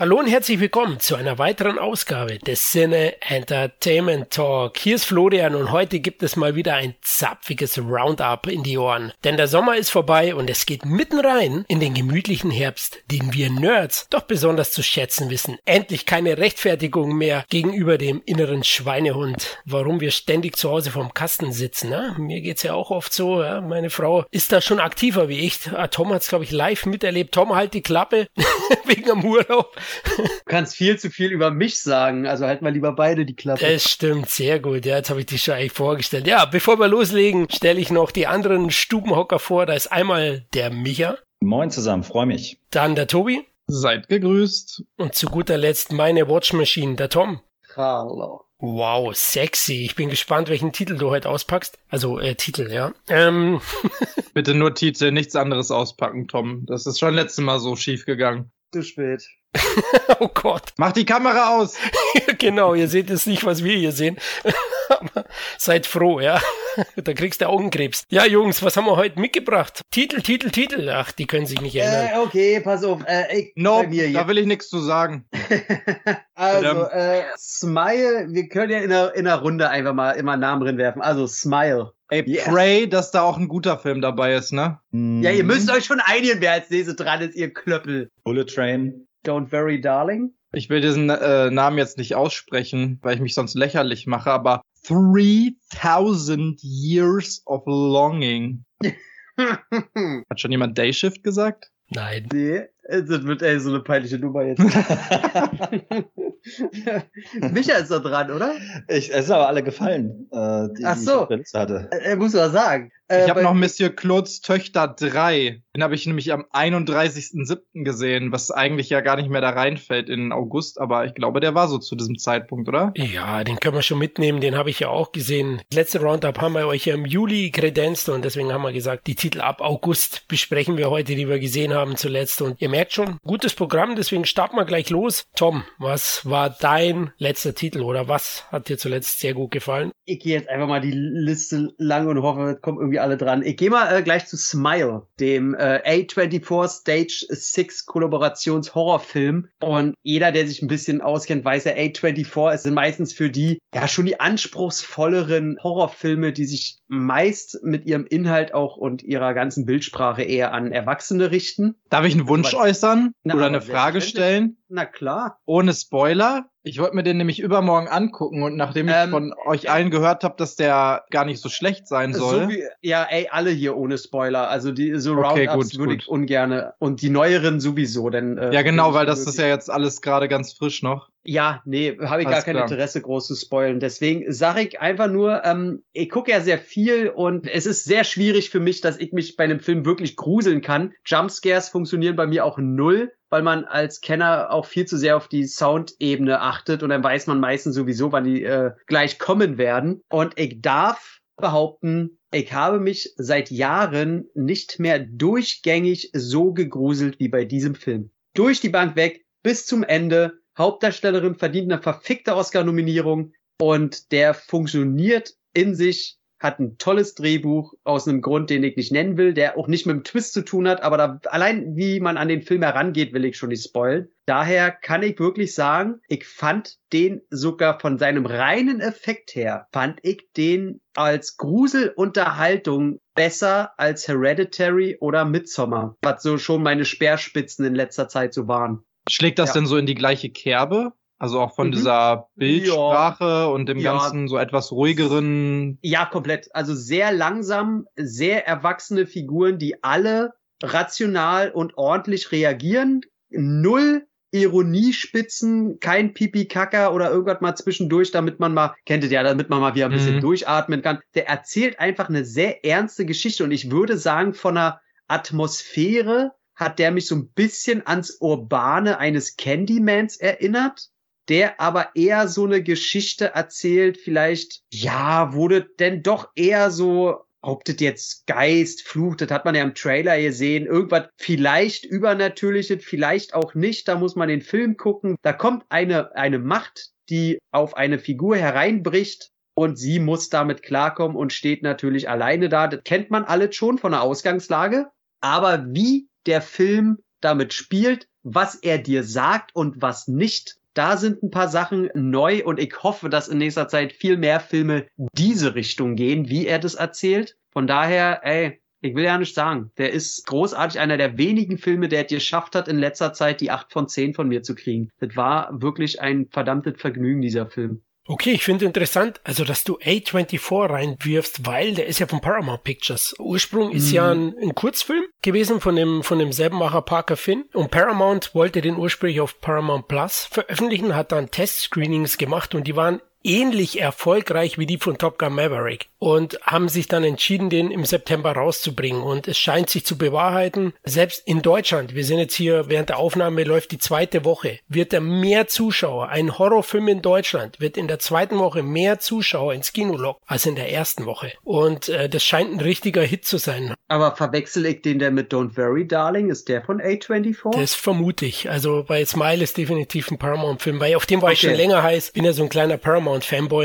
Hallo und herzlich willkommen zu einer weiteren Ausgabe des Sinne Entertainment Talk. Hier ist Florian und heute gibt es mal wieder ein zapfiges Roundup in die Ohren. Denn der Sommer ist vorbei und es geht mitten rein in den gemütlichen Herbst, den wir Nerds doch besonders zu schätzen wissen. Endlich keine Rechtfertigung mehr gegenüber dem inneren Schweinehund, warum wir ständig zu Hause vorm Kasten sitzen. Ne? Mir geht's ja auch oft so. Ja? Meine Frau ist da schon aktiver wie ich. Ah, Tom hat's glaube ich live miterlebt. Tom halt die Klappe wegen am Urlaub. Du kannst viel zu viel über mich sagen, also halt mal lieber beide die Klappe. Das stimmt, sehr gut. Ja, jetzt habe ich dich schon eigentlich vorgestellt. Ja, bevor wir loslegen, stelle ich noch die anderen Stubenhocker vor. Da ist einmal der Micha. Moin zusammen, freue mich. Dann der Tobi. Seid gegrüßt. Und zu guter Letzt meine Watch Machine, der Tom. Hallo. Wow, sexy. Ich bin gespannt, welchen Titel du heute auspackst. Also, äh, Titel, ja. Ähm. Bitte nur Titel, nichts anderes auspacken, Tom. Das ist schon letztes Mal so schief gegangen. Zu spät. oh Gott. Mach die Kamera aus. genau, ihr seht jetzt nicht, was wir hier sehen. Seid froh, ja. da kriegst du Augenkrebs. Ja, Jungs, was haben wir heute mitgebracht? Titel, Titel, Titel. Ach, die können sich nicht erinnern. Äh, okay, pass auf. Äh, ich, No, mir da will ich nichts zu sagen. also, äh, Smile, wir können ja in einer, in einer Runde einfach mal immer einen Namen drin werfen. Also, Smile. Ey, Yes. pray, dass da auch ein guter Film dabei ist, ne? Ja, ihr müsst euch schon einigen, wer als nächstes dran ist, ihr Klöppel. Bullet Train. Don't worry, darling. Ich will diesen äh, Namen jetzt nicht aussprechen, weil ich mich sonst lächerlich mache, aber 3000 Years of Longing. Hat schon jemand Dayshift gesagt? Nein. nee, das wird ey, so eine peinliche Nummer jetzt. Micha ist da dran, oder? ich, es sind aber alle gefallen, äh, die, Ach die so. ich auf der Liste hatte. Äh, muss man sagen. Äh, Ich habe noch Monsieur Claudes Töchter 3. Den habe ich nämlich am 31.07. gesehen, was eigentlich ja gar nicht mehr da reinfällt in August, aber ich glaube, der war so zu diesem Zeitpunkt, oder? Ja, den können wir schon mitnehmen, den habe ich ja auch gesehen. Das letzte Roundup haben wir euch ja im Juli kredenzt und deswegen haben wir gesagt, die Titel ab August besprechen wir heute, die wir gesehen haben zuletzt. Und ihr merkt schon, gutes Programm, deswegen starten wir gleich los. Tom, was war dein letzter Titel oder was hat dir zuletzt sehr gut gefallen? ich gehe jetzt einfach mal die Liste lang und hoffe, es kommen irgendwie alle dran. Ich gehe mal äh, gleich zu Smile, dem äh, A24 Stage 6 Kollaborations-Horrorfilm. Und jeder, der sich ein bisschen auskennt, weiß ja, A24 es sind meistens für die ja schon die anspruchsvolleren Horrorfilme, die sich meist mit ihrem Inhalt auch und ihrer ganzen Bildsprache eher an Erwachsene richten. Darf ich einen Wunsch Aber- äußern Na, oder eine Frage stellen? Na klar. Ohne Spoiler. Ich wollte mir den nämlich übermorgen angucken und nachdem ich Ähm, von euch allen gehört habe, dass der gar nicht so schlecht sein soll. So wie, ja, ey, alle hier ohne Spoiler. Also die so Okay, Roundups gut, würde ich ungerne. Und die neueren sowieso, denn. Äh, ja, genau, weil das ist ja jetzt alles gerade ganz frisch noch. Ja, nee, habe ich gar Alles kein klar. Interesse, groß zu spoilen. Deswegen sage ich einfach nur, ähm, ich gucke ja sehr viel und es ist sehr schwierig für mich, dass ich mich bei einem Film wirklich gruseln kann. Jumpscares funktionieren bei mir auch null, weil man als Kenner auch viel zu sehr auf die Soundebene achtet und dann weiß man meistens sowieso, wann die äh, gleich kommen werden. Und ich darf behaupten, ich habe mich seit Jahren nicht mehr durchgängig so gegruselt wie bei diesem Film. Durch die Bank weg, bis zum Ende. Hauptdarstellerin verdient eine verfickte Oscar-Nominierung und der funktioniert in sich, hat ein tolles Drehbuch aus einem Grund, den ich nicht nennen will, der auch nicht mit dem Twist zu tun hat, aber da, allein wie man an den Film herangeet, will ich schon nicht spoilen. Daher kann ich wirklich sagen, ich fand den sogar von seinem reinen Effekt her, fand ich den als Gruselunterhaltung besser als Hereditary oder Midsommar, was so schon meine Speerspitzen in letzter Zeit so waren. Schlägt das Ja. denn so in die gleiche Kerbe? Also auch von Mhm. dieser Bildsprache und dem Ja. ganzen so etwas ruhigeren. Ja, komplett. Also sehr langsam, sehr erwachsene Figuren, die alle rational und ordentlich reagieren. Null Ironiespitzen, kein Pipi-Kacker oder irgendwas mal zwischendurch, damit man mal, kennt ihr ja, damit man mal wieder ein bisschen Mhm. durchatmen kann. Der erzählt einfach eine sehr ernste Geschichte und ich würde sagen, von einer Atmosphäre hat der mich so ein bisschen ans Urbane eines Candymans erinnert der aber eher so eine Geschichte erzählt, vielleicht, ja, wurde denn doch eher so, ob das jetzt Geist, Fluch, das hat man ja im Trailer gesehen, irgendwas vielleicht Übernatürliches, vielleicht auch nicht, da muss man den Film gucken. Da kommt eine, eine Macht, die auf eine Figur hereinbricht und sie muss damit klarkommen und steht natürlich alleine da. Das kennt man alles schon von der Ausgangslage. Aber wie der Film damit spielt, was er dir sagt und was nicht, da sind ein paar Sachen neu und ich hoffe, dass in nächster Zeit viel mehr Filme diese Richtung gehen, wie er das erzählt. Von daher, ey, ich will ja nicht sagen, der ist großartig, einer der wenigen Filme, der es geschafft hat, in letzter Zeit die 8 von 10 von mir zu kriegen. Das war wirklich ein verdammtes Vergnügen, dieser Film. Okay, ich finde interessant, also dass du A24 reinwirfst, weil der ist ja von Paramount Pictures. Ursprung ist mhm. ja ein, ein, Kurzfilm gewesen von dem von demselben Macher Parker Finn und Paramount wollte den ursprünglich auf Paramount Plus veröffentlichen, hat dann Test-Screenings gemacht und die waren ähnlich erfolgreich wie die von Top Gun Maverick und haben sich dann entschieden, den im September rauszubringen. Und es scheint sich zu bewahrheiten, selbst in Deutschland, wir sind jetzt hier während der Aufnahme läuft die zweite Woche, wird er mehr Zuschauer, ein Horrorfilm in Deutschland wird in der zweiten Woche mehr Zuschauer ins Kino locken als in der ersten Woche. Und äh, das scheint ein richtiger Hit zu sein. Aber verwechsel ich den der mit Don't Worry Darling? Ist der von A24? Das vermute ich. Also bei Smile ist definitiv ein Paramount-Film, weil auf dem war okay. ich schon länger heiß, bin ja so ein kleiner Paramount-Fanboy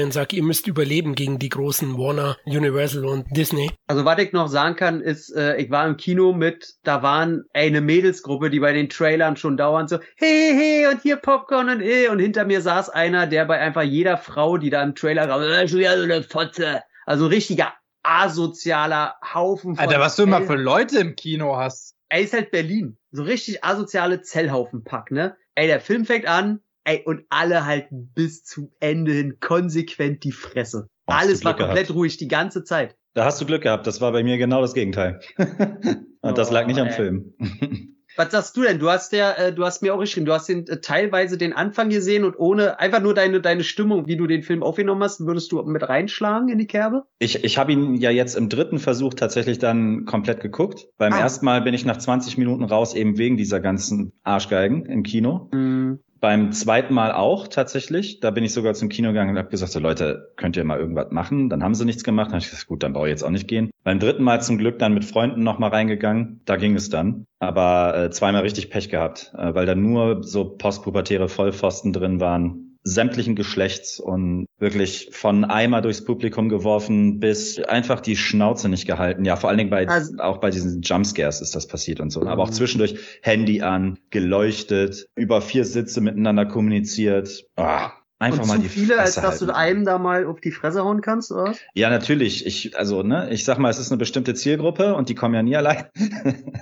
und sag, ihr müsst überleben gegen die großen Warner Warner, Universal und Disney. Also was ich noch sagen kann, ist, äh, ich war im Kino mit, da waren ey, eine Mädelsgruppe, die bei den Trailern schon dauernd so, hey, hey, und hier Popcorn und eh, und hinter mir saß einer, der bei einfach jeder Frau, die da im Trailer kam, äh, schon wieder so eine Fotze. Also ein richtiger asozialer Haufen von. Alter, was du immer für Leute im Kino hast. Ey, ist halt Berlin. So richtig asoziale Zellhaufenpack, ne? Ey, der Film fängt an, ey, und alle halten bis zum Ende hin konsequent die Fresse. Hast Alles war komplett gehabt. ruhig die ganze Zeit. Da hast du Glück gehabt. Das war bei mir genau das Gegenteil. Und das lag nicht am ey. Film. Was sagst du denn? Du hast ja, äh, du hast mir auch geschrieben, du hast den, äh, teilweise den Anfang gesehen und ohne einfach nur deine deine Stimmung, wie du den Film aufgenommen hast, würdest du mit reinschlagen in die Kerbe? Ich ich habe ihn ja jetzt im dritten Versuch tatsächlich dann komplett geguckt. Beim ah. ersten Mal bin ich nach 20 Minuten raus, eben wegen dieser ganzen Arschgeigen im Kino. Mm. Beim zweiten Mal auch tatsächlich. Da bin ich sogar zum Kino gegangen und habe gesagt, so Leute, könnt ihr mal irgendwas machen? Dann haben sie nichts gemacht. Dann habe ich gesagt, gut, dann brauche ich jetzt auch nicht gehen. Beim dritten Mal zum Glück dann mit Freunden nochmal reingegangen. Da ging es dann. Aber äh, zweimal richtig Pech gehabt, äh, weil da nur so postpubertäre Vollpfosten drin waren sämtlichen Geschlechts und wirklich von Eimer durchs Publikum geworfen bis einfach die Schnauze nicht gehalten. Ja, vor allen Dingen bei, also, auch bei diesen Jumpscares ist das passiert und so. Aber auch mhm. zwischendurch Handy an, geleuchtet, über vier Sitze miteinander kommuniziert. Oh, Einfach und mal zu die viele, Fresse als dass halten. du einem da mal auf die Fresse hauen kannst, oder? Ja, natürlich. Ich, also, ne, ich sag mal, es ist eine bestimmte Zielgruppe und die kommen ja nie allein.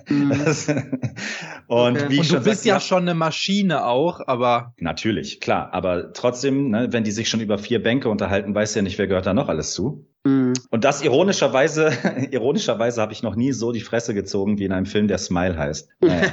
Mhm. und okay. wie und du bist sag, ja schon eine Maschine auch, aber. Natürlich, klar. Aber trotzdem, ne, wenn die sich schon über vier Bänke unterhalten, weiß ja nicht, wer gehört da noch alles zu. Mhm. Und das ironischerweise, ironischerweise habe ich noch nie so die Fresse gezogen wie in einem Film, der Smile heißt. Naja.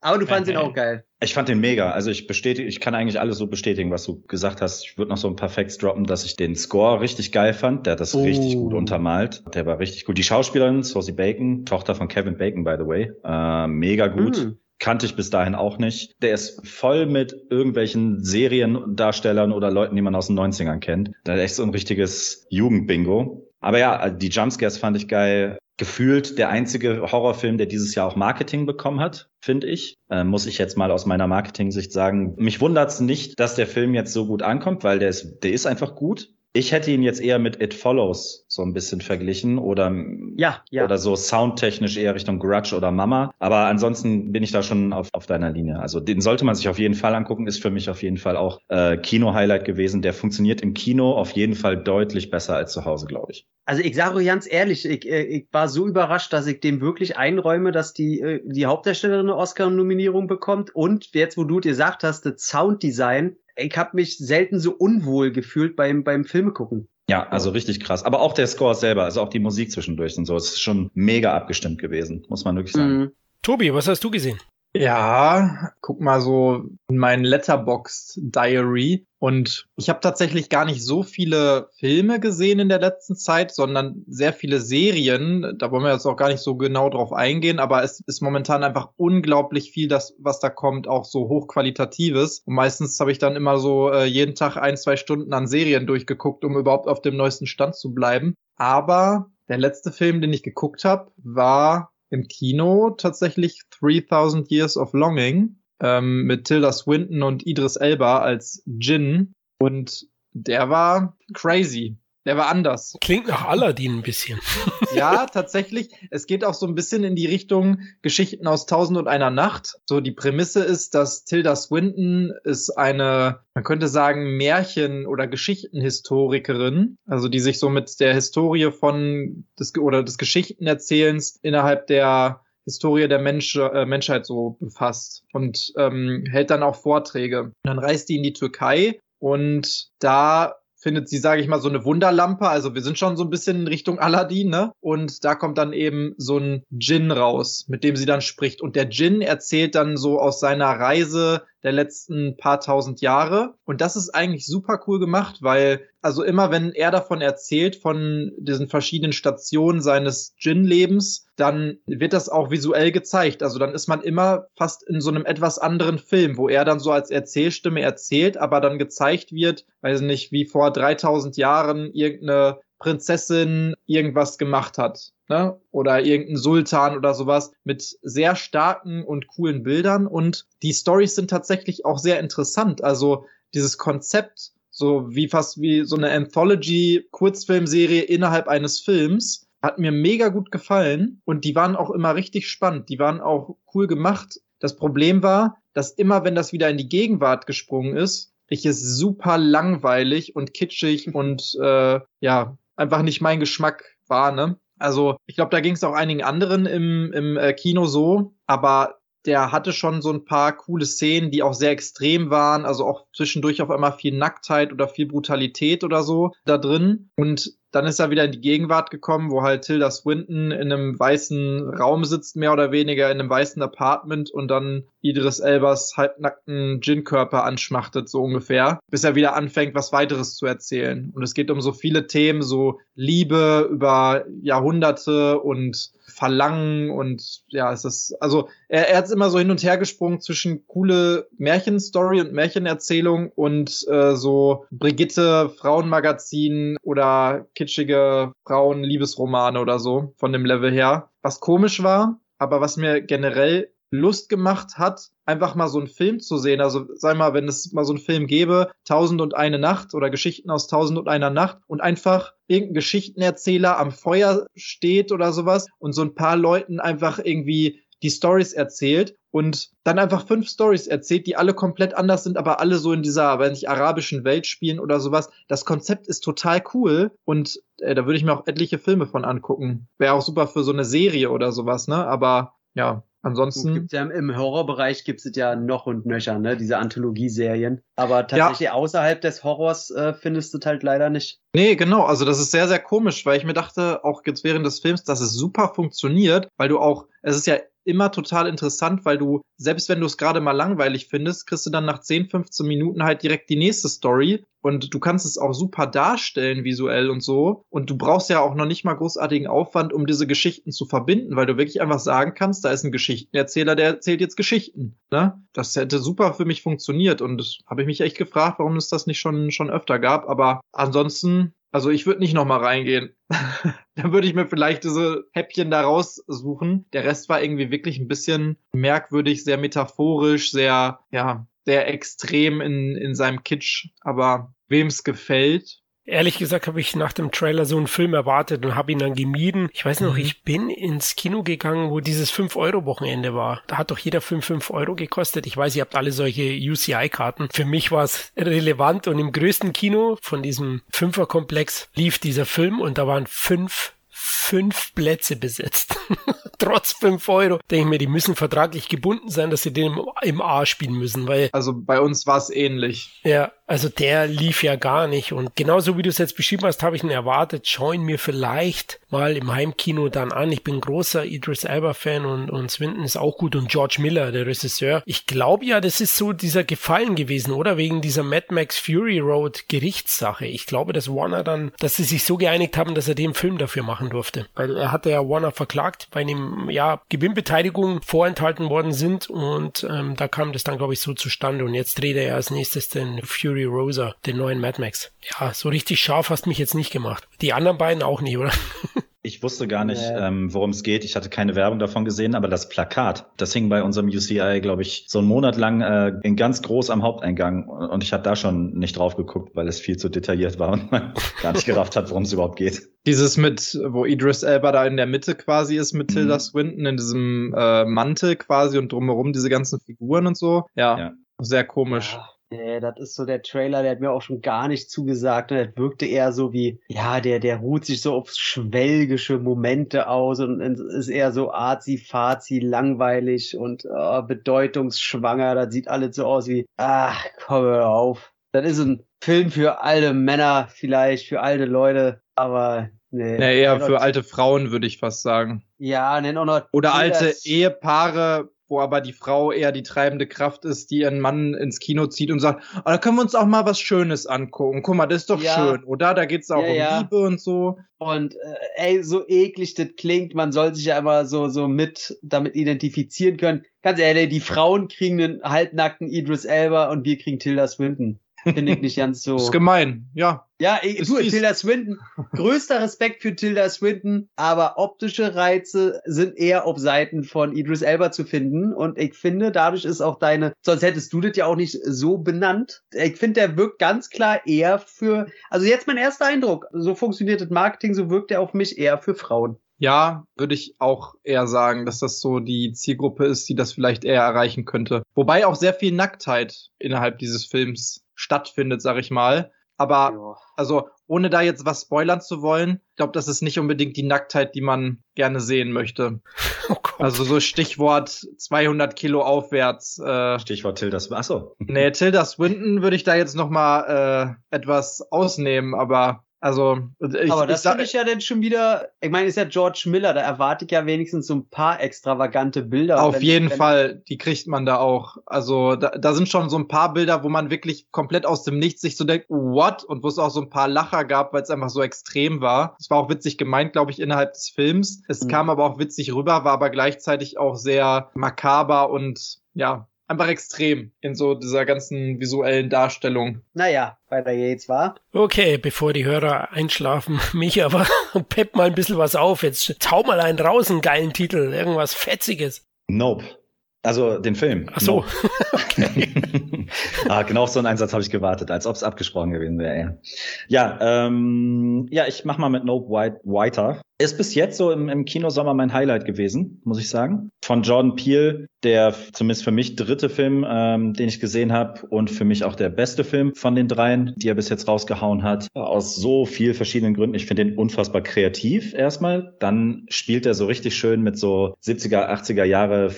Aber du fandest ihn auch geil. Ich fand den mega. Also ich bestätige, ich kann eigentlich alles so bestätigen, was du gesagt hast. Ich würde noch so ein paar Facts droppen, dass ich den Score richtig geil fand. Der hat das oh. richtig gut untermalt. Der war richtig gut. Die Schauspielerin, Sosie Bacon, Tochter von Kevin Bacon, by the way, äh, mega gut. Mhm kannte ich bis dahin auch nicht. Der ist voll mit irgendwelchen Seriendarstellern oder Leuten, die man aus den 90ern kennt. Da ist echt so ein richtiges Jugendbingo. Aber ja, die Jumpscares fand ich geil. Gefühlt der einzige Horrorfilm, der dieses Jahr auch Marketing bekommen hat, finde ich. Äh, muss ich jetzt mal aus meiner Marketing-Sicht sagen. Mich wundert's nicht, dass der Film jetzt so gut ankommt, weil der ist, der ist einfach gut. Ich hätte ihn jetzt eher mit It Follows so ein bisschen verglichen oder, ja, ja. oder so soundtechnisch eher Richtung Grudge oder Mama. Aber ansonsten bin ich da schon auf, auf deiner Linie. Also den sollte man sich auf jeden Fall angucken, ist für mich auf jeden Fall auch äh, Kino-Highlight gewesen. Der funktioniert im Kino auf jeden Fall deutlich besser als zu Hause, glaube ich. Also ich sage ganz ehrlich, ich, äh, ich war so überrascht, dass ich dem wirklich einräume, dass die, äh, die Hauptdarstellerin eine Oscar-Nominierung bekommt. Und jetzt, wo du dir gesagt hast, das Sounddesign ich habe mich selten so unwohl gefühlt beim, beim Filme gucken. Ja, also richtig krass. Aber auch der Score selber, also auch die Musik zwischendurch und so, es ist schon mega abgestimmt gewesen, muss man wirklich sagen. Mhm. Tobi, was hast du gesehen? Ja, guck mal so in mein Letterboxd Diary und ich habe tatsächlich gar nicht so viele Filme gesehen in der letzten Zeit, sondern sehr viele Serien. Da wollen wir jetzt auch gar nicht so genau drauf eingehen, aber es ist momentan einfach unglaublich viel, das was da kommt, auch so hochqualitatives. Und meistens habe ich dann immer so äh, jeden Tag ein, zwei Stunden an Serien durchgeguckt, um überhaupt auf dem neuesten Stand zu bleiben. Aber der letzte Film, den ich geguckt habe, war im Kino tatsächlich 3000 Years of Longing ähm, mit Tilda Swinton und Idris Elba als Jin. Und der war crazy. Der war anders. Klingt nach Aladdin ein bisschen. ja, tatsächlich. Es geht auch so ein bisschen in die Richtung Geschichten aus Tausend und einer Nacht. So die Prämisse ist, dass Tilda Swinton ist eine, man könnte sagen, Märchen- oder Geschichtenhistorikerin. Also die sich so mit der Historie von des, oder des Geschichtenerzählens innerhalb der Historie der Mensch, äh, Menschheit so befasst und ähm, hält dann auch Vorträge. Und dann reist die in die Türkei und da findet sie, sage ich mal, so eine Wunderlampe. Also wir sind schon so ein bisschen in Richtung Aladdin, ne? Und da kommt dann eben so ein Djinn raus, mit dem sie dann spricht. Und der Djinn erzählt dann so aus seiner Reise der letzten paar tausend Jahre. Und das ist eigentlich super cool gemacht, weil also immer wenn er davon erzählt, von diesen verschiedenen Stationen seines Djinn-Lebens, dann wird das auch visuell gezeigt. Also dann ist man immer fast in so einem etwas anderen Film, wo er dann so als Erzählstimme erzählt, aber dann gezeigt wird, weiß nicht, wie vor 3000 Jahren irgendeine Prinzessin irgendwas gemacht hat. Ne? Oder irgendein Sultan oder sowas mit sehr starken und coolen Bildern. Und die Stories sind tatsächlich auch sehr interessant. Also dieses Konzept, so wie fast wie so eine Anthology-Kurzfilmserie innerhalb eines Films, hat mir mega gut gefallen. Und die waren auch immer richtig spannend. Die waren auch cool gemacht. Das Problem war, dass immer, wenn das wieder in die Gegenwart gesprungen ist, ich es super langweilig und kitschig und äh, ja, einfach nicht mein Geschmack war, ne? Also ich glaube, da ging es auch einigen anderen im, im äh, Kino so, aber der hatte schon so ein paar coole Szenen, die auch sehr extrem waren, also auch zwischendurch auf einmal viel Nacktheit oder viel Brutalität oder so da drin. Und dann ist er wieder in die Gegenwart gekommen, wo halt Tilda Swinton in einem weißen Raum sitzt, mehr oder weniger in einem weißen Apartment und dann Idris Elbers halbnackten Gin-Körper anschmachtet, so ungefähr, bis er wieder anfängt, was weiteres zu erzählen. Und es geht um so viele Themen, so Liebe über Jahrhunderte und Verlangen und ja, es ist, also er, er hat immer so hin und her gesprungen zwischen coole Märchenstory und Märchenerzählung und äh, so Brigitte Frauenmagazin oder kitschige Frauen-Liebesromane oder so von dem Level her. Was komisch war, aber was mir generell Lust gemacht hat, einfach mal so einen Film zu sehen. Also sag mal, wenn es mal so einen Film gäbe, Tausend und eine Nacht oder Geschichten aus Tausend und einer Nacht und einfach irgendein Geschichtenerzähler am Feuer steht oder sowas und so ein paar Leuten einfach irgendwie die Stories erzählt und dann einfach fünf Stories erzählt, die alle komplett anders sind, aber alle so in dieser, wenn nicht arabischen Welt spielen oder sowas. Das Konzept ist total cool und äh, da würde ich mir auch etliche Filme von angucken. Wäre auch super für so eine Serie oder sowas, ne? Aber ja, Ansonsten. Gibt's ja Im Horrorbereich gibt es ja noch und nöcher, ne? Diese Anthologieserien. Aber tatsächlich ja. außerhalb des Horrors äh, findest du halt leider nicht. Nee, genau. Also das ist sehr, sehr komisch, weil ich mir dachte, auch jetzt während des Films, dass es super funktioniert, weil du auch, es ist ja immer total interessant, weil du, selbst wenn du es gerade mal langweilig findest, kriegst du dann nach 10, 15 Minuten halt direkt die nächste Story und du kannst es auch super darstellen visuell und so und du brauchst ja auch noch nicht mal großartigen Aufwand, um diese Geschichten zu verbinden, weil du wirklich einfach sagen kannst, da ist ein Geschichtenerzähler, der erzählt jetzt Geschichten. Ne? Das hätte super für mich funktioniert und habe ich mich echt gefragt, warum es das nicht schon, schon öfter gab, aber ansonsten also ich würde nicht nochmal reingehen. Dann würde ich mir vielleicht diese Häppchen da raussuchen. Der Rest war irgendwie wirklich ein bisschen merkwürdig, sehr metaphorisch, sehr, ja, sehr extrem in, in seinem Kitsch. Aber wem's gefällt, Ehrlich gesagt habe ich nach dem Trailer so einen Film erwartet und habe ihn dann gemieden. Ich weiß noch, mhm. ich bin ins Kino gegangen, wo dieses 5-Euro-Wochenende war. Da hat doch jeder Film 5 Euro gekostet. Ich weiß, ihr habt alle solche UCI-Karten. Für mich war es relevant und im größten Kino von diesem Fünferkomplex lief dieser Film und da waren fünf fünf Plätze besetzt. Trotz fünf Euro. Denke ich mir, die müssen vertraglich gebunden sein, dass sie den im, im A spielen müssen, weil. Also bei uns war es ähnlich. Ja, also der lief ja gar nicht. Und genauso wie du es jetzt beschrieben hast, habe ich ihn erwartet. Schau mir vielleicht mal im Heimkino dann an. Ich bin großer Idris Elba-Fan und, und Swinton ist auch gut und George Miller, der Regisseur. Ich glaube ja, das ist so dieser Gefallen gewesen, oder? Wegen dieser Mad Max Fury Road Gerichtssache. Ich glaube, dass Warner dann, dass sie sich so geeinigt haben, dass er den Film dafür machen durfte. Weil er hatte ja Warner verklagt, weil ihm ja Gewinnbeteiligungen vorenthalten worden sind und ähm, da kam das dann, glaube ich, so zustande. Und jetzt dreht er ja als nächstes den Fury Rosa, den neuen Mad Max. Ja, so richtig scharf hast mich jetzt nicht gemacht. Die anderen beiden auch nicht, oder? Ich wusste gar nicht, nee. ähm, worum es geht. Ich hatte keine Werbung davon gesehen, aber das Plakat, das hing bei unserem UCI, glaube ich, so einen Monat lang äh, in ganz groß am Haupteingang. Und ich habe da schon nicht drauf geguckt, weil es viel zu detailliert war und man gar nicht gerafft hat, worum es überhaupt geht. Dieses mit, wo Idris Elba da in der Mitte quasi ist mit Tilda mhm. Swinton in diesem äh, Mantel quasi und drumherum diese ganzen Figuren und so. Ja, ja. sehr komisch. Ja. Nee, das ist so der Trailer, der hat mir auch schon gar nicht zugesagt. Ne? Das wirkte eher so wie, ja, der, der ruht sich so auf schwelgische Momente aus und ist eher so arzi-fazi, langweilig und oh, bedeutungsschwanger. Das sieht alles so aus wie, ach, komm hör auf. Das ist ein Film für alte Männer, vielleicht für alte Leute, aber nee. Nee, eher für alte Frauen, würde ich fast sagen. Ja, nenn auch noch. Oder alte Ehepaare, wo aber die Frau eher die treibende Kraft ist, die ihren Mann ins Kino zieht und sagt, oh, da können wir uns auch mal was Schönes angucken. Guck mal, das ist doch ja. schön, oder? Da geht's auch ja, um ja. Liebe und so. Und äh, ey, so eklig das klingt, man soll sich ja immer so so mit damit identifizieren können. Ganz ehrlich, die Frauen kriegen einen halbnackten Idris Elba und wir kriegen Tilda Swinton. Finde ich nicht ganz so. Das ist gemein, ja. Ja, ich, du, Tilda Swinton, größter Respekt für Tilda Swinton, aber optische Reize sind eher auf Seiten von Idris Elba zu finden. Und ich finde, dadurch ist auch deine, sonst hättest du das ja auch nicht so benannt. Ich finde, der wirkt ganz klar eher für, also jetzt mein erster Eindruck, so funktioniert das Marketing, so wirkt er auf mich eher für Frauen. Ja, würde ich auch eher sagen, dass das so die Zielgruppe ist, die das vielleicht eher erreichen könnte. Wobei auch sehr viel Nacktheit innerhalb dieses Films stattfindet, sag ich mal. Aber ja. also ohne da jetzt was spoilern zu wollen, ich glaube, das ist nicht unbedingt die Nacktheit, die man gerne sehen möchte. Oh also so Stichwort 200 Kilo aufwärts. Äh, Stichwort Tilda Swinton. Achso. Nee, Tilda Swinton würde ich da jetzt noch mal äh, etwas ausnehmen, aber also, ich, aber das finde ich ja dann schon wieder, ich meine, ist ja George Miller, da erwarte ich ja wenigstens so ein paar extravagante Bilder. Auf jeden Fall, die kriegt man da auch. Also, da, da sind schon so ein paar Bilder, wo man wirklich komplett aus dem Nichts sich so denkt, what? Und wo es auch so ein paar Lacher gab, weil es einfach so extrem war. Es war auch witzig gemeint, glaube ich, innerhalb des Films. Es mhm. kam aber auch witzig rüber, war aber gleichzeitig auch sehr makaber und ja, einfach extrem in so dieser ganzen visuellen Darstellung. Naja, weiter geht's, war. Okay, bevor die Hörer einschlafen, mich aber pepp mal ein bisschen was auf. Jetzt tau mal einen raus, einen geilen Titel, irgendwas Fetziges. Nope. Also den Film. Ach so. okay. ah, genau auf so einen Einsatz habe ich gewartet, als ob es abgesprochen gewesen wäre. Ja, ähm, ja, ich mach mal mit Nope White weiter. Ist bis jetzt so im, im Kinosommer mein Highlight gewesen, muss ich sagen. Von Jordan Peele, der zumindest für mich dritte Film, ähm, den ich gesehen habe und für mich auch der beste Film von den dreien, die er bis jetzt rausgehauen hat. Aus so viel verschiedenen Gründen. Ich finde den unfassbar kreativ erstmal. Dann spielt er so richtig schön mit so 70er, 80er Jahre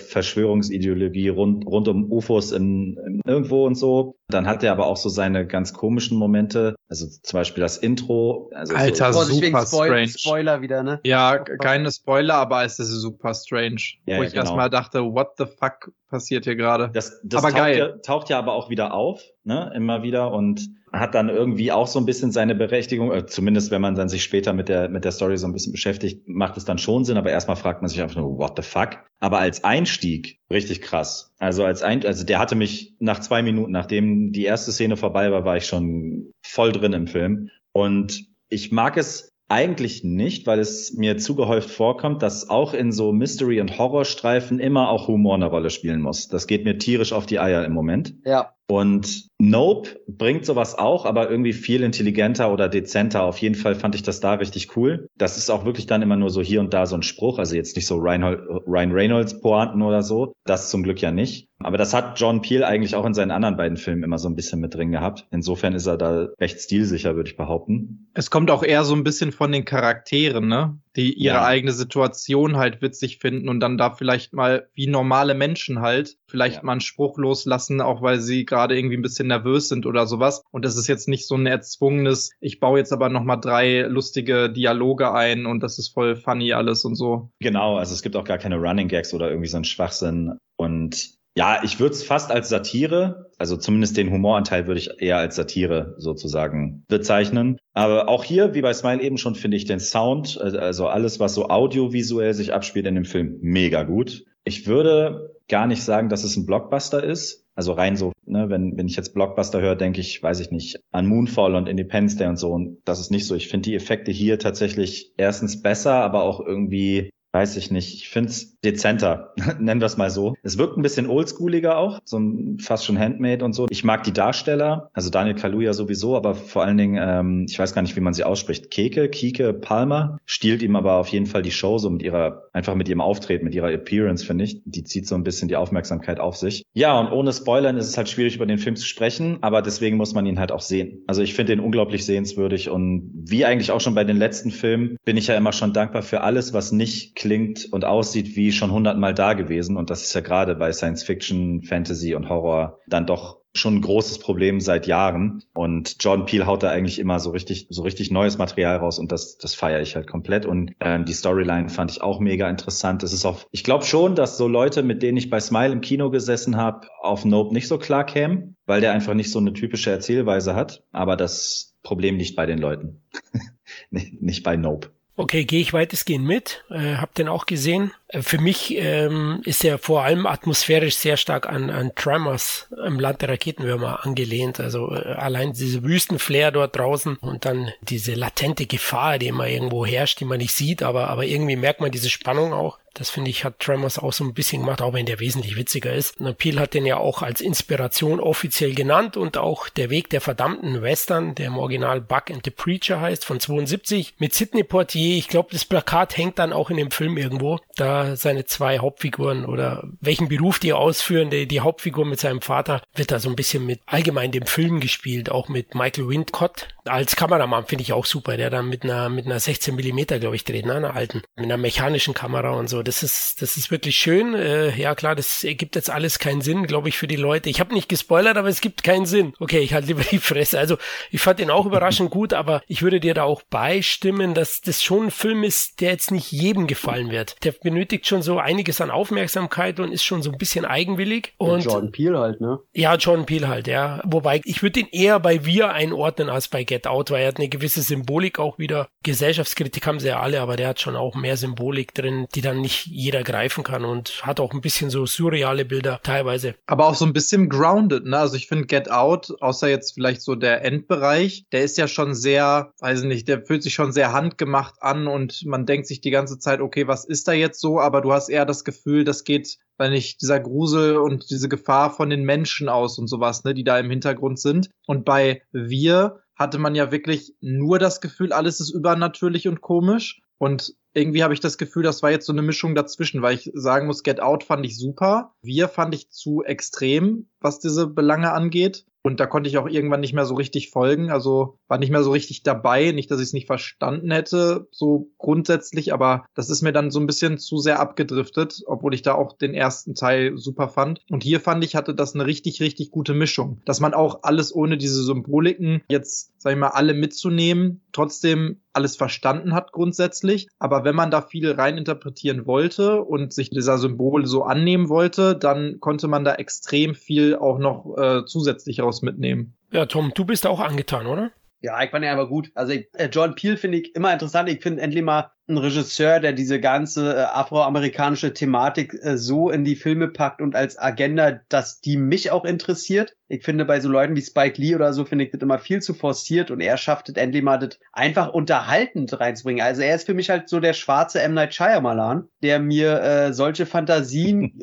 Verschwörungsideologie rund, rund um UFOs in, in irgendwo und so. Dann hat er aber auch so seine ganz komischen Momente. Also zum Beispiel das Intro. Also Alter, so, super Spoil strange. Spoiler wieder, ne? Ja, keine Spoiler, aber es ist super strange. Ja, wo ich genau. erstmal dachte, what the fuck passiert hier gerade? Das, das aber taucht, geil. Ja, taucht ja aber auch wieder auf, ne? Immer wieder und hat dann irgendwie auch so ein bisschen seine Berechtigung, äh, zumindest wenn man dann sich später mit der, mit der Story so ein bisschen beschäftigt, macht es dann schon Sinn, aber erstmal fragt man sich einfach nur, what the fuck? Aber als Einstieg richtig krass. Also als ein, also der hatte mich nach zwei Minuten, nachdem die erste Szene vorbei war, war ich schon voll drin im Film. Und ich mag es eigentlich nicht, weil es mir zu gehäuft vorkommt, dass auch in so Mystery- und Horrorstreifen immer auch Humor eine Rolle spielen muss. Das geht mir tierisch auf die Eier im Moment. Ja. Und Nope bringt sowas auch, aber irgendwie viel intelligenter oder dezenter. Auf jeden Fall fand ich das da richtig cool. Das ist auch wirklich dann immer nur so hier und da so ein Spruch, also jetzt nicht so Ryan, Ryan Reynolds Pointen oder so. Das zum Glück ja nicht. Aber das hat John Peel eigentlich auch in seinen anderen beiden Filmen immer so ein bisschen mit drin gehabt. Insofern ist er da recht stilsicher, würde ich behaupten. Es kommt auch eher so ein bisschen von den Charakteren, ne? Die ihre ja. eigene Situation halt witzig finden und dann da vielleicht mal wie normale Menschen halt vielleicht ja. mal einen Spruch loslassen, auch weil sie gerade irgendwie ein bisschen nervös sind oder sowas. Und das ist jetzt nicht so ein erzwungenes, ich baue jetzt aber noch mal drei lustige Dialoge ein und das ist voll funny alles und so. Genau, also es gibt auch gar keine Running Gags oder irgendwie so ein Schwachsinn und ja, ich würde es fast als Satire, also zumindest den Humoranteil würde ich eher als Satire sozusagen bezeichnen. Aber auch hier, wie bei Smile eben schon, finde ich den Sound, also alles, was so audiovisuell sich abspielt in dem Film, mega gut. Ich würde gar nicht sagen, dass es ein Blockbuster ist. Also rein so, ne, wenn, wenn ich jetzt Blockbuster höre, denke ich, weiß ich nicht, an Moonfall und Independence Day und so. Und das ist nicht so. Ich finde die Effekte hier tatsächlich erstens besser, aber auch irgendwie weiß ich nicht. Ich finde es dezenter, nennen wir es mal so. Es wirkt ein bisschen oldschooliger auch, so ein, fast schon Handmade und so. Ich mag die Darsteller, also Daniel Kaluuya sowieso, aber vor allen Dingen, ähm, ich weiß gar nicht, wie man sie ausspricht. Keke, Kike, Palmer, stiehlt ihm aber auf jeden Fall die Show so mit ihrer, einfach mit ihrem Auftreten, mit ihrer Appearance, finde ich. Die zieht so ein bisschen die Aufmerksamkeit auf sich. Ja, und ohne Spoilern ist es halt schwierig, über den Film zu sprechen, aber deswegen muss man ihn halt auch sehen. Also ich finde ihn unglaublich sehenswürdig und wie eigentlich auch schon bei den letzten Filmen bin ich ja immer schon dankbar für alles, was nicht klingt und aussieht wie schon hundertmal da gewesen. Und das ist ja gerade bei Science Fiction, Fantasy und Horror dann doch schon ein großes Problem seit Jahren. Und Jordan Peele haut da eigentlich immer so richtig, so richtig neues Material raus und das, das feiere ich halt komplett. Und äh, die Storyline fand ich auch mega interessant. Es ist auch, ich glaube schon, dass so Leute, mit denen ich bei Smile im Kino gesessen habe, auf Nope nicht so klar kämen, weil der einfach nicht so eine typische Erzählweise hat. Aber das Problem liegt bei den Leuten. nicht bei Nope. Okay, gehe ich weitestgehend mit. Äh, hab den auch gesehen. Äh, für mich ähm, ist er vor allem atmosphärisch sehr stark an, an Tremors im Land der Raketenwürmer angelehnt. Also äh, allein diese Wüstenflair dort draußen und dann diese latente Gefahr, die immer irgendwo herrscht, die man nicht sieht, aber, aber irgendwie merkt man diese Spannung auch. Das finde ich, hat Tremors auch so ein bisschen gemacht, auch wenn der wesentlich witziger ist. Und Peel hat den ja auch als Inspiration offiziell genannt und auch der Weg der verdammten Western, der im Original Buck and the Preacher heißt, von 72, mit Sidney Portier. Ich glaube, das Plakat hängt dann auch in dem Film irgendwo. Da seine zwei Hauptfiguren oder welchen Beruf die ausführen, die, die Hauptfigur mit seinem Vater, wird da so ein bisschen mit allgemein dem Film gespielt, auch mit Michael Windcott. Als Kameramann finde ich auch super, der dann mit einer, mit einer 16 Millimeter, glaube ich, dreht, ne, einer alten, mit einer mechanischen Kamera und so das ist, das ist wirklich schön. Äh, ja klar, das ergibt jetzt alles keinen Sinn, glaube ich, für die Leute. Ich habe nicht gespoilert, aber es gibt keinen Sinn. Okay, ich halte lieber die Fresse. Also ich fand den auch überraschend gut, aber ich würde dir da auch beistimmen, dass das schon ein Film ist, der jetzt nicht jedem gefallen wird. Der benötigt schon so einiges an Aufmerksamkeit und ist schon so ein bisschen eigenwillig. Und ja, Jordan Peele halt, ne? Ja, Jordan Peele halt, ja. Wobei ich würde ihn eher bei Wir einordnen als bei Get Out, weil er hat eine gewisse Symbolik auch wieder. Gesellschaftskritik haben sie ja alle, aber der hat schon auch mehr Symbolik drin, die dann nicht jeder greifen kann und hat auch ein bisschen so surreale Bilder teilweise. Aber auch so ein bisschen grounded, ne? Also ich finde Get Out, außer jetzt vielleicht so der Endbereich, der ist ja schon sehr, weiß nicht, der fühlt sich schon sehr handgemacht an und man denkt sich die ganze Zeit, okay, was ist da jetzt so? Aber du hast eher das Gefühl, das geht weil nicht dieser Grusel und diese Gefahr von den Menschen aus und sowas, ne, die da im Hintergrund sind. Und bei Wir hatte man ja wirklich nur das Gefühl, alles ist übernatürlich und komisch. Und irgendwie habe ich das Gefühl, das war jetzt so eine Mischung dazwischen, weil ich sagen muss, Get Out fand ich super. Wir fand ich zu extrem, was diese Belange angeht. Und da konnte ich auch irgendwann nicht mehr so richtig folgen. Also war nicht mehr so richtig dabei. Nicht, dass ich es nicht verstanden hätte, so grundsätzlich, aber das ist mir dann so ein bisschen zu sehr abgedriftet, obwohl ich da auch den ersten Teil super fand. Und hier fand ich, hatte das eine richtig, richtig gute Mischung. Dass man auch alles ohne diese Symboliken jetzt, sag ich mal, alle mitzunehmen, trotzdem alles verstanden hat grundsätzlich. Aber wenn man da viel reininterpretieren wollte und sich dieser Symbole so annehmen wollte, dann konnte man da extrem viel auch noch äh, zusätzlich raus mitnehmen. Ja, Tom, du bist auch angetan, oder? Ja, ich fand ihn aber gut. Also ich, äh, John Peel finde ich immer interessant. Ich finde endlich mal einen Regisseur, der diese ganze äh, afroamerikanische Thematik äh, so in die Filme packt und als Agenda, dass die mich auch interessiert. Ich finde bei so Leuten wie Spike Lee oder so finde ich das immer viel zu forciert und er schafft es endlich mal das einfach unterhaltend reinzubringen. Also er ist für mich halt so der schwarze M. Night Shyamalan, der mir äh, solche Fantasien...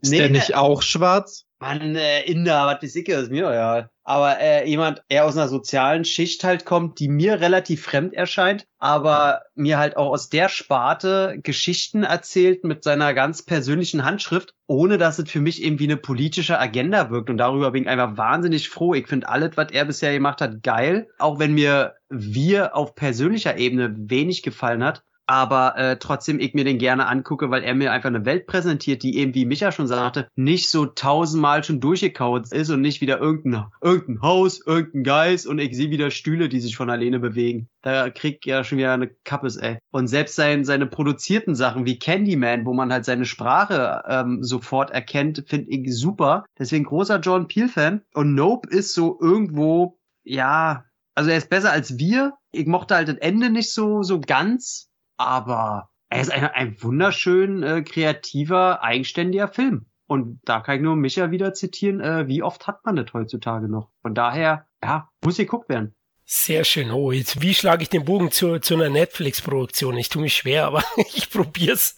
ist nee, der nicht auch schwarz? Mann, äh, Inder, was ist ich, ist mir ja. Aber äh, jemand eher aus einer sozialen Schicht halt kommt, die mir relativ fremd erscheint, aber mir halt auch aus der Sparte Geschichten erzählt mit seiner ganz persönlichen Handschrift, ohne dass es für mich irgendwie eine politische Agenda wirkt. Und darüber bin ich einfach wahnsinnig froh. Ich finde alles, was er bisher gemacht hat, geil. Auch wenn mir wir auf persönlicher Ebene wenig gefallen hat aber äh, trotzdem ich mir den gerne angucke, weil er mir einfach eine Welt präsentiert, die eben, wie Micha schon sagte, nicht so tausendmal schon durchgekaut ist und nicht wieder irgendein, irgendein Haus, irgendein Geist und ich sehe wieder Stühle, die sich von alleine bewegen. Da kriegt ja schon wieder eine Kappes, ey. Und selbst sein, seine produzierten Sachen wie Candyman, wo man halt seine Sprache ähm, sofort erkennt, finde ich super. Deswegen großer John Peel-Fan. Und Nope ist so irgendwo, ja, also er ist besser als wir. Ich mochte halt das Ende nicht so, so ganz aber er ist ein, ein wunderschön äh, kreativer, eigenständiger Film. Und da kann ich nur Micha wieder zitieren, äh, wie oft hat man das heutzutage noch? Von daher, ja, muss geguckt werden. Sehr schön. Oh, jetzt, wie schlage ich den Bogen zu, zu einer Netflix-Produktion? Ich tue mich schwer, aber ich probier's.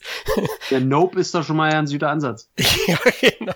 Der Nope ist doch schon mal ein süder Ansatz. ja, genau.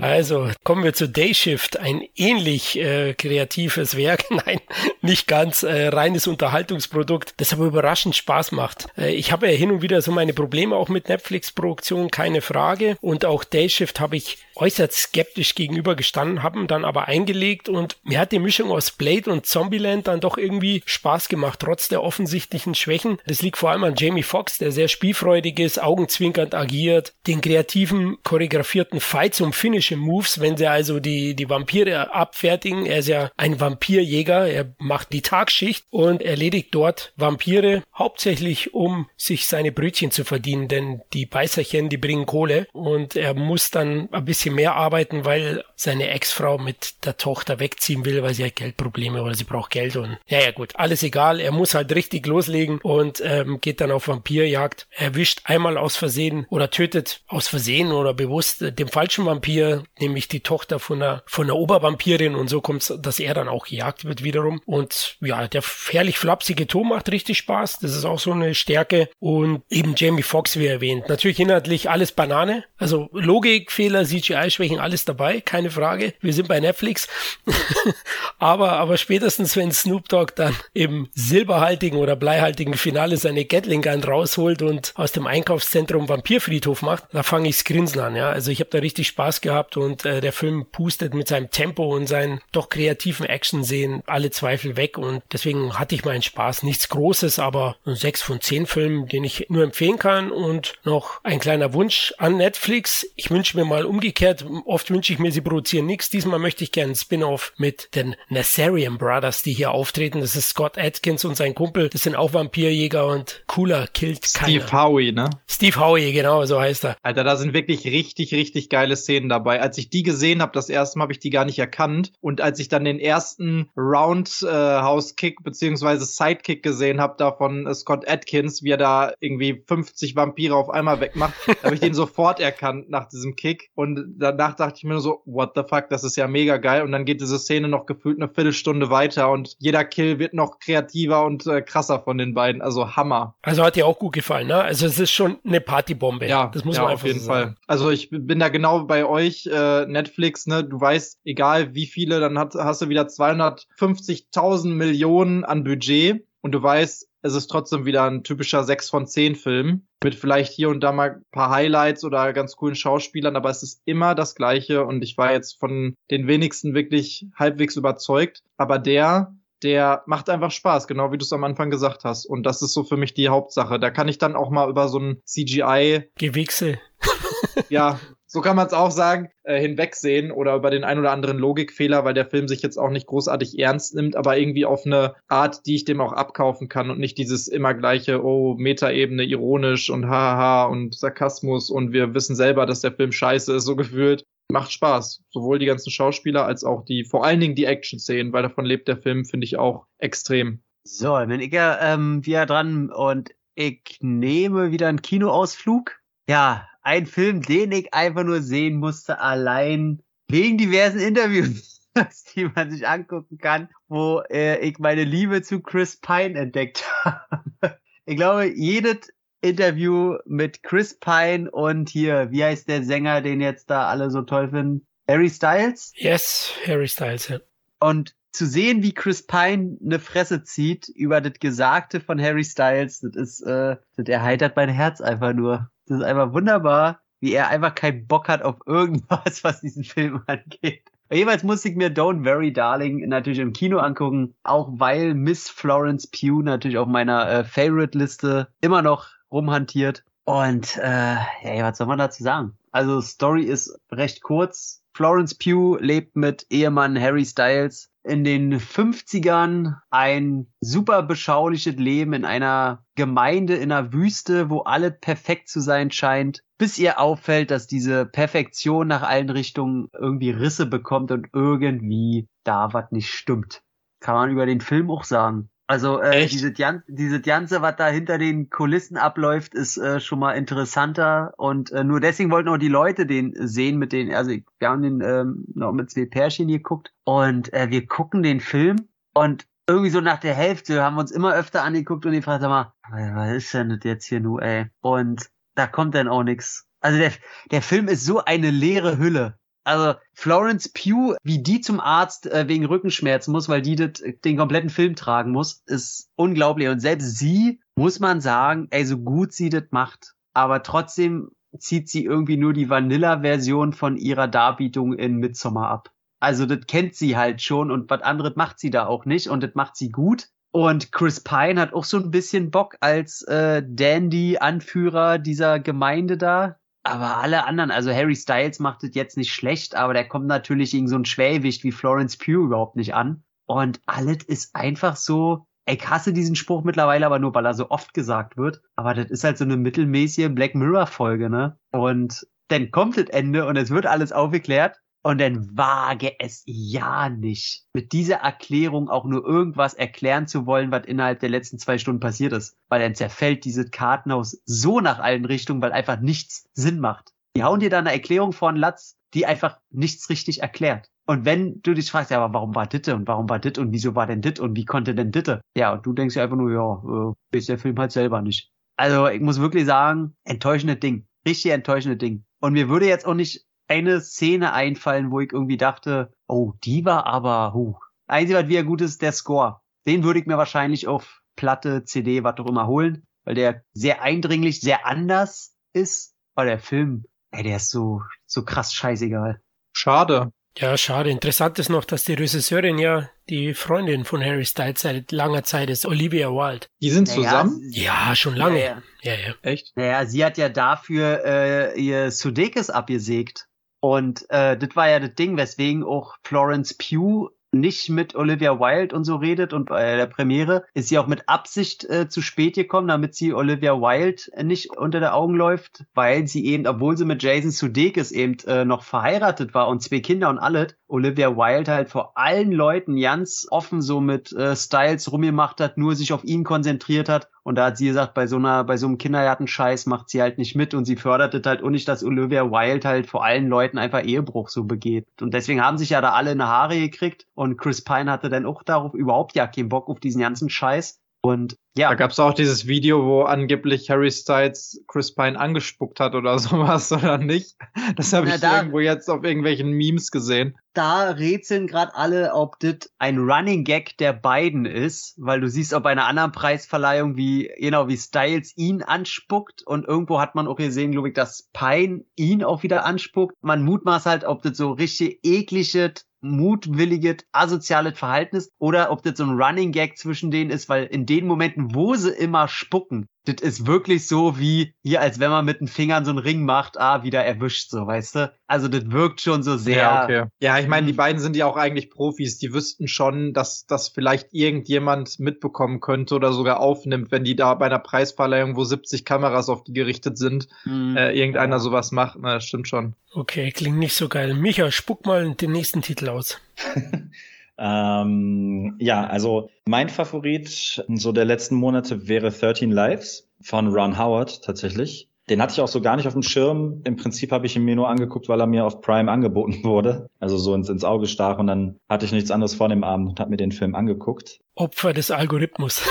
Also, kommen wir zu Dayshift. Ein ähnlich äh, kreatives Werk. Nein, nicht ganz. Äh, reines Unterhaltungsprodukt, das aber überraschend Spaß macht. Äh, ich habe ja hin und wieder so meine Probleme auch mit Netflix-Produktionen, keine Frage. Und auch Dayshift habe ich äußerst skeptisch gegenüber gestanden, haben dann aber eingelegt und mir hat die Mischung aus Blade und Zombieland dann doch irgendwie Spaß gemacht, trotz der offensichtlichen Schwächen. Das liegt vor allem an Jamie Foxx, der sehr spielfreudig ist, augenzwinkernd agiert, den kreativen, choreografierten Fights und Finishing Moves, wenn sie also die, die Vampire abfertigen. Er ist ja ein Vampirjäger, er macht die Tagschicht und erledigt dort Vampire, hauptsächlich um sich seine Brötchen zu verdienen, denn die Beißerchen, die bringen Kohle und er muss dann ein bisschen mehr arbeiten, weil seine Ex-Frau mit der Tochter wegziehen will, weil sie hat Geldprobleme oder sie braucht Geld und ja, ja gut, alles egal. Er muss halt richtig loslegen und ähm, geht dann auf Vampirjagd. Er erwischt einmal aus Versehen oder tötet aus Versehen oder bewusst äh, den falschen Vampir, nämlich die Tochter von einer, von einer Obervampirin und so kommt dass er dann auch gejagt wird wiederum. Und ja, der herrlich flapsige Ton macht richtig Spaß. Das ist auch so eine Stärke. Und eben Jamie Foxx, wie erwähnt. Natürlich inhaltlich alles Banane. Also Logikfehler, CGI-Schwächen, alles dabei, keine Frage. Wir sind bei Netflix. aber, aber spätestens, wenn Snoop Snoop Dogg dann im silberhaltigen oder bleihaltigen Finale seine Gatling Gun rausholt und aus dem Einkaufszentrum Vampirfriedhof macht, da fange ich's Grinsen an. Ja, also ich habe da richtig Spaß gehabt und äh, der Film pustet mit seinem Tempo und seinen doch kreativen Action-Szenen alle Zweifel weg und deswegen hatte ich meinen Spaß. Nichts Großes, aber ein 6 von 10 Filmen, den ich nur empfehlen kann und noch ein kleiner Wunsch an Netflix. Ich wünsche mir mal umgekehrt, oft wünsche ich mir, sie produzieren nichts. Diesmal möchte ich gerne Spin-off mit den Nazarian Brothers, die hier auf auftreten. Das ist Scott Atkins und sein Kumpel. Das sind auch Vampirjäger und cooler killt keiner. Steve Howie, ne? Steve Howie, genau, so heißt er. Alter, da sind wirklich richtig, richtig geile Szenen dabei. Als ich die gesehen habe, das erste Mal habe ich die gar nicht erkannt. Und als ich dann den ersten Roundhouse-Kick äh, beziehungsweise Sidekick gesehen habe, da von äh, Scott Atkins, wie er da irgendwie 50 Vampire auf einmal wegmacht, habe ich den sofort erkannt nach diesem Kick. Und danach dachte ich mir nur so, what the fuck, das ist ja mega geil. Und dann geht diese Szene noch gefühlt eine Viertelstunde weiter und jeder Kill wird noch kreativer und äh, krasser von den beiden. Also Hammer. Also hat dir auch gut gefallen, ne? Also es ist schon eine Partybombe. Ja, das muss ja, man einfach auf jeden so Fall. Also ich bin da genau bei euch, äh, Netflix, ne? Du weißt, egal wie viele, dann hat, hast du wieder 250.000 Millionen an Budget und du weißt, es ist trotzdem wieder ein typischer 6 von 10 Film mit vielleicht hier und da mal ein paar Highlights oder ganz coolen Schauspielern, aber es ist immer das gleiche und ich war jetzt von den wenigsten wirklich halbwegs überzeugt, aber der der macht einfach Spaß, genau wie du es am Anfang gesagt hast. Und das ist so für mich die Hauptsache. Da kann ich dann auch mal über so ein CGI. Gewichse. ja, so kann man es auch sagen, äh, hinwegsehen oder über den ein oder anderen Logikfehler, weil der Film sich jetzt auch nicht großartig ernst nimmt, aber irgendwie auf eine Art, die ich dem auch abkaufen kann und nicht dieses immer gleiche, oh, Metaebene, ironisch und haha und Sarkasmus und wir wissen selber, dass der Film scheiße ist, so gefühlt macht Spaß. Sowohl die ganzen Schauspieler als auch die, vor allen Dingen die Action-Szenen, weil davon lebt der Film, finde ich auch extrem. So, wenn ich ja ähm, wieder dran und ich nehme wieder einen Kinoausflug. Ja, ein Film, den ich einfach nur sehen musste, allein wegen diversen Interviews, die man sich angucken kann, wo äh, ich meine Liebe zu Chris Pine entdeckt habe. Ich glaube, jedes Interview mit Chris Pine und hier, wie heißt der Sänger, den jetzt da alle so toll finden? Harry Styles? Yes, Harry Styles, ja. Und zu sehen, wie Chris Pine eine Fresse zieht über das Gesagte von Harry Styles, das ist, äh, das erheitert mein Herz einfach nur. Das ist einfach wunderbar, wie er einfach keinen Bock hat auf irgendwas, was diesen Film angeht. Jeweils musste ich mir Don't Very Darling natürlich im Kino angucken, auch weil Miss Florence Pugh natürlich auf meiner äh, Favorite-Liste immer noch rumhantiert. Und äh, ja, was soll man dazu sagen? Also Story ist recht kurz. Florence Pugh lebt mit Ehemann Harry Styles in den 50ern ein super beschauliches Leben in einer Gemeinde in einer Wüste, wo alles perfekt zu sein scheint, bis ihr auffällt, dass diese Perfektion nach allen Richtungen irgendwie Risse bekommt und irgendwie da was nicht stimmt. Kann man über den Film auch sagen. Also äh, diese, diese Ganze, was da hinter den Kulissen abläuft, ist äh, schon mal interessanter und äh, nur deswegen wollten auch die Leute den sehen mit den, also wir haben den ähm, noch mit zwei Pärchen geguckt und äh, wir gucken den Film und irgendwie so nach der Hälfte haben wir uns immer öfter angeguckt und die fragt mal, was ist denn das jetzt hier nur, ey? Und da kommt dann auch nix. Also der, der Film ist so eine leere Hülle. Also Florence Pugh, wie die zum Arzt äh, wegen Rückenschmerzen muss, weil die das, den kompletten Film tragen muss, ist unglaublich. Und selbst sie, muss man sagen, ey, so gut sie das macht, aber trotzdem zieht sie irgendwie nur die Vanilla-Version von ihrer Darbietung in Midsommar ab. Also das kennt sie halt schon und was anderes macht sie da auch nicht und das macht sie gut. Und Chris Pine hat auch so ein bisschen Bock als äh, Dandy-Anführer dieser Gemeinde da. Aber alle anderen, also Harry Styles macht es jetzt nicht schlecht, aber der kommt natürlich gegen so ein Schwergewicht wie Florence Pugh überhaupt nicht an. Und alles ist einfach so, ich hasse diesen Spruch mittlerweile aber nur, weil er so oft gesagt wird. Aber das ist halt so eine mittelmäßige Black Mirror Folge, ne? Und dann kommt das Ende und es wird alles aufgeklärt. Und dann wage es ja nicht, mit dieser Erklärung auch nur irgendwas erklären zu wollen, was innerhalb der letzten zwei Stunden passiert ist. Weil dann zerfällt dieses Kartenhaus so nach allen Richtungen, weil einfach nichts Sinn macht. Die hauen dir da eine Erklärung von Latz, die einfach nichts richtig erklärt. Und wenn du dich fragst, ja, aber warum war Ditte und warum war Dit und wieso war denn Dit und wie konnte denn Ditte? Ja, und du denkst ja einfach nur, ja, äh, ist der Film halt selber nicht. Also ich muss wirklich sagen, enttäuschende Ding. Richtig enttäuschende Ding. Und mir würde jetzt auch nicht eine Szene einfallen, wo ich irgendwie dachte, oh, die war aber, huh. Einzige, was wieder gut ist, der Score. Den würde ich mir wahrscheinlich auf Platte, CD, was auch immer holen, weil der sehr eindringlich, sehr anders ist. Aber der Film, ey, der ist so, so krass scheißegal. Schade. Ja, schade. Interessant ist noch, dass die Regisseurin ja die Freundin von Harry Styles seit langer Zeit ist, Olivia Wilde. Die sind naja, zusammen? Ja, schon lange. Ja, ja. ja, Echt? Naja, sie hat ja dafür äh, ihr Sudeikis abgesägt. Und äh, das war ja das Ding, weswegen auch Florence Pugh nicht mit Olivia Wilde und so redet und bei der Premiere. Ist sie auch mit Absicht äh, zu spät gekommen, damit sie Olivia Wilde nicht unter der Augen läuft, weil sie eben, obwohl sie mit Jason Sudeikis eben äh, noch verheiratet war und zwei Kinder und alles, Olivia Wilde halt vor allen Leuten ganz offen so mit äh, Styles rumgemacht hat, nur sich auf ihn konzentriert hat und da hat sie gesagt, bei so einer, bei so einem Kindergartenscheiß macht sie halt nicht mit und sie fördert halt auch nicht, dass Olivia Wilde halt vor allen Leuten einfach Ehebruch so begeht. Und deswegen haben sich ja da alle eine Haare gekriegt und Chris Pine hatte dann auch darauf überhaupt ja keinen Bock auf diesen ganzen Scheiß. Und ja. Da gab es auch dieses Video, wo angeblich Harry Styles Chris Pine angespuckt hat oder sowas, oder nicht? Das habe ich da, irgendwo jetzt auf irgendwelchen Memes gesehen. Da rätseln gerade alle, ob das ein Running Gag der beiden ist, weil du siehst auf einer anderen Preisverleihung, wie genau wie Styles ihn anspuckt und irgendwo hat man auch gesehen, glaube ich, dass Pine ihn auch wieder anspuckt. Man mutmaßt halt, ob das so richtig eklige mutwilliges, asoziales Verhalten ist oder ob das so ein Running Gag zwischen denen ist, weil in den Momenten, wo sie immer spucken, das ist wirklich so wie hier, als wenn man mit den Fingern so einen Ring macht, ah, wieder erwischt, so, weißt du? Also das wirkt schon so sehr. Ja, okay. ja ich meine, die beiden sind ja auch eigentlich Profis, die wüssten schon, dass das vielleicht irgendjemand mitbekommen könnte oder sogar aufnimmt, wenn die da bei einer Preisverleihung, wo 70 Kameras auf die gerichtet sind, mhm. äh, irgendeiner sowas macht. Na, das stimmt schon. Okay, klingt nicht so geil. Micha, spuck mal den nächsten Titel aus. Ähm, ja, also mein Favorit so der letzten Monate wäre 13 Lives von Ron Howard tatsächlich. Den hatte ich auch so gar nicht auf dem Schirm. Im Prinzip habe ich ihn mir nur angeguckt, weil er mir auf Prime angeboten wurde. Also so ins, ins Auge stach und dann hatte ich nichts anderes vor dem Abend und habe mir den Film angeguckt. Opfer des Algorithmus.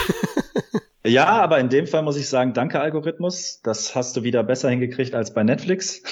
ja, aber in dem Fall muss ich sagen, danke Algorithmus. Das hast du wieder besser hingekriegt als bei Netflix.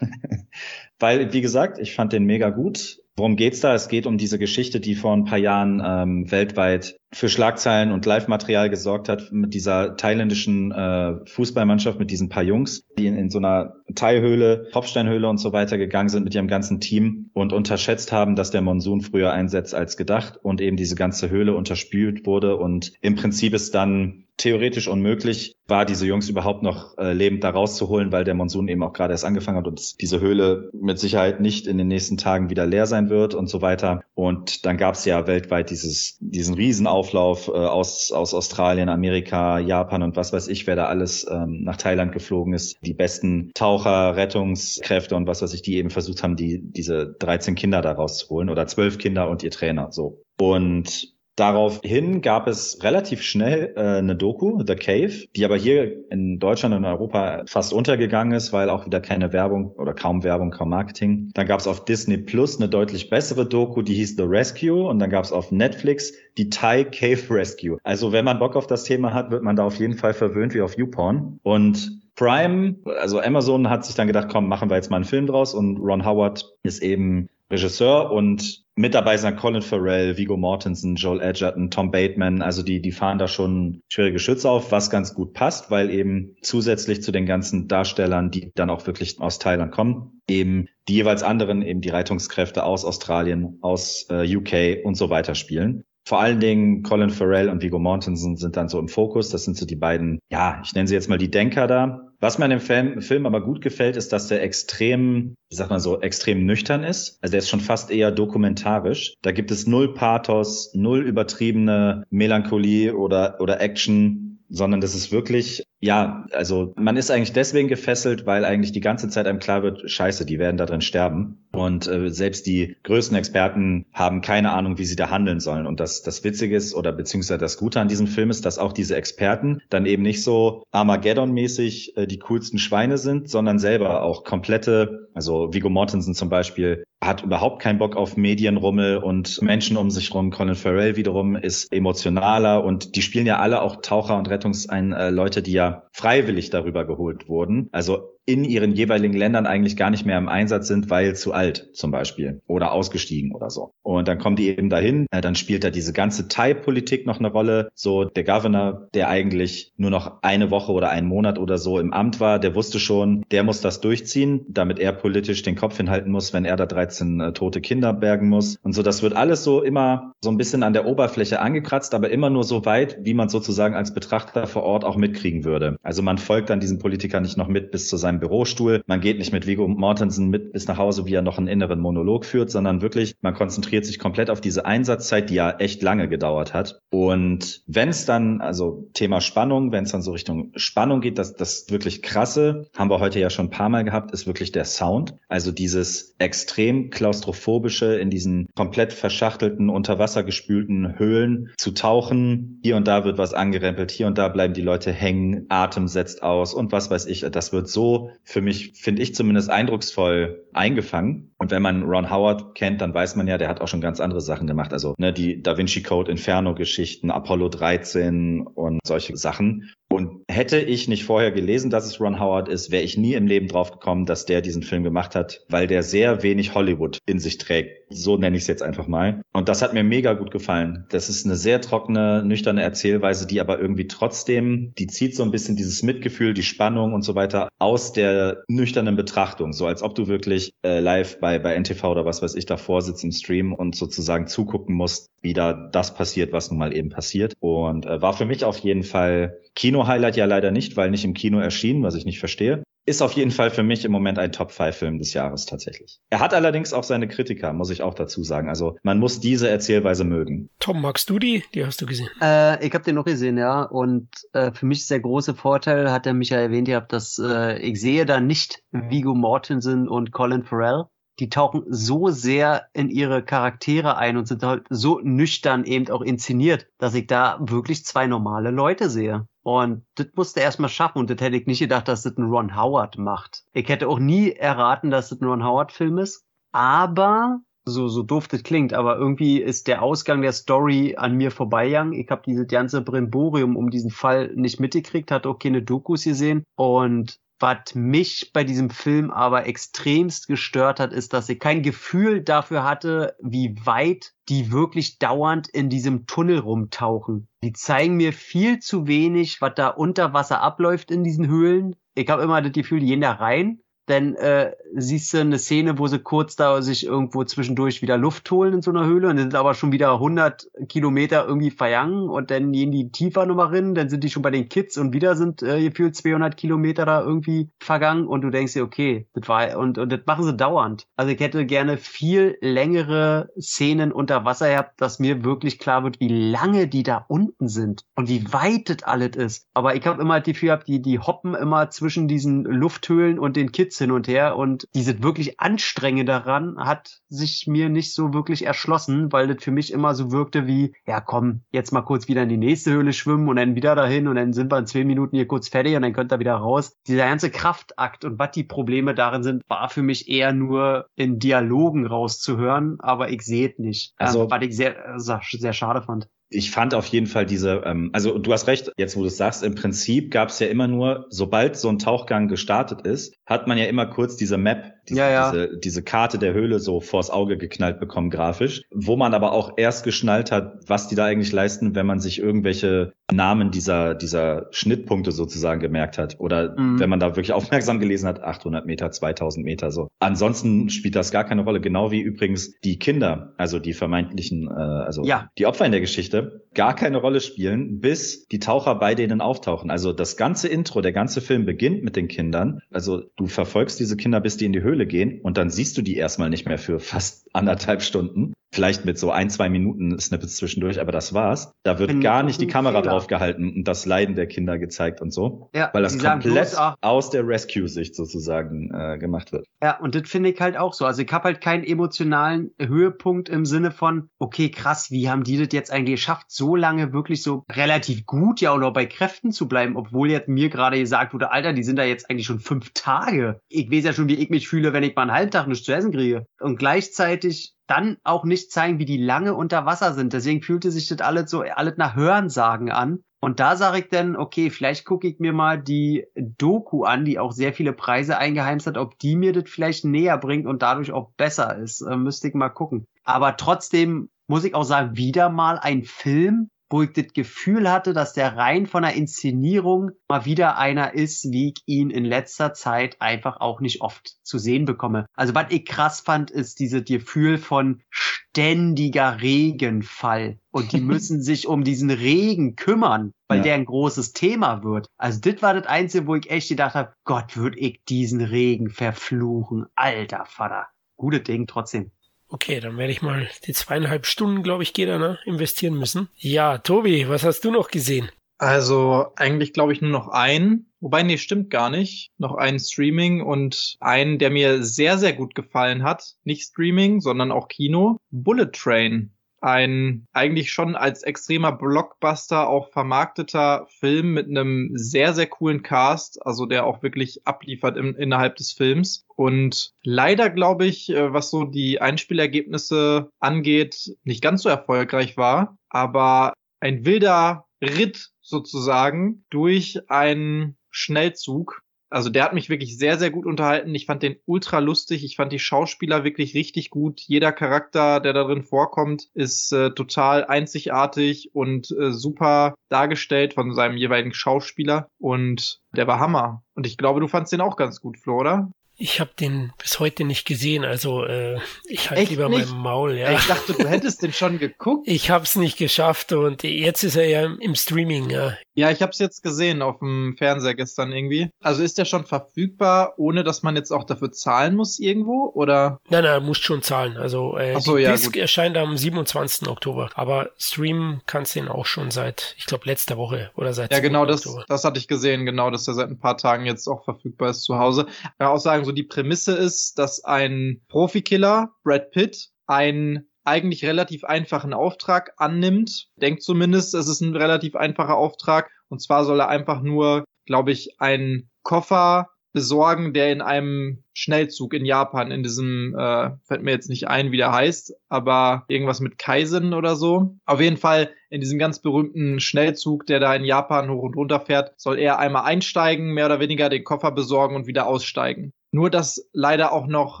weil, wie gesagt, ich fand den mega gut. Worum geht's da? Es geht um diese Geschichte, die vor ein paar Jahren ähm, weltweit für Schlagzeilen und Live-Material gesorgt hat mit dieser thailändischen äh, Fußballmannschaft, mit diesen paar Jungs, die in, in so einer Teilhöhle, Tropfsteinhöhle und so weiter gegangen sind mit ihrem ganzen Team und unterschätzt haben, dass der Monsun früher einsetzt als gedacht und eben diese ganze Höhle unterspült wurde und im Prinzip ist dann theoretisch unmöglich war, diese Jungs überhaupt noch äh, lebend da rauszuholen, weil der Monsun eben auch gerade erst angefangen hat und diese Höhle mit Sicherheit nicht in den nächsten Tagen wieder leer sein wird und so weiter. Und dann gab es ja weltweit dieses, diesen Riesenaufbau Auflauf äh, aus, aus Australien, Amerika, Japan und was weiß ich, wer da alles ähm, nach Thailand geflogen ist. Die besten Taucher, Rettungskräfte und was weiß ich, die eben versucht haben, die, diese 13 Kinder da rauszuholen oder 12 Kinder und ihr Trainer, so. Und Daraufhin gab es relativ schnell äh, eine Doku, The Cave, die aber hier in Deutschland und Europa fast untergegangen ist, weil auch wieder keine Werbung oder kaum Werbung, kaum Marketing. Dann gab es auf Disney Plus eine deutlich bessere Doku, die hieß The Rescue und dann gab es auf Netflix die Thai Cave Rescue. Also wenn man Bock auf das Thema hat, wird man da auf jeden Fall verwöhnt wie auf YouPorn. Und Prime, also Amazon hat sich dann gedacht, komm, machen wir jetzt mal einen Film draus und Ron Howard ist eben Regisseur und mit dabei sind Colin Farrell, Vigo Mortensen, Joel Edgerton, Tom Bateman. Also die, die fahren da schon schwierige Schütze auf, was ganz gut passt, weil eben zusätzlich zu den ganzen Darstellern, die dann auch wirklich aus Thailand kommen, eben die jeweils anderen, eben die Rettungskräfte aus Australien, aus äh, UK und so weiter spielen. Vor allen Dingen Colin Farrell und Vigo Mortensen sind dann so im Fokus. Das sind so die beiden, ja, ich nenne sie jetzt mal die Denker da. Was mir an dem Film, Film aber gut gefällt, ist, dass der extrem, wie sagt man so, extrem nüchtern ist. Also der ist schon fast eher dokumentarisch. Da gibt es null Pathos, null übertriebene Melancholie oder, oder Action sondern das ist wirklich, ja, also man ist eigentlich deswegen gefesselt, weil eigentlich die ganze Zeit einem klar wird, scheiße, die werden da drin sterben. Und äh, selbst die größten Experten haben keine Ahnung, wie sie da handeln sollen. Und das, das Witzige ist, oder beziehungsweise das Gute an diesem Film ist, dass auch diese Experten dann eben nicht so Armageddon-mäßig äh, die coolsten Schweine sind, sondern selber auch komplette, also Vigo Mortensen zum Beispiel, hat überhaupt keinen Bock auf Medienrummel und Menschen um sich rum. Colin Farrell wiederum ist emotionaler und die spielen ja alle auch Taucher und Rettungsleute, die ja freiwillig darüber geholt wurden. Also in ihren jeweiligen Ländern eigentlich gar nicht mehr im Einsatz sind, weil zu alt zum Beispiel oder ausgestiegen oder so. Und dann kommen die eben dahin, äh, dann spielt da diese ganze Thai-Politik noch eine Rolle. So der Governor, der eigentlich nur noch eine Woche oder einen Monat oder so im Amt war, der wusste schon, der muss das durchziehen, damit er politisch den Kopf hinhalten muss, wenn er da 13 äh, tote Kinder bergen muss. Und so, das wird alles so immer so ein bisschen an der Oberfläche angekratzt, aber immer nur so weit, wie man sozusagen als Betrachter vor Ort auch mitkriegen würde. Also man folgt dann diesem Politiker nicht noch mit bis zu seinem Bürostuhl. Man geht nicht mit Vigo Mortensen mit bis nach Hause, wie er noch einen inneren Monolog führt, sondern wirklich, man konzentriert sich komplett auf diese Einsatzzeit, die ja echt lange gedauert hat. Und wenn es dann, also Thema Spannung, wenn es dann so Richtung Spannung geht, das, das wirklich krasse, haben wir heute ja schon ein paar Mal gehabt, ist wirklich der Sound. Also dieses extrem klaustrophobische in diesen komplett verschachtelten, unter Wasser gespülten Höhlen zu tauchen. Hier und da wird was angerempelt, hier und da bleiben die Leute hängen, Atem setzt aus und was weiß ich. Das wird so für mich, finde ich zumindest, eindrucksvoll eingefangen. Und wenn man Ron Howard kennt, dann weiß man ja, der hat auch schon ganz andere Sachen gemacht. Also ne, die Da Vinci Code, Inferno-Geschichten, Apollo 13 und solche Sachen. Und hätte ich nicht vorher gelesen, dass es Ron Howard ist, wäre ich nie im Leben drauf gekommen, dass der diesen Film gemacht hat, weil der sehr wenig Hollywood in sich trägt. So nenne ich es jetzt einfach mal. Und das hat mir mega gut gefallen. Das ist eine sehr trockene, nüchterne Erzählweise, die aber irgendwie trotzdem, die zieht so ein bisschen dieses Mitgefühl, die Spannung und so weiter aus der nüchternen Betrachtung. So als ob du wirklich äh, live bei, bei NTV oder was weiß ich davor sitzt im Stream und sozusagen zugucken musst, wie da das passiert, was nun mal eben passiert. Und äh, war für mich auf jeden Fall Kino-Highlight ja leider nicht, weil nicht im Kino erschienen, was ich nicht verstehe. Ist auf jeden Fall für mich im Moment ein Top-5-Film des Jahres tatsächlich. Er hat allerdings auch seine Kritiker, muss ich auch dazu sagen. Also man muss diese Erzählweise mögen. Tom, magst du die? Die hast du gesehen. Äh, ich habe den noch gesehen, ja. Und äh, für mich ist der große Vorteil, hat er mich ja erwähnt, ihr habt das, äh, ich sehe da nicht Vigo Mortensen und Colin Farrell die tauchen so sehr in ihre Charaktere ein und sind halt so nüchtern eben auch inszeniert, dass ich da wirklich zwei normale Leute sehe. Und das musste er erstmal schaffen und das hätte ich nicht gedacht, dass das ein Ron Howard macht. Ich hätte auch nie erraten, dass das ein Ron Howard Film ist. Aber so, so doof das klingt, aber irgendwie ist der Ausgang der Story an mir vorbeigegangen. Ich habe dieses ganze Brimborium um diesen Fall nicht mitgekriegt, hatte auch keine Dokus gesehen und was mich bei diesem Film aber extremst gestört hat, ist, dass ich kein Gefühl dafür hatte, wie weit die wirklich dauernd in diesem Tunnel rumtauchen. Die zeigen mir viel zu wenig, was da unter Wasser abläuft in diesen Höhlen. Ich habe immer das Gefühl, die gehen da rein dann äh, siehst du eine Szene, wo sie kurz da sich irgendwo zwischendurch wieder Luft holen in so einer Höhle und sind aber schon wieder 100 Kilometer irgendwie vergangen und dann gehen die tiefer nochmal rein, dann sind die schon bei den Kids und wieder sind äh, gefühlt 200 Kilometer da irgendwie vergangen und du denkst dir, okay, das war, und, und das machen sie dauernd. Also ich hätte gerne viel längere Szenen unter Wasser gehabt, dass mir wirklich klar wird, wie lange die da unten sind und wie weit das alles ist. Aber ich habe immer das Gefühl gehabt, die, die hoppen immer zwischen diesen Lufthöhlen und den Kids hin und her und diese wirklich Anstrengende daran hat sich mir nicht so wirklich erschlossen, weil das für mich immer so wirkte wie, ja komm, jetzt mal kurz wieder in die nächste Höhle schwimmen und dann wieder dahin und dann sind wir in zwei Minuten hier kurz fertig und dann könnt ihr wieder raus. Dieser ganze Kraftakt und was die Probleme darin sind, war für mich eher nur in Dialogen rauszuhören, aber ich sehe es nicht. Also, ähm, was ich sehr, sehr schade fand ich fand auf jeden Fall diese, ähm, also du hast recht, jetzt wo du es sagst, im Prinzip gab es ja immer nur, sobald so ein Tauchgang gestartet ist, hat man ja immer kurz diese Map, diese, ja, ja. diese, diese Karte der Höhle so vors Auge geknallt bekommen, grafisch, wo man aber auch erst geschnallt hat, was die da eigentlich leisten, wenn man sich irgendwelche Namen dieser, dieser Schnittpunkte sozusagen gemerkt hat. Oder mhm. wenn man da wirklich aufmerksam gelesen hat, 800 Meter, 2000 Meter so. Ansonsten spielt das gar keine Rolle, genau wie übrigens die Kinder, also die vermeintlichen, äh, also ja. die Opfer in der Geschichte, gar keine Rolle spielen, bis die Taucher bei denen auftauchen. Also das ganze Intro, der ganze Film beginnt mit den Kindern. Also du verfolgst diese Kinder, bis die in die Höhle gehen und dann siehst du die erstmal nicht mehr für fast anderthalb Stunden. Vielleicht mit so ein, zwei Minuten Snippets zwischendurch, aber das war's. Da wird Bin gar nicht die Kamera drauf gehalten und das Leiden der Kinder gezeigt und so. Ja, weil das komplett aus der Rescue-Sicht sozusagen äh, gemacht wird. Ja, und das finde ich halt auch so. Also ich habe halt keinen emotionalen Höhepunkt im Sinne von, okay, krass, wie haben die das jetzt eigentlich geschafft, so lange wirklich so relativ gut ja auch noch bei Kräften zu bleiben, obwohl jetzt mir gerade gesagt wurde, Alter, die sind da jetzt eigentlich schon fünf Tage. Ich weiß ja schon, wie ich mich fühle, wenn ich mal einen halben Tag nichts zu essen kriege. Und gleichzeitig dann auch nicht zeigen, wie die lange unter Wasser sind. Deswegen fühlte sich das alles so, alles nach Hörensagen an. Und da sage ich dann, okay, vielleicht gucke ich mir mal die Doku an, die auch sehr viele Preise eingeheimst hat, ob die mir das vielleicht näher bringt und dadurch auch besser ist. Äh, müsste ich mal gucken. Aber trotzdem muss ich auch sagen, wieder mal ein Film, wo ich das Gefühl hatte, dass der rein von der Inszenierung mal wieder einer ist, wie ich ihn in letzter Zeit einfach auch nicht oft zu sehen bekomme. Also was ich krass fand, ist dieses Gefühl von ständiger Regenfall. Und die müssen sich um diesen Regen kümmern, weil ja. der ein großes Thema wird. Also das war das Einzige, wo ich echt gedacht habe, Gott, würde ich diesen Regen verfluchen. Alter Vater. Gute Ding trotzdem. Okay, dann werde ich mal die zweieinhalb Stunden, glaube ich, jeder ne, investieren müssen. Ja, Tobi, was hast du noch gesehen? Also eigentlich glaube ich nur noch einen. Wobei, nee, stimmt gar nicht. Noch einen Streaming und einen, der mir sehr, sehr gut gefallen hat. Nicht Streaming, sondern auch Kino. Bullet Train ein eigentlich schon als extremer Blockbuster auch vermarkteter Film mit einem sehr, sehr coolen Cast, also der auch wirklich abliefert im, innerhalb des Films. Und leider glaube ich, äh, was so die Einspielergebnisse angeht, nicht ganz so erfolgreich war, aber ein wilder Ritt sozusagen durch einen Schnellzug also der hat mich wirklich sehr, sehr gut unterhalten. Ich fand den ultra lustig. Ich fand die Schauspieler wirklich richtig gut. Jeder Charakter, der da drin vorkommt, ist äh, total einzigartig und äh, super dargestellt von seinem jeweiligen Schauspieler. Und der war Hammer. Und ich glaube, du fandst den auch ganz gut, Flo, oder? Ich habe den bis heute nicht gesehen, also äh, ich halte lieber nicht? mein Maul. Ja. Ich dachte, du hättest den schon geguckt. Ich habe es nicht geschafft und jetzt ist er ja im Streaming. Ja, ja ich habe es jetzt gesehen auf dem Fernseher gestern irgendwie. Also ist der schon verfügbar, ohne dass man jetzt auch dafür zahlen muss irgendwo, oder? Nein, nein, musst schon zahlen. Also äh, so, die ja, Disc gut. erscheint am 27. Oktober, aber streamen kannst du ihn auch schon seit, ich glaube, letzter Woche oder seit. Ja, genau, das, das hatte ich gesehen, genau, dass er seit ein paar Tagen jetzt auch verfügbar ist zu Hause. Ja, auch sagen, so die Prämisse ist, dass ein Profikiller, Brad Pitt, einen eigentlich relativ einfachen Auftrag annimmt. Denkt zumindest, es ist ein relativ einfacher Auftrag. Und zwar soll er einfach nur, glaube ich, einen Koffer besorgen, der in einem Schnellzug in Japan, in diesem, äh, fällt mir jetzt nicht ein, wie der heißt, aber irgendwas mit Kaisen oder so. Auf jeden Fall in diesem ganz berühmten Schnellzug, der da in Japan hoch und runter fährt, soll er einmal einsteigen, mehr oder weniger den Koffer besorgen und wieder aussteigen. Nur dass leider auch noch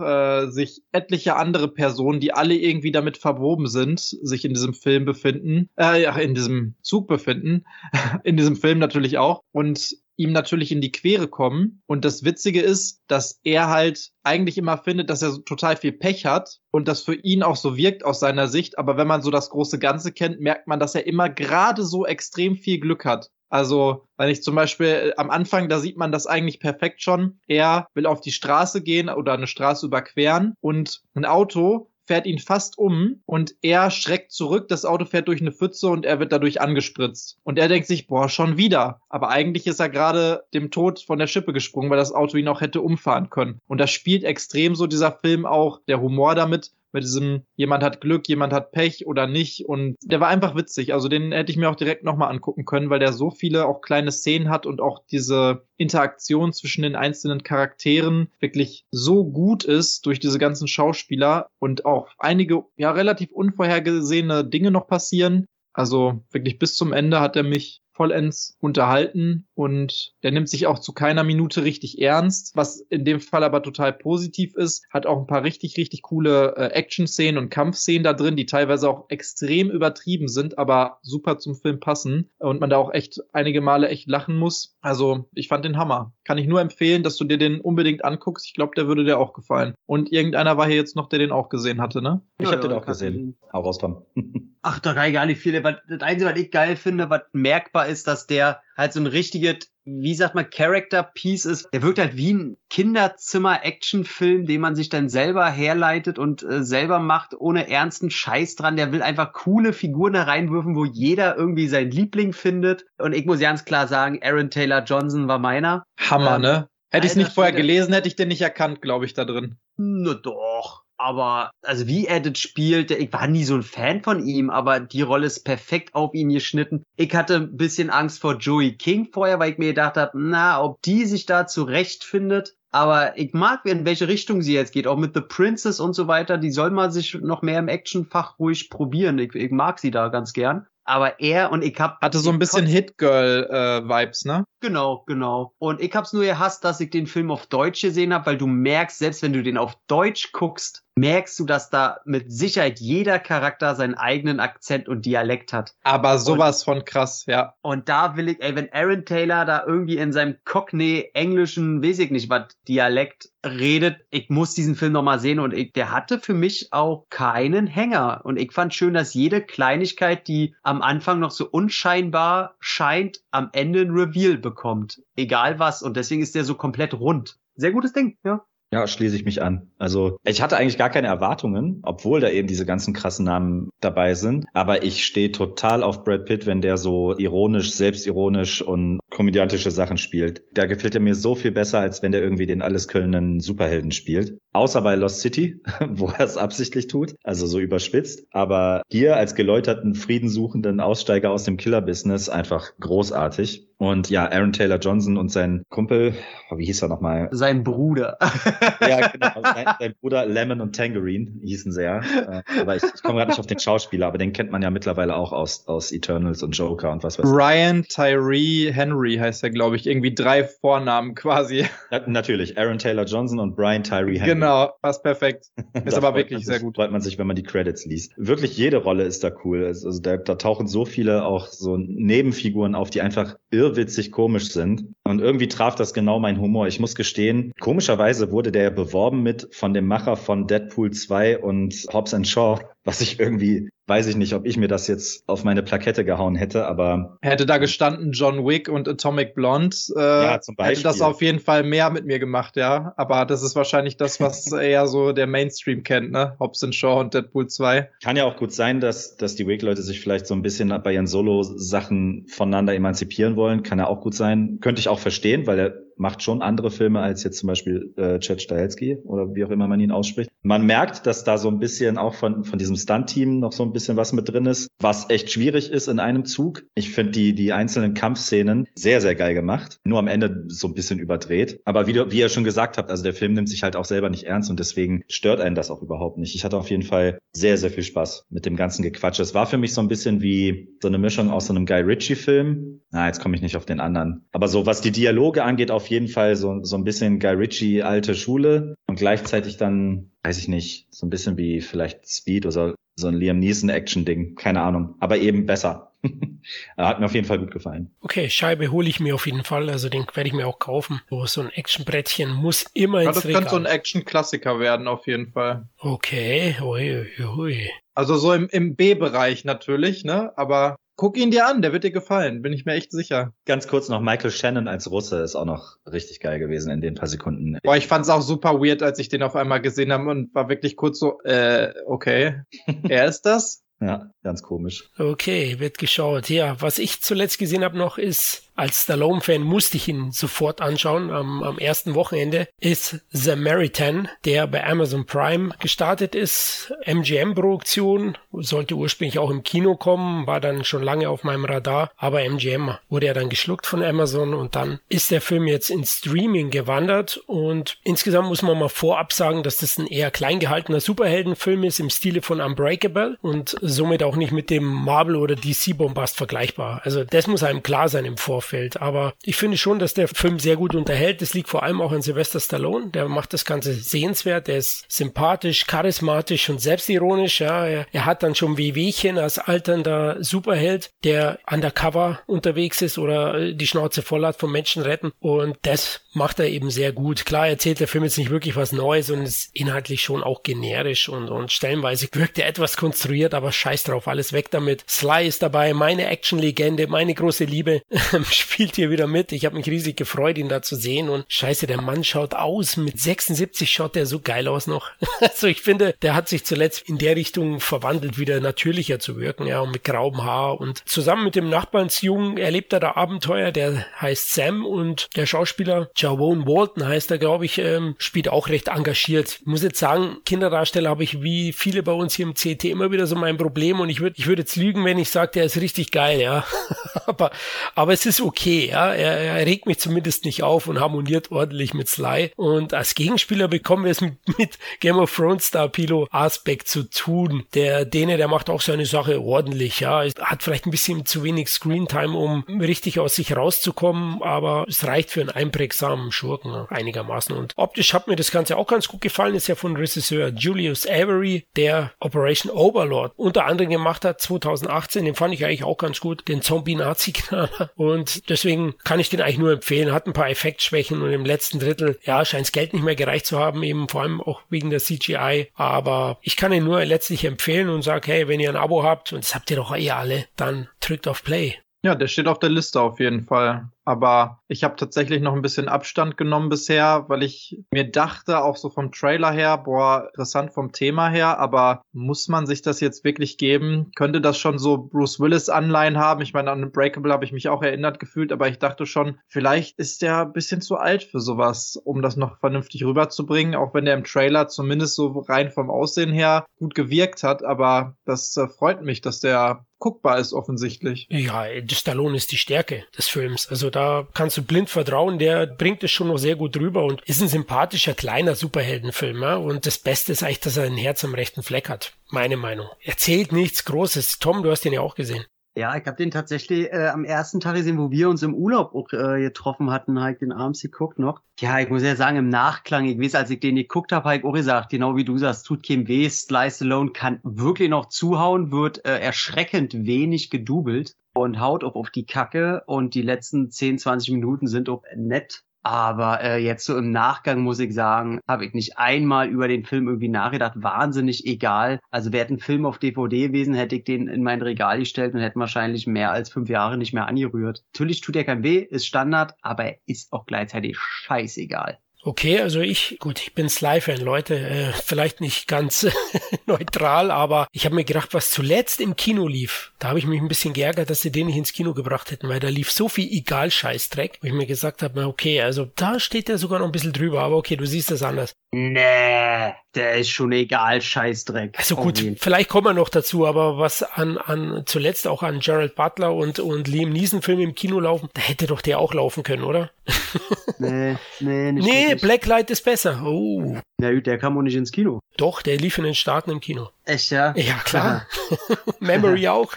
äh, sich etliche andere Personen, die alle irgendwie damit verwoben sind, sich in diesem Film befinden, äh, ja, in diesem Zug befinden, in diesem Film natürlich auch. Und ihm natürlich in die Quere kommen. Und das Witzige ist, dass er halt eigentlich immer findet, dass er total viel Pech hat und das für ihn auch so wirkt aus seiner Sicht. Aber wenn man so das große Ganze kennt, merkt man, dass er immer gerade so extrem viel Glück hat. Also, wenn ich zum Beispiel äh, am Anfang, da sieht man das eigentlich perfekt schon. Er will auf die Straße gehen oder eine Straße überqueren und ein Auto fährt ihn fast um und er schreckt zurück, das Auto fährt durch eine Pfütze und er wird dadurch angespritzt. Und er denkt sich, boah, schon wieder. Aber eigentlich ist er gerade dem Tod von der Schippe gesprungen, weil das Auto ihn auch hätte umfahren können. Und das spielt extrem so dieser Film auch, der Humor damit, mit diesem, jemand hat Glück, jemand hat Pech oder nicht. Und der war einfach witzig. Also den hätte ich mir auch direkt nochmal angucken können, weil der so viele auch kleine Szenen hat und auch diese Interaktion zwischen den einzelnen Charakteren wirklich so gut ist durch diese ganzen Schauspieler und auch einige ja relativ unvorhergesehene Dinge noch passieren. Also wirklich bis zum Ende hat er mich vollends unterhalten und der nimmt sich auch zu keiner Minute richtig ernst, was in dem Fall aber total positiv ist. Hat auch ein paar richtig, richtig coole äh, Action-Szenen und Kampfszenen da drin, die teilweise auch extrem übertrieben sind, aber super zum Film passen und man da auch echt einige Male echt lachen muss. Also ich fand den Hammer. Kann ich nur empfehlen, dass du dir den unbedingt anguckst. Ich glaube, der würde dir auch gefallen. Und irgendeiner war hier jetzt noch, der den auch gesehen hatte, ne? Ich ja, habe den auch gesehen. Hau raus, Tom. Ach, da kann ich gar nicht viel. Das Einzige, was ich geil finde, was merkbar ist, dass der halt so ein richtiges, wie sagt man, Character-Piece ist. Der wirkt halt wie ein Kinderzimmer-Actionfilm, den man sich dann selber herleitet und äh, selber macht, ohne ernsten Scheiß dran. Der will einfach coole Figuren da reinwürfen, wo jeder irgendwie seinen Liebling findet. Und ich muss ganz klar sagen, Aaron Taylor Johnson war meiner. Hammer, ähm, ne? Hätte ich es nicht vorher gelesen, hätte ich den nicht erkannt, glaube ich, da drin. Na doch aber also wie er das spielt, ich war nie so ein Fan von ihm, aber die Rolle ist perfekt auf ihn geschnitten. Ich hatte ein bisschen Angst vor Joey King vorher, weil ich mir gedacht habe, na, ob die sich da zurechtfindet. Aber ich mag, in welche Richtung sie jetzt geht, auch mit The Princess und so weiter. Die soll mal sich noch mehr im Actionfach ruhig probieren. Ich, ich mag sie da ganz gern aber er und ich hab hatte so ein bisschen Hit Girl äh, ne? Genau, genau. Und ich hab's nur gehasst, dass ich den Film auf Deutsch gesehen habe, weil du merkst, selbst wenn du den auf Deutsch guckst, merkst du, dass da mit Sicherheit jeder Charakter seinen eigenen Akzent und Dialekt hat. Aber sowas und, von krass, ja. Und da will ich, ey, wenn Aaron Taylor da irgendwie in seinem Cockney englischen, weiß ich nicht was, Dialekt redet, ich muss diesen Film nochmal sehen und ich, der hatte für mich auch keinen Hänger. Und ich fand schön, dass jede Kleinigkeit, die am Anfang noch so unscheinbar scheint, am Ende ein Reveal bekommt. Egal was. Und deswegen ist der so komplett rund. Sehr gutes Ding, ja. Ja, schließe ich mich an. Also ich hatte eigentlich gar keine Erwartungen, obwohl da eben diese ganzen krassen Namen dabei sind. Aber ich stehe total auf Brad Pitt, wenn der so ironisch, selbstironisch und komödiantische Sachen spielt. Da gefällt er mir so viel besser, als wenn der irgendwie den allesköllenden Superhelden spielt. Außer bei Lost City, wo er es absichtlich tut, also so überspitzt. Aber hier als geläuterten, friedensuchenden Aussteiger aus dem Killer-Business einfach großartig. Und ja, Aaron Taylor Johnson und sein Kumpel, wie hieß er nochmal? Sein Bruder. ja, genau. Sein, sein, Bruder Lemon und Tangerine hießen sie ja. Äh, aber ich, ich komme gerade nicht auf den Schauspieler, aber den kennt man ja mittlerweile auch aus, aus Eternals und Joker und was weiß ich. Ryan Tyree Henry heißt er, glaube ich. Irgendwie drei Vornamen quasi. Ja, natürlich. Aaron Taylor Johnson und Brian Tyree Henry. Genau, passt perfekt. Ist aber wirklich sehr gut. Freut man sich, wenn man die Credits liest. Wirklich jede Rolle ist da cool. Also da, da tauchen so viele auch so Nebenfiguren auf, die einfach irre irrwitzig komisch sind. Und irgendwie traf das genau mein Humor. Ich muss gestehen, komischerweise wurde der beworben mit von dem Macher von Deadpool 2 und Hobbs and Shaw, was ich irgendwie weiß ich nicht, ob ich mir das jetzt auf meine Plakette gehauen hätte, aber. Hätte da gestanden John Wick und Atomic Blonde, äh, ja, zum Beispiel. hätte das auf jeden Fall mehr mit mir gemacht, ja. Aber das ist wahrscheinlich das, was eher so der Mainstream kennt, ne? Hobbs and Shaw und Deadpool 2. Kann ja auch gut sein, dass, dass die Wick-Leute sich vielleicht so ein bisschen bei ihren Solo-Sachen voneinander emanzipieren wollen. Kann ja auch gut sein. Könnte ich auch verstehen, weil er macht schon andere Filme als jetzt zum Beispiel äh, Chad Stahelski oder wie auch immer man ihn ausspricht. Man merkt, dass da so ein bisschen auch von, von diesem Stunt-Team noch so ein bisschen was mit drin ist, was echt schwierig ist in einem Zug. Ich finde die, die einzelnen Kampfszenen sehr, sehr geil gemacht. Nur am Ende so ein bisschen überdreht. Aber wie, du, wie ihr schon gesagt habt, also der Film nimmt sich halt auch selber nicht ernst und deswegen stört einen das auch überhaupt nicht. Ich hatte auf jeden Fall sehr, sehr viel Spaß mit dem ganzen Gequatsch. Es war für mich so ein bisschen wie so eine Mischung aus so einem Guy Ritchie-Film. Na, jetzt komme ich nicht auf den anderen. Aber so, was die Dialoge angeht, auf jeden Fall so, so ein bisschen Guy Ritchie alte Schule und gleichzeitig dann, weiß ich nicht, so ein bisschen wie vielleicht Speed oder so ein Liam Neeson Action Ding, keine Ahnung, aber eben besser. Hat mir auf jeden Fall gut gefallen. Okay, Scheibe hole ich mir auf jeden Fall, also den werde ich mir auch kaufen. So, so ein Actionbrettchen muss immer ins ja, Das Regal. könnte so ein Action-Klassiker werden, auf jeden Fall. Okay, ui, ui, ui. Also so im, im B-Bereich natürlich, ne? Aber Guck ihn dir an, der wird dir gefallen, bin ich mir echt sicher. Ganz kurz noch, Michael Shannon als Russe ist auch noch richtig geil gewesen in den paar Sekunden. Boah, ich fand's auch super weird, als ich den auf einmal gesehen habe und war wirklich kurz so, äh, okay, er ist das? Ja, ganz komisch. Okay, wird geschaut. Ja, was ich zuletzt gesehen habe noch ist als Stallone-Fan musste ich ihn sofort anschauen am, am ersten Wochenende, ist The Samaritan, der bei Amazon Prime gestartet ist. MGM-Produktion, sollte ursprünglich auch im Kino kommen, war dann schon lange auf meinem Radar, aber MGM wurde ja dann geschluckt von Amazon und dann ist der Film jetzt ins Streaming gewandert und insgesamt muss man mal vorab sagen, dass das ein eher klein gehaltener Superheldenfilm ist im Stile von Unbreakable und somit auch nicht mit dem Marvel oder DC Bombast vergleichbar. Also das muss einem klar sein im Vorfeld auffällt. Aber ich finde schon, dass der Film sehr gut unterhält. Das liegt vor allem auch an Sylvester Stallone. Der macht das Ganze sehenswert. Der ist sympathisch, charismatisch und selbstironisch. Ja, er, er hat dann schon Wehwehchen als alternder Superheld, der undercover unterwegs ist oder die Schnauze voll hat vom Menschen retten. Und das macht er eben sehr gut. Klar erzählt der Film jetzt nicht wirklich was Neues und ist inhaltlich schon auch generisch und, und stellenweise wirkt er etwas konstruiert, aber scheiß drauf, alles weg damit. Sly ist dabei, meine Actionlegende, meine große Liebe. spielt hier wieder mit. Ich habe mich riesig gefreut, ihn da zu sehen. Und scheiße, der Mann schaut aus. Mit 76 schaut der so geil aus noch. also ich finde, der hat sich zuletzt in der Richtung verwandelt, wieder natürlicher zu wirken. Ja, und mit grauem Haar. Und zusammen mit dem Nachbarnsjungen erlebt er da Abenteuer. Der heißt Sam und der Schauspieler Javon Walton heißt er, glaube ich, ähm, spielt auch recht engagiert. Ich muss jetzt sagen, Kinderdarsteller habe ich wie viele bei uns hier im CT immer wieder so mein Problem. Und ich würde ich würde jetzt lügen, wenn ich sage, der ist richtig geil, ja. aber, aber es ist okay, ja. Er, er regt mich zumindest nicht auf und harmoniert ordentlich mit Sly. Und als Gegenspieler bekommen wir es mit, mit Game of Thrones Star Pilo Aspect zu tun. Der Däne, der macht auch seine Sache ordentlich, ja. Hat vielleicht ein bisschen zu wenig Screentime, um richtig aus sich rauszukommen, aber es reicht für einen einprägsamen Schurken einigermaßen. Und optisch hat mir das Ganze auch ganz gut gefallen. Ist ja von Regisseur Julius Avery, der Operation Overlord unter anderem gemacht hat 2018. Den fand ich eigentlich auch ganz gut. Den Zombie-Nazi-Knaller. Und deswegen kann ich den eigentlich nur empfehlen. Hat ein paar Effektschwächen und im letzten Drittel, ja, scheint das Geld nicht mehr gereicht zu haben, eben vor allem auch wegen der CGI. Aber ich kann ihn nur letztlich empfehlen und sage, hey, wenn ihr ein Abo habt, und das habt ihr doch eh alle, dann drückt auf Play. Ja, der steht auf der Liste auf jeden Fall. Aber ich habe tatsächlich noch ein bisschen Abstand genommen bisher, weil ich mir dachte, auch so vom Trailer her, boah, interessant vom Thema her, aber muss man sich das jetzt wirklich geben? Könnte das schon so Bruce Willis Anleihen haben? Ich meine, an Unbreakable habe ich mich auch erinnert gefühlt, aber ich dachte schon, vielleicht ist der ein bisschen zu alt für sowas, um das noch vernünftig rüberzubringen, auch wenn der im Trailer zumindest so rein vom Aussehen her gut gewirkt hat, aber das äh, freut mich, dass der guckbar ist offensichtlich. Ja, Stallone ist die Stärke des Films. Also da kannst du blind vertrauen. Der bringt es schon noch sehr gut rüber und ist ein sympathischer kleiner Superheldenfilm. Ja? Und das Beste ist eigentlich, dass er ein Herz am rechten Fleck hat. Meine Meinung. Erzählt nichts Großes. Tom, du hast den ja auch gesehen. Ja, ich habe den tatsächlich äh, am ersten Tag gesehen, wo wir uns im Urlaub auch, äh, getroffen hatten, halt den abends geguckt noch. Ja, ich muss ja sagen, im Nachklang, ich weiß, als ich den geguckt habe, habe ich auch gesagt, genau wie du sagst, tut keinem weh, Slice Alone kann wirklich noch zuhauen, wird äh, erschreckend wenig gedubelt und haut auch auf die Kacke und die letzten 10, 20 Minuten sind auch nett aber äh, jetzt so im Nachgang muss ich sagen, habe ich nicht einmal über den Film irgendwie nachgedacht. Wahnsinnig egal. Also wäre ein Film auf DVD gewesen, hätte ich den in mein Regal gestellt und hätte wahrscheinlich mehr als fünf Jahre nicht mehr angerührt. Natürlich tut er kein weh, ist Standard, aber er ist auch gleichzeitig scheißegal. Okay, also ich, gut, ich bin Sly-Fan, Leute, äh, vielleicht nicht ganz neutral, aber ich habe mir gedacht, was zuletzt im Kino lief, da habe ich mich ein bisschen geärgert, dass sie den nicht ins Kino gebracht hätten, weil da lief so viel Egal-Scheißdreck, wo ich mir gesagt habe, okay, also da steht er sogar noch ein bisschen drüber, aber okay, du siehst das anders. Nee, der ist schon egal, Scheißdreck. Also gut, vielleicht kommen wir noch dazu, aber was an, an zuletzt auch an Gerald Butler und, und Liam Neeson Film im Kino laufen, da hätte doch der auch laufen können, oder? nee, nee, nicht Nee, wirklich. Blacklight ist besser. Oh. Na gut, der kam auch nicht ins Kino. Doch, der lief in den Staaten im Kino. Echt, ja? Ja, klar. Memory auch.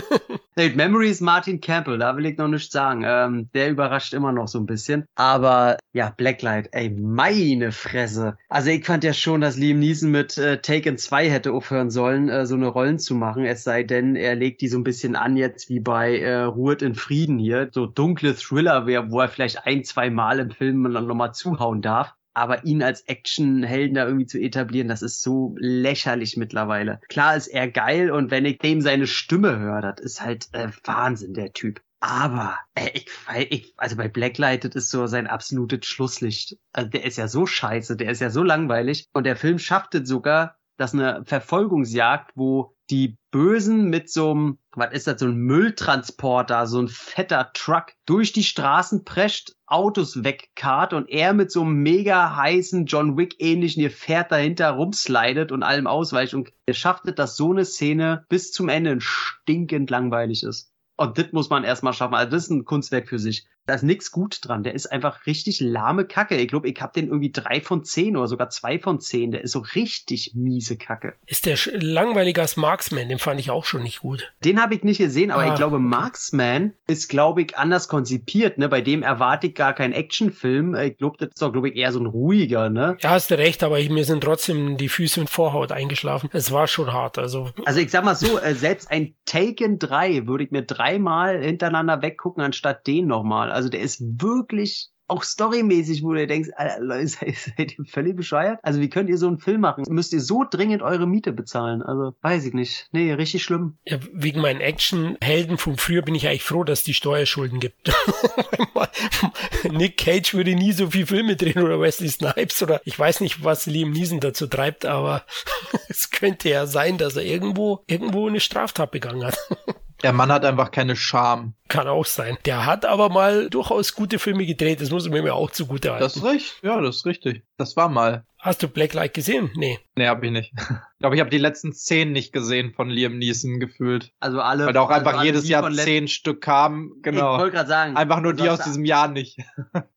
Memory ist Martin Campbell, da will ich noch nichts sagen. Ähm, der überrascht immer noch so ein bisschen. Aber ja, Blacklight, ey, meine Fresse. Also ich fand ja schon, dass Liam Neeson mit äh, Taken 2 hätte aufhören sollen, äh, so eine Rollen zu machen. Es sei denn, er legt die so ein bisschen an jetzt wie bei äh, Ruhet in Frieden hier. So dunkle Thriller, wo er vielleicht ein, zwei Mal im Film nochmal zuhauen darf. Aber ihn als Actionhelden da irgendwie zu etablieren, das ist so lächerlich mittlerweile. Klar ist er geil und wenn ich dem seine Stimme höre, das ist halt äh, Wahnsinn, der Typ. Aber äh, ich, ich, also bei Blacklight, das ist so sein absolutes Schlusslicht. Also der ist ja so scheiße, der ist ja so langweilig. Und der Film schafft es sogar, dass eine Verfolgungsjagd, wo die Bösen mit so einem, was ist das, so ein Mülltransporter, so ein fetter Truck durch die Straßen prescht, Autos wegkart und er mit so einem mega heißen John Wick ähnlichen, ihr fährt dahinter rumslidet und allem ausweicht und er schafft es, dass so eine Szene bis zum Ende stinkend langweilig ist. Und das muss man erstmal schaffen. Also das ist ein Kunstwerk für sich. Da ist nichts gut dran. Der ist einfach richtig lahme Kacke. Ich glaube, ich habe den irgendwie drei von zehn oder sogar zwei von zehn. Der ist so richtig miese Kacke. Ist der langweiliger als Marksman? Den fand ich auch schon nicht gut. Den habe ich nicht gesehen, aber ah. ich glaube, Marksman ist, glaube ich, anders konzipiert. Ne? Bei dem erwarte ich gar keinen Actionfilm. Ich glaube, das ist doch, glaube ich, eher so ein ruhiger. Ne? Ja, hast du recht, aber ich, mir sind trotzdem die Füße in Vorhaut eingeschlafen. Es war schon hart. Also, also ich sag mal so, äh, selbst ein Taken 3 würde ich mir dreimal hintereinander weggucken, anstatt den nochmal. Also der ist wirklich auch storymäßig, wo du denkst, Alter, Leute, seid, seid ihr völlig bescheuert? Also wie könnt ihr so einen Film machen? Müsst ihr so dringend eure Miete bezahlen? Also weiß ich nicht. Nee, richtig schlimm. Ja, wegen meinen Action-Helden von früher bin ich eigentlich froh, dass die Steuerschulden gibt. Nick Cage würde nie so viel Filme drehen oder Wesley Snipes oder ich weiß nicht, was Liam Neeson dazu treibt, aber es könnte ja sein, dass er irgendwo, irgendwo eine Straftat begangen hat. Der Mann hat einfach keine Scham. Kann auch sein. Der hat aber mal durchaus gute Filme gedreht. Das muss man mir auch zugute halten. Das ist recht. Ja, das ist richtig. Das war mal. Hast du Blacklight gesehen? Nee. Nee, hab ich nicht. Ich glaube, ich habe die letzten zehn nicht gesehen von Liam Neeson gefühlt. Also alle. Weil da auch also einfach jedes Jahr zehn Stück kamen. Genau. Ich wollte gerade sagen. Einfach nur die aus diesem Jahr nicht.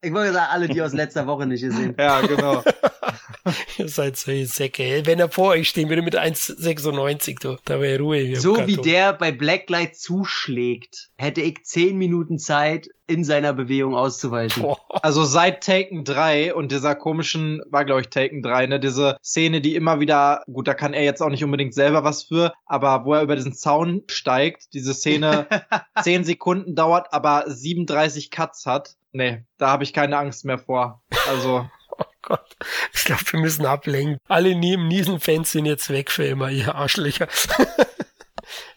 Ich wollte sagen, alle die aus letzter Woche nicht gesehen. ja, genau. Ihr seid so Säcke. Wenn er vor euch stehen würde mit 1,96, du, da wäre Ruhe. So wie der bei Blacklight zuschlägt, hätte ich zehn Minuten Zeit, in seiner Bewegung auszuweichen. Boah. Also seit Taken 3 und dieser komischen, war glaube ich Taken 3, ne, diese Szene, die immer wieder, gut, da kann er jetzt auch nicht unbedingt selber was für, aber wo er über diesen Zaun steigt, diese Szene 10 Sekunden dauert, aber 37 Cuts hat. Nee, da habe ich keine Angst mehr vor. Also. Gott, ich glaube, wir müssen ablenken. Alle Niesen-Fans sind jetzt weg für immer, ihr Arschlöcher.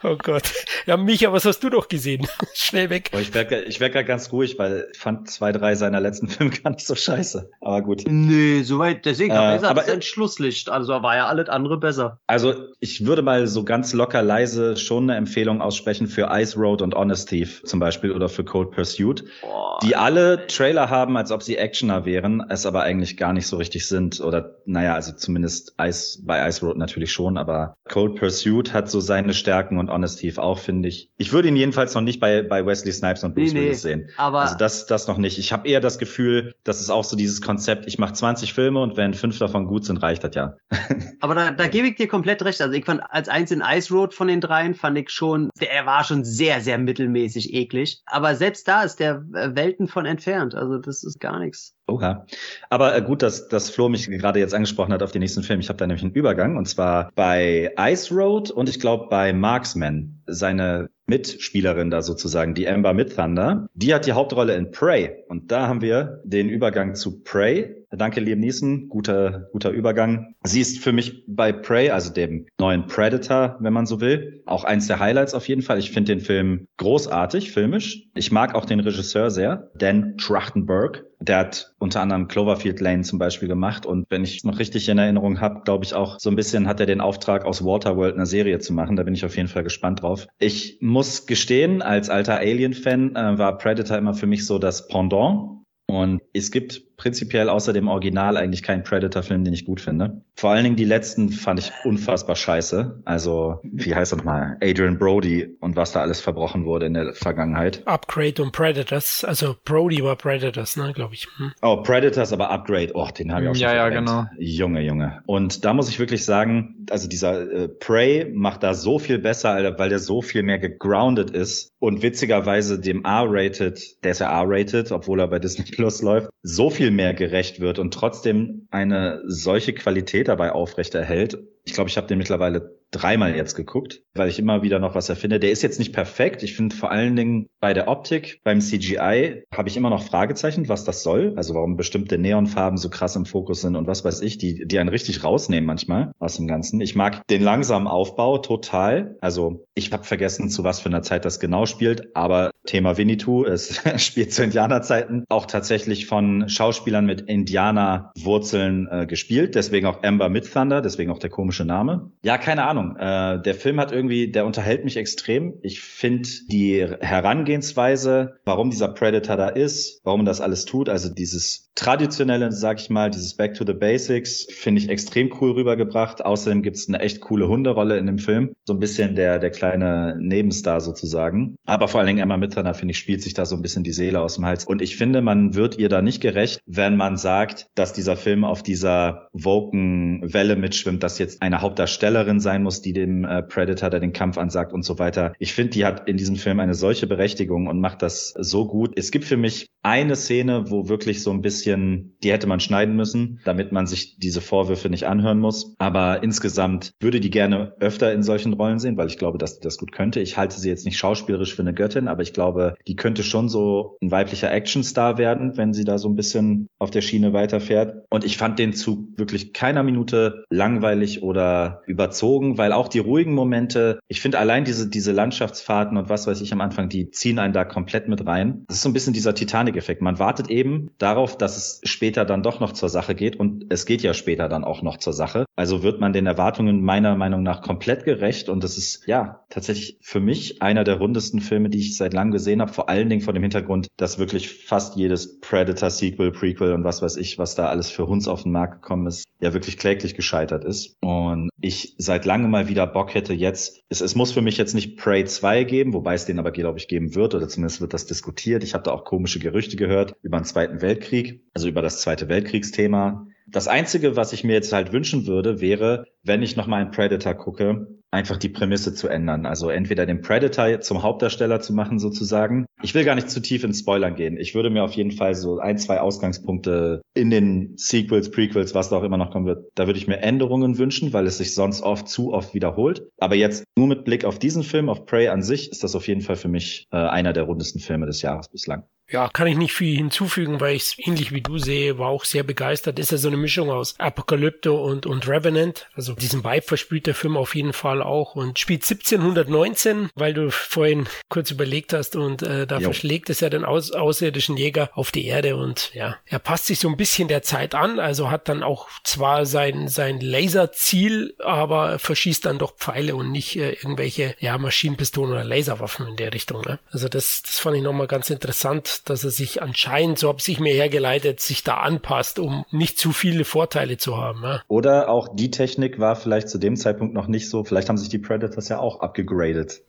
Oh Gott. Ja, Micha, was hast du doch gesehen? Schnell weg. Oh, ich werde ich werd gerade ganz ruhig, weil ich fand zwei, drei seiner letzten Filme gar nicht so scheiße. Aber gut. Nee, soweit, deswegen, äh, aber ist ein Schlusslicht. Also war ja alles andere besser. Also ich würde mal so ganz locker leise schon eine Empfehlung aussprechen für Ice Road und Honest Thief zum Beispiel oder für Cold Pursuit, Boah, die alle Trailer haben, als ob sie Actioner wären, es aber eigentlich gar nicht so richtig sind. Oder naja, also zumindest Ice, bei Ice Road natürlich schon, aber Cold Pursuit hat so seine Stärken und Honest Thief auch, finde ich. Ich würde ihn jedenfalls noch nicht bei, bei Wesley Snipes und Bruce nee, Willis nee, sehen. Aber also das, das noch nicht. Ich habe eher das Gefühl, das ist auch so dieses Konzept, ich mache 20 Filme und wenn fünf davon gut sind, reicht das ja. aber da, da gebe ich dir komplett recht. Also ich fand als eins in Ice Road von den dreien fand ich schon, der war schon sehr, sehr mittelmäßig eklig. Aber selbst da ist der äh, Welten von entfernt. Also das ist gar nichts. Oha. Aber äh, gut, dass, dass Flo mich gerade jetzt angesprochen hat auf den nächsten Film. Ich habe da nämlich einen Übergang und zwar bei Ice Road und ich glaube bei Marksman. Seine Mitspielerin da sozusagen, die Amber Midthunder, die hat die Hauptrolle in Prey. Und da haben wir den Übergang zu Prey. Danke, Liam Neeson. Guter, guter Übergang. Sie ist für mich bei Prey, also dem neuen Predator, wenn man so will, auch eins der Highlights auf jeden Fall. Ich finde den Film großartig, filmisch. Ich mag auch den Regisseur sehr, Dan Trachtenberg. Der hat unter anderem Cloverfield Lane zum Beispiel gemacht. Und wenn ich noch richtig in Erinnerung habe, glaube ich auch so ein bisschen hat er den Auftrag, aus Waterworld eine Serie zu machen. Da bin ich auf jeden Fall gespannt drauf. Ich muss gestehen, als alter Alien-Fan äh, war Predator immer für mich so das Pendant. Und es gibt prinzipiell außer dem Original eigentlich keinen Predator-Film, den ich gut finde. Vor allen Dingen die letzten fand ich unfassbar scheiße. Also, wie heißt er nochmal? Adrian Brody und was da alles verbrochen wurde in der Vergangenheit. Upgrade und Predators. Also Brody war Predators, ne, glaube ich. Hm. Oh, Predators, aber Upgrade. Oh, den habe ich auch schon Ja, ja, genau. Junge, Junge. Und da muss ich wirklich sagen, also dieser äh, Prey macht da so viel besser, Alter, weil der so viel mehr gegroundet ist und witzigerweise dem R-Rated, der ist ja R-Rated, obwohl er bei Disney Plus läuft, so viel viel mehr gerecht wird und trotzdem eine solche Qualität dabei aufrechterhält. Ich glaube, ich habe den mittlerweile dreimal jetzt geguckt, weil ich immer wieder noch was erfinde. Der ist jetzt nicht perfekt. Ich finde vor allen Dingen bei der Optik, beim CGI habe ich immer noch Fragezeichen, was das soll. Also warum bestimmte Neonfarben so krass im Fokus sind und was weiß ich, die, die einen richtig rausnehmen manchmal aus dem Ganzen. Ich mag den langsamen Aufbau total. Also ich habe vergessen, zu was für einer Zeit das genau spielt, aber Thema Winnetou, es spielt zu Indianerzeiten, auch tatsächlich von Schauspielern mit Indianerwurzeln äh, gespielt, deswegen auch Amber mit Thunder, deswegen auch der komische Name. Ja, keine Ahnung. Äh, der Film hat irgendwie, der unterhält mich extrem. Ich finde die Herangehensweise, warum dieser Predator da ist, warum das alles tut, also dieses traditionelle, sag ich mal, dieses Back to the Basics, finde ich extrem cool rübergebracht. Außerdem gibt es eine echt coole Hunderolle in dem Film. So ein bisschen der, der kleine Nebenstar sozusagen. Aber vor allen Dingen Emma Mitterner, finde ich, spielt sich da so ein bisschen die Seele aus dem Hals. Und ich finde, man wird ihr da nicht gerecht, wenn man sagt, dass dieser Film auf dieser woken Welle mitschwimmt, dass jetzt eine Hauptdarstellerin sein muss, die dem äh, Predator, der den Kampf ansagt und so weiter. Ich finde, die hat in diesem Film eine solche Berechtigung und macht das so gut. Es gibt für mich eine Szene, wo wirklich so ein bisschen, die hätte man schneiden müssen, damit man sich diese Vorwürfe nicht anhören muss. Aber insgesamt würde die gerne öfter in solchen Rollen sehen, weil ich glaube, dass die das gut könnte. Ich halte sie jetzt nicht schauspielerisch für eine Göttin, aber ich glaube, die könnte schon so ein weiblicher Actionstar werden, wenn sie da so ein bisschen auf der Schiene weiterfährt. Und ich fand den Zug wirklich keiner Minute langweilig oder überzogen, weil auch die ruhigen Momente, ich finde allein diese, diese Landschaftsfahrten und was weiß ich am Anfang, die ziehen einen da komplett mit rein. Das ist so ein bisschen dieser Titanic-Effekt. Man wartet eben darauf, dass es später dann doch noch zur Sache geht und es geht ja später dann auch noch zur Sache. Also wird man den Erwartungen meiner Meinung nach komplett gerecht und das ist ja tatsächlich für mich einer der rundesten Filme, die ich seit langem gesehen habe. Vor allen Dingen vor dem Hintergrund, dass wirklich fast jedes Predator-Sequel, Prequel und was weiß ich, was da alles für Hunds auf den Markt gekommen ist, ja wirklich kläglich gescheitert ist. Und ich seit langem mal wieder Bock hätte jetzt, es, es muss für mich jetzt nicht Prey 2 geben, wobei es den aber, glaube ich, geben wird oder zumindest wird das diskutiert. Ich habe da auch komische Gerüchte gehört über den Zweiten Weltkrieg, also über das Zweite Weltkriegsthema. Das Einzige, was ich mir jetzt halt wünschen würde, wäre, wenn ich nochmal einen Predator gucke, einfach die Prämisse zu ändern. Also entweder den Predator zum Hauptdarsteller zu machen sozusagen. Ich will gar nicht zu tief in Spoilern gehen. Ich würde mir auf jeden Fall so ein, zwei Ausgangspunkte in den Sequels, Prequels, was da auch immer noch kommen wird, da würde ich mir Änderungen wünschen, weil es sich sonst oft zu oft wiederholt. Aber jetzt nur mit Blick auf diesen Film, auf Prey an sich, ist das auf jeden Fall für mich äh, einer der rundesten Filme des Jahres bislang. Ja, kann ich nicht viel hinzufügen, weil ich es ähnlich wie du sehe, war auch sehr begeistert. Ist ja so eine Mischung aus Apokalypto und, und Revenant. Also diesen Vibe verspielt der Film auf jeden Fall auch und spielt 1719, weil du vorhin kurz überlegt hast und äh, da jo. verschlägt es ja den aus, außerirdischen Jäger auf die Erde und ja, er passt sich so ein bisschen der Zeit an, also hat dann auch zwar sein, sein Laserziel, aber verschießt dann doch Pfeile und nicht äh, irgendwelche ja, Maschinenpistolen oder Laserwaffen in der Richtung. Ne? Also das, das fand ich nochmal ganz interessant dass er sich anscheinend, so habe ich mir hergeleitet, sich da anpasst, um nicht zu viele Vorteile zu haben. Ja. Oder auch die Technik war vielleicht zu dem Zeitpunkt noch nicht so, vielleicht haben sich die Predators ja auch abgegradet.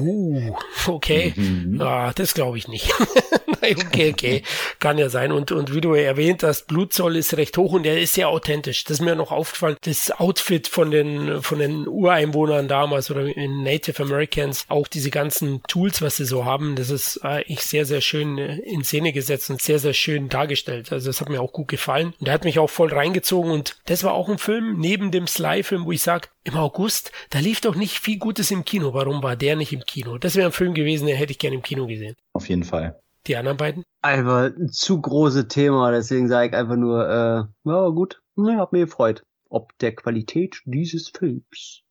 Uh, okay. Mhm. Ah, das glaube ich nicht. okay, okay. Kann ja sein. Und, und wie du erwähnt hast, Blutzoll ist recht hoch und er ist sehr authentisch. Das ist mir noch aufgefallen. Das Outfit von den, von den Ureinwohnern damals oder in Native Americans, auch diese ganzen Tools, was sie so haben, das ist eigentlich sehr, sehr schön in Szene gesetzt und sehr, sehr schön dargestellt. Also das hat mir auch gut gefallen. Und der hat mich auch voll reingezogen und das war auch ein Film neben dem Sly-Film, wo ich sage, im August, da lief doch nicht viel Gutes im Kino. Warum war der nicht im Kino? Das wäre ein Film gewesen, den hätte ich gerne im Kino gesehen. Auf jeden Fall. Die anderen beiden? Einfach ein zu großes Thema, deswegen sage ich einfach nur, äh, ja gut, ne, hab mir gefreut. Ob der Qualität dieses Films.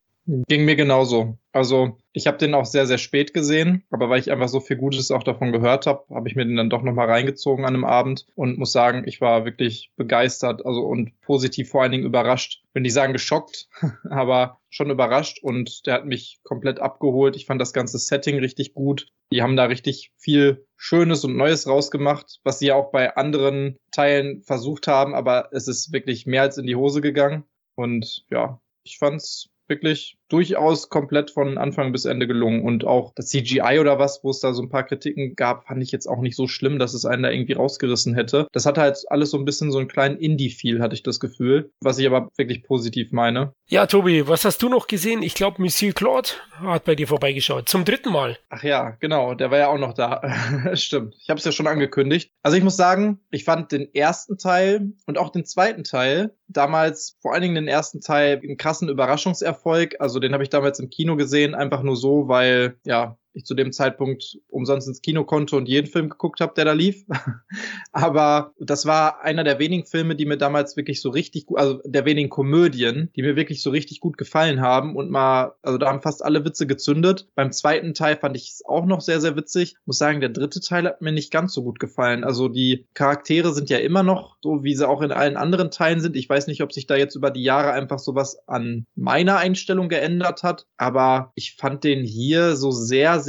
Ging mir genauso. Also ich habe den auch sehr, sehr spät gesehen, aber weil ich einfach so viel Gutes auch davon gehört habe, habe ich mir den dann doch nochmal reingezogen an einem Abend und muss sagen, ich war wirklich begeistert also und positiv vor allen Dingen überrascht. Wenn die sagen geschockt, aber schon überrascht und der hat mich komplett abgeholt. Ich fand das ganze Setting richtig gut. Die haben da richtig viel Schönes und Neues rausgemacht, was sie ja auch bei anderen Teilen versucht haben, aber es ist wirklich mehr als in die Hose gegangen. Und ja, ich fand's wirklich durchaus komplett von Anfang bis Ende gelungen. Und auch das CGI oder was, wo es da so ein paar Kritiken gab, fand ich jetzt auch nicht so schlimm, dass es einen da irgendwie rausgerissen hätte. Das hatte halt alles so ein bisschen so einen kleinen Indie-Feel, hatte ich das Gefühl, was ich aber wirklich positiv meine. Ja, Tobi, was hast du noch gesehen? Ich glaube, Monsieur Claude hat bei dir vorbeigeschaut. Zum dritten Mal. Ach ja, genau, der war ja auch noch da. Stimmt. Ich habe es ja schon angekündigt. Also ich muss sagen, ich fand den ersten Teil und auch den zweiten Teil damals, vor allen Dingen den ersten Teil, einen krassen Überraschungserfolg. Also Also den habe ich damals im Kino gesehen, einfach nur so, weil ja ich zu dem Zeitpunkt umsonst ins Kino konnte und jeden Film geguckt habe, der da lief. Aber das war einer der wenigen Filme, die mir damals wirklich so richtig gut, also der wenigen Komödien, die mir wirklich so richtig gut gefallen haben und mal, also da haben fast alle Witze gezündet. Beim zweiten Teil fand ich es auch noch sehr, sehr witzig. Muss sagen, der dritte Teil hat mir nicht ganz so gut gefallen. Also die Charaktere sind ja immer noch so, wie sie auch in allen anderen Teilen sind. Ich weiß nicht, ob sich da jetzt über die Jahre einfach sowas an meiner Einstellung geändert hat, aber ich fand den hier so sehr, sehr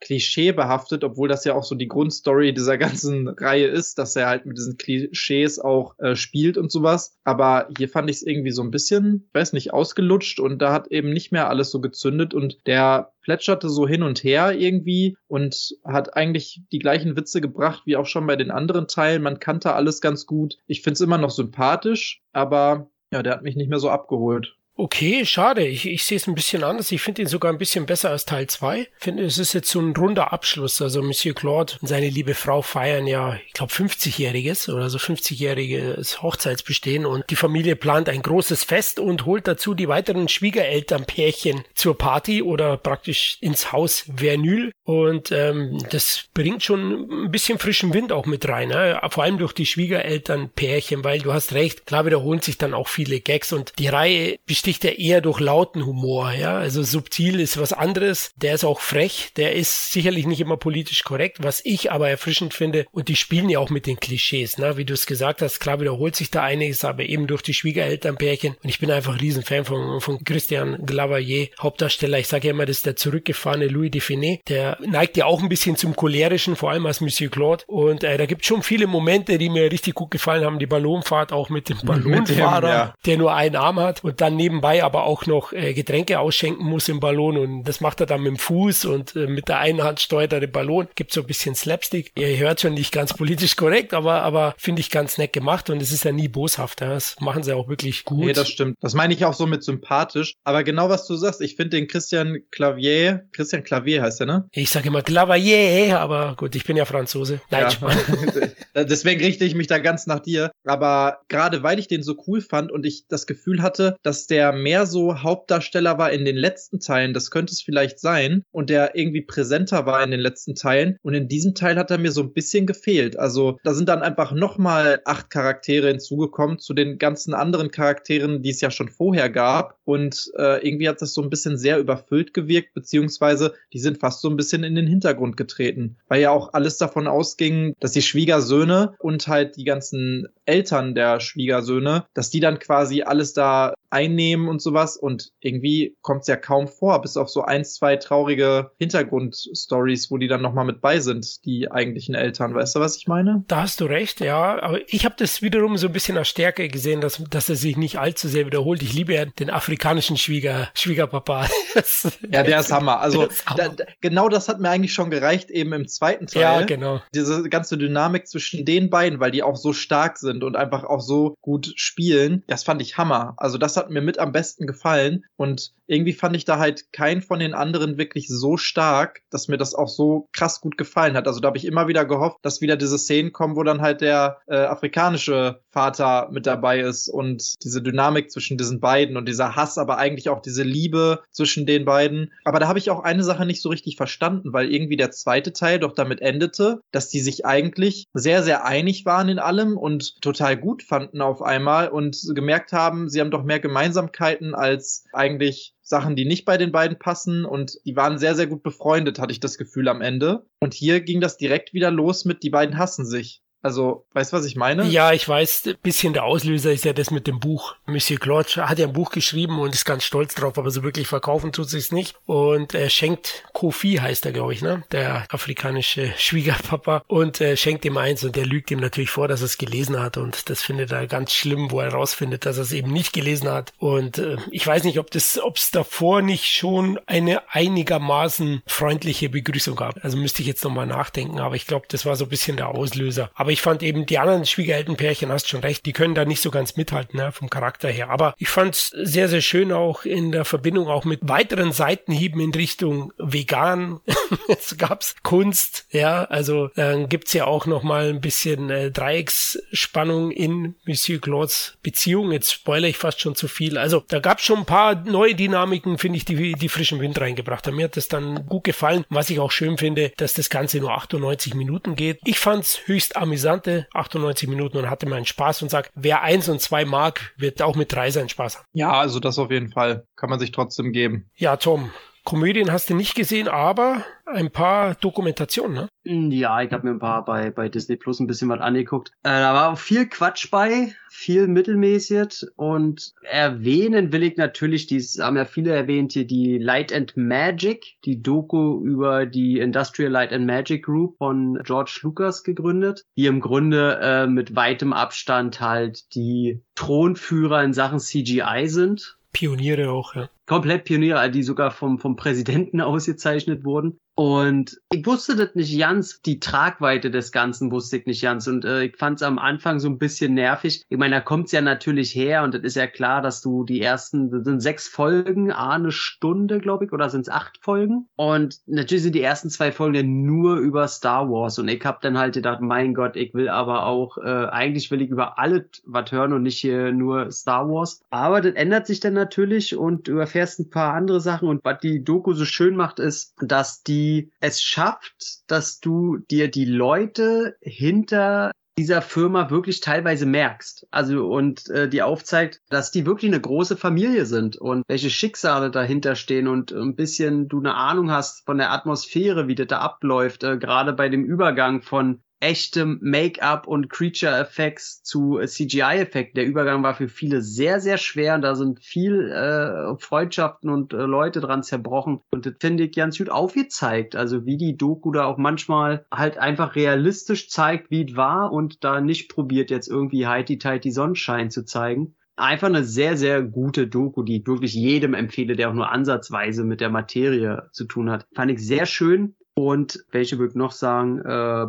klischeebehaftet, obwohl das ja auch so die Grundstory dieser ganzen Reihe ist, dass er halt mit diesen Klischees auch äh, spielt und sowas. Aber hier fand ich es irgendwie so ein bisschen, weiß nicht, ausgelutscht und da hat eben nicht mehr alles so gezündet und der plätscherte so hin und her irgendwie und hat eigentlich die gleichen Witze gebracht wie auch schon bei den anderen Teilen. Man kannte alles ganz gut. Ich finde es immer noch sympathisch, aber ja, der hat mich nicht mehr so abgeholt. Okay, schade. Ich, ich sehe es ein bisschen anders. Ich finde ihn sogar ein bisschen besser als Teil 2. Finde, es ist jetzt so ein runder Abschluss. Also Monsieur Claude und seine liebe Frau feiern ja, ich glaube, 50-jähriges oder so 50-jähriges Hochzeitsbestehen und die Familie plant ein großes Fest und holt dazu die weiteren Schwiegerelternpärchen zur Party oder praktisch ins Haus Vernül. Und ähm, das bringt schon ein bisschen frischen Wind auch mit rein. Ne? Vor allem durch die Schwiegerelternpärchen, weil du hast recht, klar wiederholen sich dann auch viele Gags und die Reihe sticht er eher durch lauten Humor, ja. Also subtil ist was anderes. Der ist auch frech. Der ist sicherlich nicht immer politisch korrekt, was ich aber erfrischend finde. Und die spielen ja auch mit den Klischees, ne? Wie du es gesagt hast, klar wiederholt sich da einiges, aber eben durch die Schwiegerelternpärchen. Und ich bin einfach ein Riesenfan von, von Christian Glavalier, Hauptdarsteller. Ich sage ja immer, das ist der zurückgefahrene Louis Define. Der neigt ja auch ein bisschen zum cholerischen, vor allem als Monsieur Claude. Und äh, da gibt schon viele Momente, die mir richtig gut gefallen haben. Die Ballonfahrt auch mit dem Ballonfahrer, mit dem, ja. der nur einen Arm hat und dann neben nebenbei aber auch noch äh, Getränke ausschenken muss im Ballon und das macht er dann mit dem Fuß und äh, mit der einen Hand steuert er den Ballon. Gibt so ein bisschen Slapstick. Ihr hört schon nicht ganz politisch korrekt, aber, aber finde ich ganz nett gemacht und es ist ja nie boshaft. Ja. Das machen sie auch wirklich gut. Nee, das stimmt. Das meine ich auch so mit sympathisch. Aber genau was du sagst, ich finde den Christian Clavier, Christian Clavier heißt er, ne? Ich sage immer Clavier, aber gut, ich bin ja Franzose. Nein, ja. Deswegen richte ich mich da ganz nach dir. Aber gerade weil ich den so cool fand und ich das Gefühl hatte, dass der der mehr so Hauptdarsteller war in den letzten Teilen, das könnte es vielleicht sein, und der irgendwie präsenter war in den letzten Teilen. Und in diesem Teil hat er mir so ein bisschen gefehlt. Also da sind dann einfach nochmal acht Charaktere hinzugekommen zu den ganzen anderen Charakteren, die es ja schon vorher gab. Und äh, irgendwie hat das so ein bisschen sehr überfüllt gewirkt, beziehungsweise die sind fast so ein bisschen in den Hintergrund getreten, weil ja auch alles davon ausging, dass die Schwiegersöhne und halt die ganzen Eltern der Schwiegersöhne, dass die dann quasi alles da einnehmen und sowas. Und irgendwie kommt es ja kaum vor, bis auf so ein, zwei traurige Hintergrundstories, wo die dann nochmal mit bei sind, die eigentlichen Eltern. Weißt du, was ich meine? Da hast du recht, ja. Aber ich habe das wiederum so ein bisschen als Stärke gesehen, dass, dass er sich nicht allzu sehr wiederholt. Ich liebe ja den afrikanischen Schwieger, Schwiegerpapa. ja, der ist Hammer. Also ist Hammer. Da, genau das hat mir eigentlich schon gereicht, eben im zweiten Teil. Ja, genau. Diese ganze Dynamik zwischen den beiden, weil die auch so stark sind und einfach auch so gut spielen, das fand ich Hammer. Also das hat hat mir mit am besten gefallen. Und irgendwie fand ich da halt keinen von den anderen wirklich so stark, dass mir das auch so krass gut gefallen hat. Also da habe ich immer wieder gehofft, dass wieder diese Szenen kommen, wo dann halt der äh, afrikanische Vater mit dabei ist und diese Dynamik zwischen diesen beiden und dieser Hass, aber eigentlich auch diese Liebe zwischen den beiden. Aber da habe ich auch eine Sache nicht so richtig verstanden, weil irgendwie der zweite Teil doch damit endete, dass die sich eigentlich sehr, sehr einig waren in allem und total gut fanden auf einmal und gemerkt haben, sie haben doch mehr Gemeinsamkeiten als eigentlich Sachen, die nicht bei den beiden passen und die waren sehr, sehr gut befreundet, hatte ich das Gefühl am Ende. Und hier ging das direkt wieder los mit, die beiden hassen sich. Also, weißt du, was ich meine? Ja, ich weiß, ein bisschen der Auslöser ist ja das mit dem Buch. Monsieur Claude hat ja ein Buch geschrieben und ist ganz stolz drauf, aber so wirklich verkaufen tut sich's nicht. Und er schenkt Kofi, heißt er, glaube ich, ne? Der afrikanische Schwiegerpapa. Und er schenkt ihm eins und er lügt ihm natürlich vor, dass er es gelesen hat. Und das findet er ganz schlimm, wo er rausfindet, dass er es eben nicht gelesen hat. Und äh, ich weiß nicht, ob das, ob es davor nicht schon eine einigermaßen freundliche Begrüßung gab. Also müsste ich jetzt nochmal nachdenken, aber ich glaube, das war so ein bisschen der Auslöser. Aber ich fand eben die anderen Schwiegerelternpärchen, hast schon recht, die können da nicht so ganz mithalten, ne, vom Charakter her. Aber ich fand es sehr, sehr schön auch in der Verbindung auch mit weiteren Seitenhieben in Richtung vegan. es gab's Kunst, ja, also dann gibt's ja auch noch mal ein bisschen äh, Dreiecksspannung in Monsieur Claudes Beziehung. Jetzt spoilere ich fast schon zu viel. Also da gab's schon ein paar neue Dynamiken, finde ich, die, die frischen Wind reingebracht haben. Mir hat das dann gut gefallen. Was ich auch schön finde, dass das Ganze nur 98 Minuten geht. Ich fand's höchst amüsante 98 Minuten und hatte meinen Spaß und sag, wer eins und zwei mag, wird auch mit drei seinen Spaß haben. Ja, also das auf jeden Fall. Kann man sich trotzdem geben. Ja, Tom, Komödien hast du nicht gesehen, aber ein paar Dokumentationen, ne? Hm, ja, ich habe mir ein paar bei, bei Disney Plus ein bisschen was angeguckt. Äh, da war viel Quatsch bei, viel mittelmäßig und erwähnen will ich natürlich, die haben ja viele erwähnt hier, die Light and Magic, die Doku über die Industrial Light and Magic Group von George Lucas gegründet, die im Grunde äh, mit weitem Abstand halt die Thronführer in Sachen CGI sind. Pioniere auch, ja komplett Pioniere, die sogar vom, vom Präsidenten ausgezeichnet wurden. Und ich wusste das nicht ganz, die Tragweite des Ganzen wusste ich nicht ganz. Und äh, ich fand es am Anfang so ein bisschen nervig. Ich meine, da kommt's ja natürlich her und das ist ja klar, dass du die ersten, das sind sechs Folgen, a eine Stunde, glaube ich, oder sind es acht Folgen? Und natürlich sind die ersten zwei Folgen ja nur über Star Wars. Und ich habe dann halt gedacht, mein Gott, ich will aber auch, äh, eigentlich will ich über alles was hören und nicht hier nur Star Wars. Aber das ändert sich dann natürlich und du erfährst ein paar andere Sachen. Und was die Doku so schön macht, ist, dass die die es schafft, dass du dir die Leute hinter dieser Firma wirklich teilweise merkst. Also und äh, die aufzeigt, dass die wirklich eine große Familie sind und welche Schicksale dahinter stehen und ein bisschen du eine Ahnung hast von der Atmosphäre, wie das da abläuft, äh, gerade bei dem Übergang von echtem Make-up und Creature Effects zu äh, CGI-Effekten. Der Übergang war für viele sehr, sehr schwer. Da sind viel äh, Freundschaften und äh, Leute dran zerbrochen. Und das finde ich ganz gut aufgezeigt. Also wie die Doku da auch manchmal halt einfach realistisch zeigt, wie es war und da nicht probiert, jetzt irgendwie heiti-teiti Sonnenschein zu zeigen einfach eine sehr, sehr gute Doku, die ich wirklich jedem empfehle, der auch nur ansatzweise mit der Materie zu tun hat. Fand ich sehr schön. Und welche würde ich noch sagen? Äh,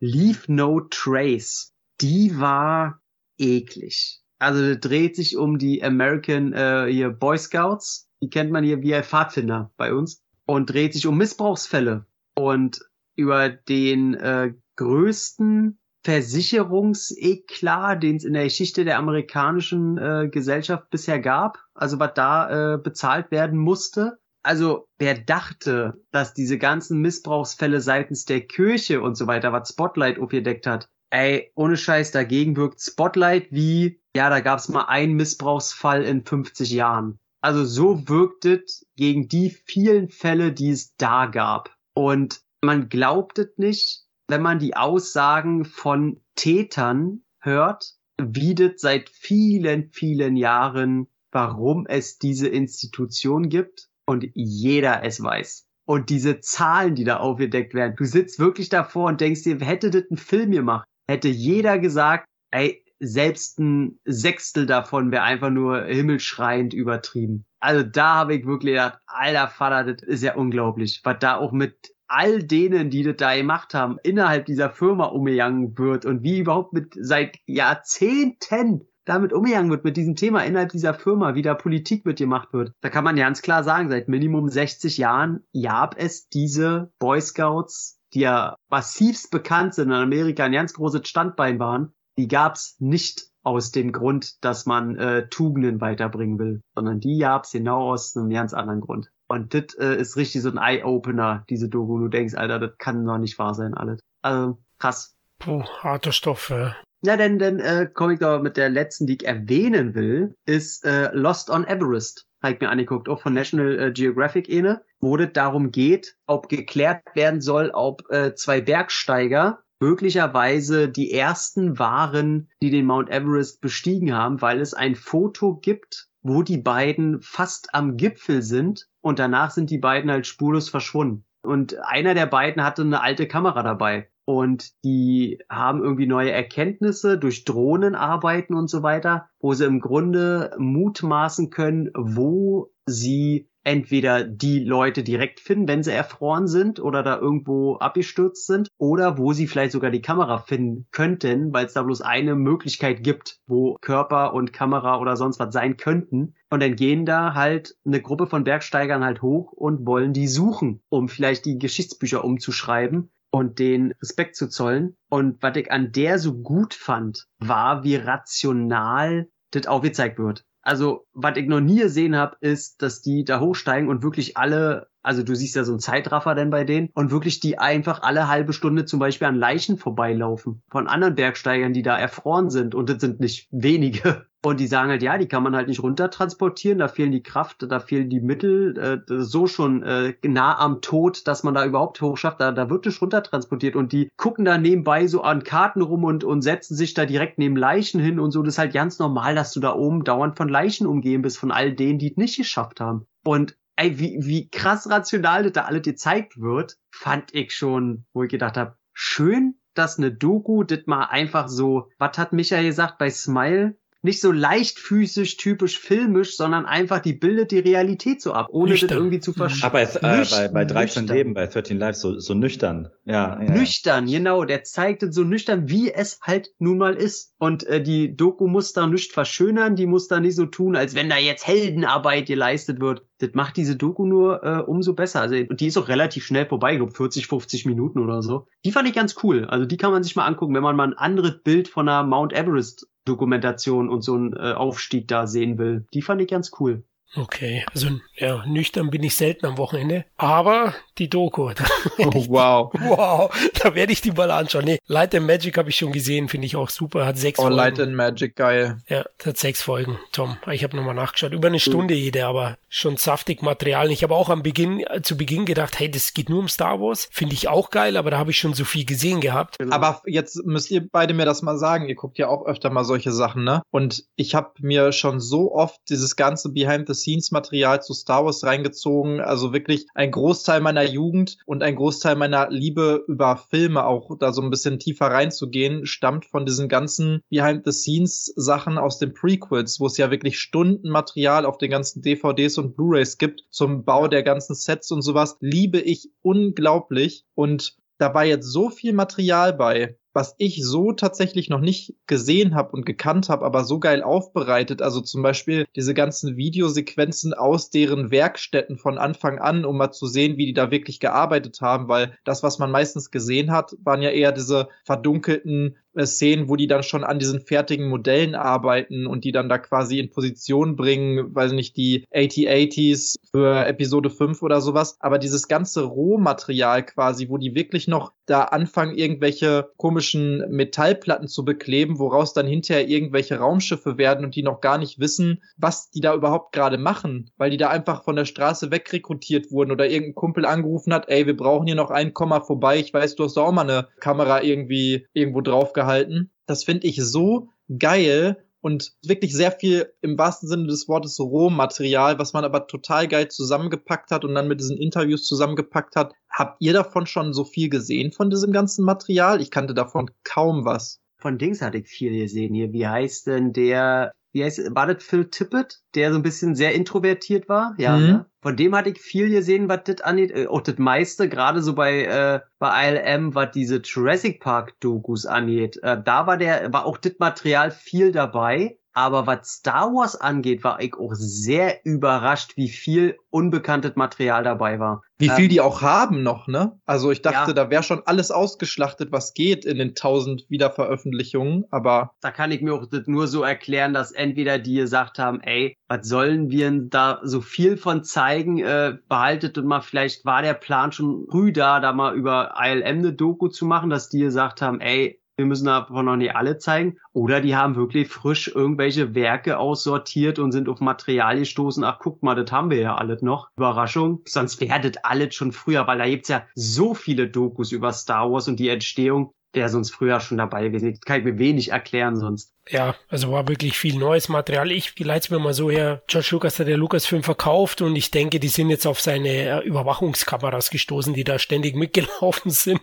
Leave No Trace. Die war eklig. Also dreht sich um die American äh, hier Boy Scouts. Die kennt man hier wie ein Pfadfinder bei uns. Und dreht sich um Missbrauchsfälle. Und über den äh, größten Versicherungseklar, den es in der Geschichte der amerikanischen äh, Gesellschaft bisher gab. Also was da äh, bezahlt werden musste also wer dachte, dass diese ganzen Missbrauchsfälle seitens der Kirche und so weiter, was Spotlight aufgedeckt hat, ey, ohne Scheiß, dagegen wirkt Spotlight wie, ja, da gab's mal einen Missbrauchsfall in 50 Jahren. Also so wirkt es gegen die vielen Fälle, die es da gab. Und man glaubt es nicht, wenn man die Aussagen von Tätern hört, wie das seit vielen, vielen Jahren, warum es diese Institution gibt und jeder es weiß. Und diese Zahlen, die da aufgedeckt werden, du sitzt wirklich davor und denkst dir, hätte das ein Film gemacht, hätte jeder gesagt, ey, selbst ein Sechstel davon wäre einfach nur himmelschreiend übertrieben. Also da habe ich wirklich gedacht, alter Vater, das ist ja unglaublich, was da auch mit all denen, die das da gemacht haben, innerhalb dieser Firma umgegangen wird und wie überhaupt mit seit Jahrzehnten damit umgegangen wird, mit diesem Thema innerhalb dieser Firma, wie da Politik mitgemacht wird. Da kann man ganz klar sagen, seit Minimum 60 Jahren gab es diese Boy Scouts, die ja massivst bekannt sind in Amerika, ein ganz großes Standbein waren. Die gab's nicht aus dem Grund, dass man äh, Tugenden weiterbringen will, sondern die gab's genau aus einem ganz anderen Grund. Und das äh, ist richtig so ein Eye-Opener, diese Doku. Du denkst, Alter, das kann doch nicht wahr sein, alles. Also, krass. Puh, harte Stoffe. Ja, denn, denn äh, ich doch mit der letzten, die ich erwähnen will, ist äh, Lost on Everest. Habe ich mir angeguckt, auch von National äh, Geographic Ene, wo es darum geht, ob geklärt werden soll, ob äh, zwei Bergsteiger möglicherweise die ersten waren, die den Mount Everest bestiegen haben, weil es ein Foto gibt, wo die beiden fast am Gipfel sind und danach sind die beiden halt spurlos verschwunden. Und einer der beiden hatte eine alte Kamera dabei. Und die haben irgendwie neue Erkenntnisse durch Drohnenarbeiten und so weiter, wo sie im Grunde mutmaßen können, wo sie entweder die Leute direkt finden, wenn sie erfroren sind oder da irgendwo abgestürzt sind, oder wo sie vielleicht sogar die Kamera finden könnten, weil es da bloß eine Möglichkeit gibt, wo Körper und Kamera oder sonst was sein könnten. Und dann gehen da halt eine Gruppe von Bergsteigern halt hoch und wollen die suchen, um vielleicht die Geschichtsbücher umzuschreiben und den Respekt zu zollen. Und was ich an der so gut fand, war, wie rational das aufgezeigt wird. Also, was ich noch nie gesehen habe, ist, dass die da hochsteigen und wirklich alle, also du siehst ja so einen Zeitraffer denn bei denen, und wirklich die einfach alle halbe Stunde zum Beispiel an Leichen vorbeilaufen. Von anderen Bergsteigern, die da erfroren sind. Und das sind nicht wenige. Und die sagen halt, ja, die kann man halt nicht runter transportieren, da fehlen die Kraft, da fehlen die Mittel, äh, so schon äh, nah am Tod, dass man da überhaupt hochschafft, da, da wird nicht runter transportiert. Und die gucken da nebenbei so an Karten rum und, und setzen sich da direkt neben Leichen hin und so. Das ist halt ganz normal, dass du da oben dauernd von Leichen umgeben bist, von all denen, die es nicht geschafft haben. Und ey, wie, wie krass rational das da alles gezeigt wird, fand ich schon, wo ich gedacht habe, schön, dass eine Doku das mal einfach so, was hat Michael gesagt bei Smile? Nicht so leichtfüßig, typisch filmisch, sondern einfach, die bildet die Realität so ab, ohne nüchtern. das irgendwie zu verstehen. Aber es, äh, bei, bei 13 nüchtern. Leben, bei 13 Lives, so, so nüchtern. Ja, ja. Nüchtern, genau. Der zeigt es so nüchtern, wie es halt nun mal ist. Und äh, die Doku muss da nicht verschönern, die muss da nicht so tun, als wenn da jetzt Heldenarbeit geleistet wird. Das macht diese Doku nur äh, umso besser. Also die ist auch relativ schnell vorbei, ich glaube 40, 50 Minuten oder so. Die fand ich ganz cool. Also die kann man sich mal angucken, wenn man mal ein anderes Bild von einer Mount Everest Dokumentation und so einen äh, Aufstieg da sehen will. Die fand ich ganz cool. Okay, also ja, nüchtern bin ich selten am Wochenende, aber die Doku. Oh, wow. wow, da werde ich die mal anschauen. Nee, Light and Magic habe ich schon gesehen, finde ich auch super, hat sechs oh, Folgen. Oh, Light and Magic, geil. Ja, hat sechs Folgen, Tom. Ich habe nochmal nachgeschaut, über eine Stunde mhm. jede, aber schon saftig Material. Ich habe auch am Beginn, äh, zu Beginn gedacht, hey, das geht nur um Star Wars, finde ich auch geil, aber da habe ich schon so viel gesehen gehabt. Genau. Aber jetzt müsst ihr beide mir das mal sagen, ihr guckt ja auch öfter mal solche Sachen, ne? Und ich habe mir schon so oft dieses ganze Behind the Scenes-Material zu Star Wars reingezogen. Also wirklich ein Großteil meiner Jugend und ein Großteil meiner Liebe über Filme auch da so ein bisschen tiefer reinzugehen, stammt von diesen ganzen Behind the Scenes-Sachen aus den Prequels, wo es ja wirklich Stundenmaterial auf den ganzen DVDs und Blu-rays gibt zum Bau der ganzen Sets und sowas. Liebe ich unglaublich und da war jetzt so viel Material bei, was ich so tatsächlich noch nicht gesehen habe und gekannt habe, aber so geil aufbereitet. Also zum Beispiel diese ganzen Videosequenzen aus deren Werkstätten von Anfang an, um mal zu sehen, wie die da wirklich gearbeitet haben, weil das, was man meistens gesehen hat, waren ja eher diese verdunkelten Szenen, wo die dann schon an diesen fertigen Modellen arbeiten und die dann da quasi in Position bringen, weiß nicht, die AT-80s für Episode 5 oder sowas. Aber dieses ganze Rohmaterial quasi, wo die wirklich noch da anfangen, irgendwelche komischen Metallplatten zu bekleben, woraus dann hinterher irgendwelche Raumschiffe werden und die noch gar nicht wissen, was die da überhaupt gerade machen, weil die da einfach von der Straße wegrekrutiert wurden oder irgendein Kumpel angerufen hat, ey, wir brauchen hier noch ein Komma vorbei, ich weiß, du hast da auch mal eine Kamera irgendwie irgendwo drauf gehabt gehalten. Das finde ich so geil und wirklich sehr viel im wahrsten Sinne des Wortes Rohmaterial, was man aber total geil zusammengepackt hat und dann mit diesen Interviews zusammengepackt hat. Habt ihr davon schon so viel gesehen von diesem ganzen Material? Ich kannte davon kaum was. Von Dings hatte ich viel gesehen hier. Wie heißt denn der wie heißt, war das Phil Tippett, der so ein bisschen sehr introvertiert war? Ja, mhm. ne? Von dem hatte ich viel gesehen, was das angeht. Äh, auch das meiste, gerade so bei, äh, bei ILM, was diese Jurassic Park Dokus angeht. Äh, da war der, war auch das Material viel dabei. Aber was Star Wars angeht, war ich auch sehr überrascht, wie viel unbekanntes Material dabei war. Wie viel ähm, die auch haben noch, ne? Also ich dachte, ja. da wäre schon alles ausgeschlachtet, was geht in den tausend Wiederveröffentlichungen, aber. Da kann ich mir auch das nur so erklären, dass entweder die gesagt haben, ey, was sollen wir da so viel von zeigen, äh, behaltet und mal, vielleicht war der Plan schon früh da, da mal über ILM eine Doku zu machen, dass die gesagt haben, ey, wir müssen davon noch nicht alle zeigen. Oder die haben wirklich frisch irgendwelche Werke aussortiert und sind auf Material gestoßen. Ach, guck mal, das haben wir ja alles noch. Überraschung. Sonst wäre das alles schon früher, weil da gibt's ja so viele Dokus über Star Wars und die Entstehung. Der sonst früher schon dabei gewesen. Das kann ich mir wenig erklären sonst. Ja, also war wirklich viel neues Material. Ich leite es mir mal so her. George Lucas hat der Lucasfilm verkauft und ich denke, die sind jetzt auf seine äh, Überwachungskameras gestoßen, die da ständig mitgelaufen sind.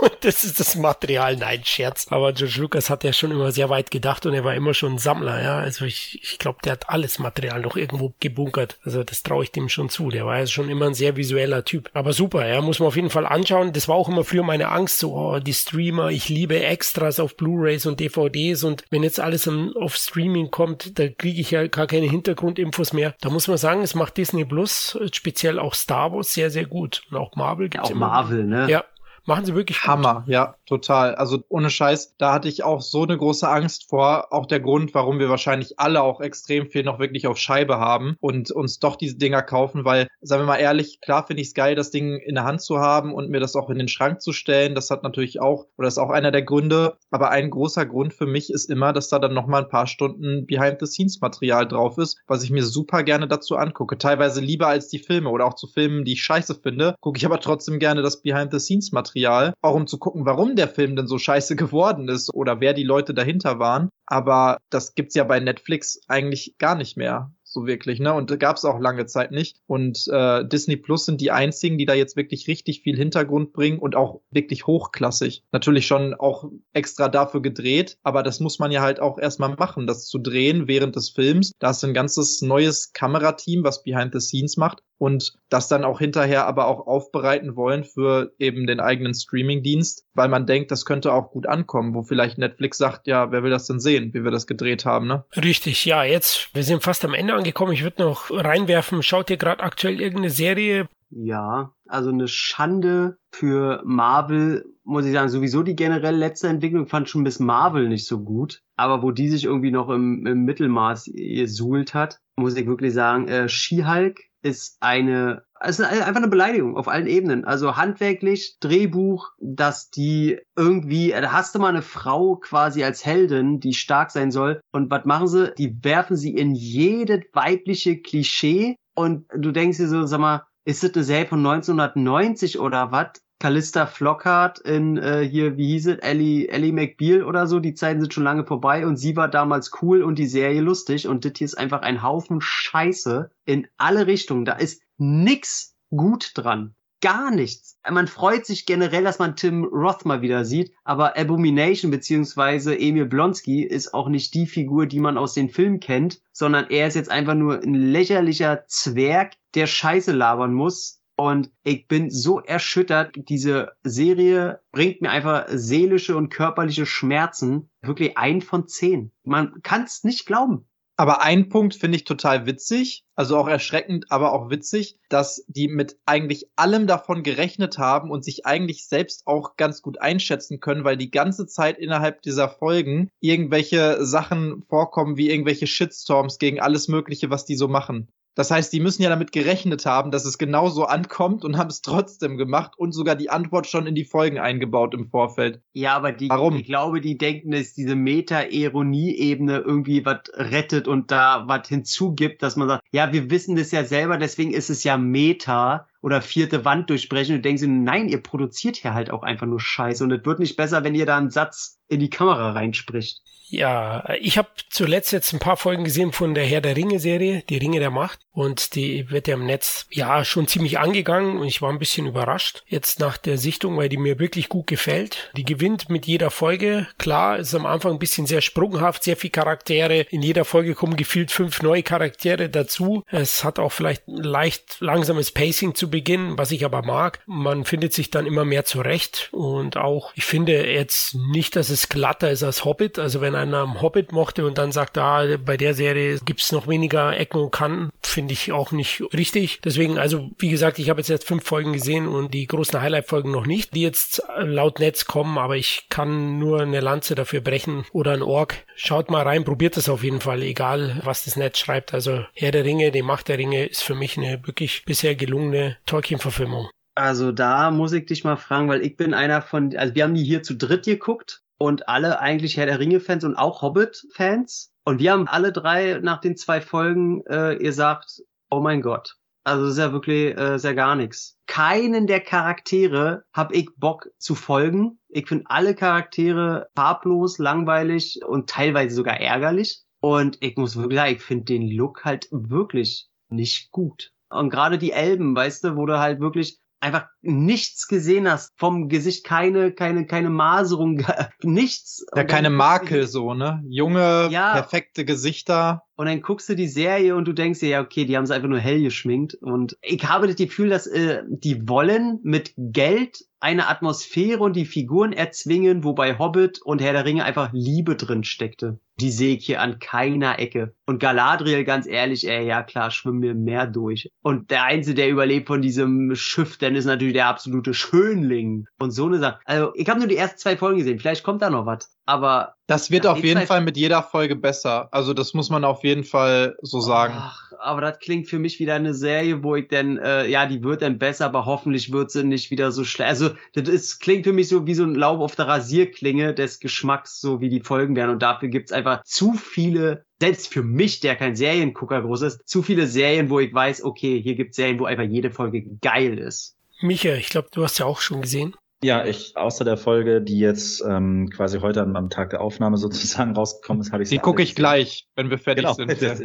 Und das ist das Material. Nein, Scherz. Aber George Lucas hat ja schon immer sehr weit gedacht und er war immer schon ein Sammler, ja. Also ich, ich glaube, der hat alles Material noch irgendwo gebunkert. Also das traue ich dem schon zu. Der war ja schon immer ein sehr visueller Typ. Aber super, ja, muss man auf jeden Fall anschauen. Das war auch immer früher meine Angst, so, oh, die Streamer, ich liebe Extras auf Blu-rays und DVDs und wenn jetzt alles auf Streaming kommt, da kriege ich ja gar keine Hintergrundinfos mehr. Da muss man sagen, es macht Disney Plus, speziell auch Star Wars, sehr, sehr gut. Und auch Marvel gibt's ja, auch Marvel, ne? Ja, Machen sie wirklich Hammer, gut. ja, total. Also ohne Scheiß, da hatte ich auch so eine große Angst vor. Auch der Grund, warum wir wahrscheinlich alle auch extrem viel noch wirklich auf Scheibe haben und uns doch diese Dinger kaufen, weil, sagen wir mal ehrlich, klar finde ich es geil, das Ding in der Hand zu haben und mir das auch in den Schrank zu stellen. Das hat natürlich auch, oder ist auch einer der Gründe. Aber ein großer Grund für mich ist immer, dass da dann nochmal ein paar Stunden Behind-the-Scenes-Material drauf ist, was ich mir super gerne dazu angucke. Teilweise lieber als die Filme oder auch zu Filmen, die ich scheiße finde, gucke ich aber trotzdem gerne das Behind-the-Scenes-Material Material, auch um zu gucken, warum der Film denn so scheiße geworden ist oder wer die Leute dahinter waren. Aber das gibt's ja bei Netflix eigentlich gar nicht mehr so wirklich, ne? Und gab es auch lange Zeit nicht. Und äh, Disney Plus sind die einzigen, die da jetzt wirklich richtig viel Hintergrund bringen und auch wirklich hochklassig. Natürlich schon auch extra dafür gedreht, aber das muss man ja halt auch erstmal machen, das zu drehen während des Films. Da ist ein ganzes neues Kamerateam, was Behind the Scenes macht und das dann auch hinterher aber auch aufbereiten wollen für eben den eigenen Streamingdienst, weil man denkt, das könnte auch gut ankommen, wo vielleicht Netflix sagt, ja, wer will das denn sehen, wie wir das gedreht haben, ne? Richtig, ja, jetzt, wir sind fast am Ende angekommen. Ich würde noch reinwerfen, schaut ihr gerade aktuell irgendeine Serie? Ja, also eine Schande für Marvel, muss ich sagen, sowieso die generell letzte Entwicklung fand schon bis Marvel nicht so gut. Aber wo die sich irgendwie noch im, im Mittelmaß gesuhlt hat, muss ich wirklich sagen, äh, She-Hulk ist eine es ist einfach eine Beleidigung auf allen Ebenen. Also handwerklich, Drehbuch, dass die irgendwie, da hast du mal eine Frau quasi als Heldin, die stark sein soll. Und was machen sie? Die werfen sie in jedes weibliche Klischee. Und du denkst dir so, sag mal, ist das eine Serie von 1990 oder was? Callista Flockhart in äh, hier, wie hieß es, Ellie, Ellie McBeal oder so, die Zeiten sind schon lange vorbei und sie war damals cool und die Serie lustig und das hier ist einfach ein Haufen Scheiße in alle Richtungen. Da ist nix gut dran. Gar nichts. Man freut sich generell, dass man Tim Roth mal wieder sieht, aber Abomination beziehungsweise Emil Blonsky ist auch nicht die Figur, die man aus den Filmen kennt, sondern er ist jetzt einfach nur ein lächerlicher Zwerg, der Scheiße labern muss, und ich bin so erschüttert. Diese Serie bringt mir einfach seelische und körperliche Schmerzen. Wirklich ein von zehn. Man kann es nicht glauben. Aber ein Punkt finde ich total witzig, also auch erschreckend, aber auch witzig, dass die mit eigentlich allem davon gerechnet haben und sich eigentlich selbst auch ganz gut einschätzen können, weil die ganze Zeit innerhalb dieser Folgen irgendwelche Sachen vorkommen, wie irgendwelche Shitstorms gegen alles Mögliche, was die so machen. Das heißt, die müssen ja damit gerechnet haben, dass es genauso ankommt und haben es trotzdem gemacht und sogar die Antwort schon in die Folgen eingebaut im Vorfeld. Ja, aber die, Warum? ich glaube, die denken, dass diese Meta-Ironie-Ebene irgendwie was rettet und da was hinzugibt, dass man sagt, ja, wir wissen das ja selber, deswegen ist es ja Meta oder vierte Wand durchbrechen und denken sie, nein, ihr produziert hier halt auch einfach nur Scheiße und es wird nicht besser, wenn ihr da einen Satz in die Kamera reinspricht. Ja, ich habe zuletzt jetzt ein paar Folgen gesehen von der Herr der Ringe Serie, die Ringe der Macht. Und die wird ja im Netz ja schon ziemlich angegangen und ich war ein bisschen überrascht jetzt nach der Sichtung, weil die mir wirklich gut gefällt. Die gewinnt mit jeder Folge. Klar, ist am Anfang ein bisschen sehr sprunghaft, sehr viel Charaktere. In jeder Folge kommen gefühlt fünf neue Charaktere dazu. Es hat auch vielleicht ein leicht langsames Pacing zu Beginn, was ich aber mag. Man findet sich dann immer mehr zurecht und auch, ich finde jetzt nicht, dass es glatter ist als Hobbit. Also wenn einer am Hobbit mochte und dann sagt, ah, bei der Serie gibt's noch weniger Ecken und Kanten, finde ich auch nicht richtig. Deswegen, also wie gesagt, ich habe jetzt erst fünf Folgen gesehen und die großen Highlight-Folgen noch nicht, die jetzt laut Netz kommen, aber ich kann nur eine Lanze dafür brechen oder ein Org. Schaut mal rein, probiert es auf jeden Fall, egal was das Netz schreibt. Also Herr der Ringe, die Macht der Ringe ist für mich eine wirklich bisher gelungene Tolkien-Verfilmung. Also da muss ich dich mal fragen, weil ich bin einer von, also wir haben die hier zu dritt geguckt und alle eigentlich Herr der Ringe-Fans und auch Hobbit-Fans. Und wir haben alle drei nach den zwei Folgen äh, gesagt, oh mein Gott, Also das ist ja wirklich äh, sehr gar nichts. Keinen der Charaktere hab ich Bock zu folgen. Ich finde alle Charaktere farblos, langweilig und teilweise sogar ärgerlich. Und ich muss wirklich sagen, ich finde den Look halt wirklich nicht gut. Und gerade die Elben, weißt du, wo du halt wirklich einfach nichts gesehen hast, vom Gesicht keine, keine, keine Maserung, nichts. Ja, keine Makel so, ne? Junge, ja. perfekte Gesichter. Und dann guckst du die Serie und du denkst dir, ja, okay, die haben es einfach nur hell geschminkt. Und ich habe das Gefühl, dass äh, die wollen mit Geld eine Atmosphäre und die Figuren erzwingen, wobei Hobbit und Herr der Ringe einfach Liebe drin steckte. Die sehe ich hier an keiner Ecke. Und Galadriel, ganz ehrlich, ey, ja klar, schwimmen wir mehr durch. Und der Einzige, der überlebt von diesem Schiff, dann ist natürlich der absolute Schönling. Und so eine Sache. Also, ich habe nur die ersten zwei Folgen gesehen. Vielleicht kommt da noch was. Aber das wird auf jeden Fall mit jeder Folge besser. Also das muss man auf jeden Fall so sagen. Ach, aber das klingt für mich wieder eine Serie, wo ich denn, äh, ja, die wird dann besser, aber hoffentlich wird sie nicht wieder so schlecht. Also das ist, klingt für mich so wie so ein Laub auf der Rasierklinge des Geschmacks, so wie die Folgen werden. Und dafür gibt's einfach zu viele selbst für mich, der kein Seriengucker groß ist, zu viele Serien, wo ich weiß, okay, hier gibt's Serien, wo einfach jede Folge geil ist. Micha, ich glaube, du hast ja auch schon gesehen. Ja, ich, außer der Folge, die jetzt ähm, quasi heute am, am Tag der Aufnahme sozusagen rausgekommen ist, habe ich Die gucke ich gleich, wenn wir fertig genau. sind. das,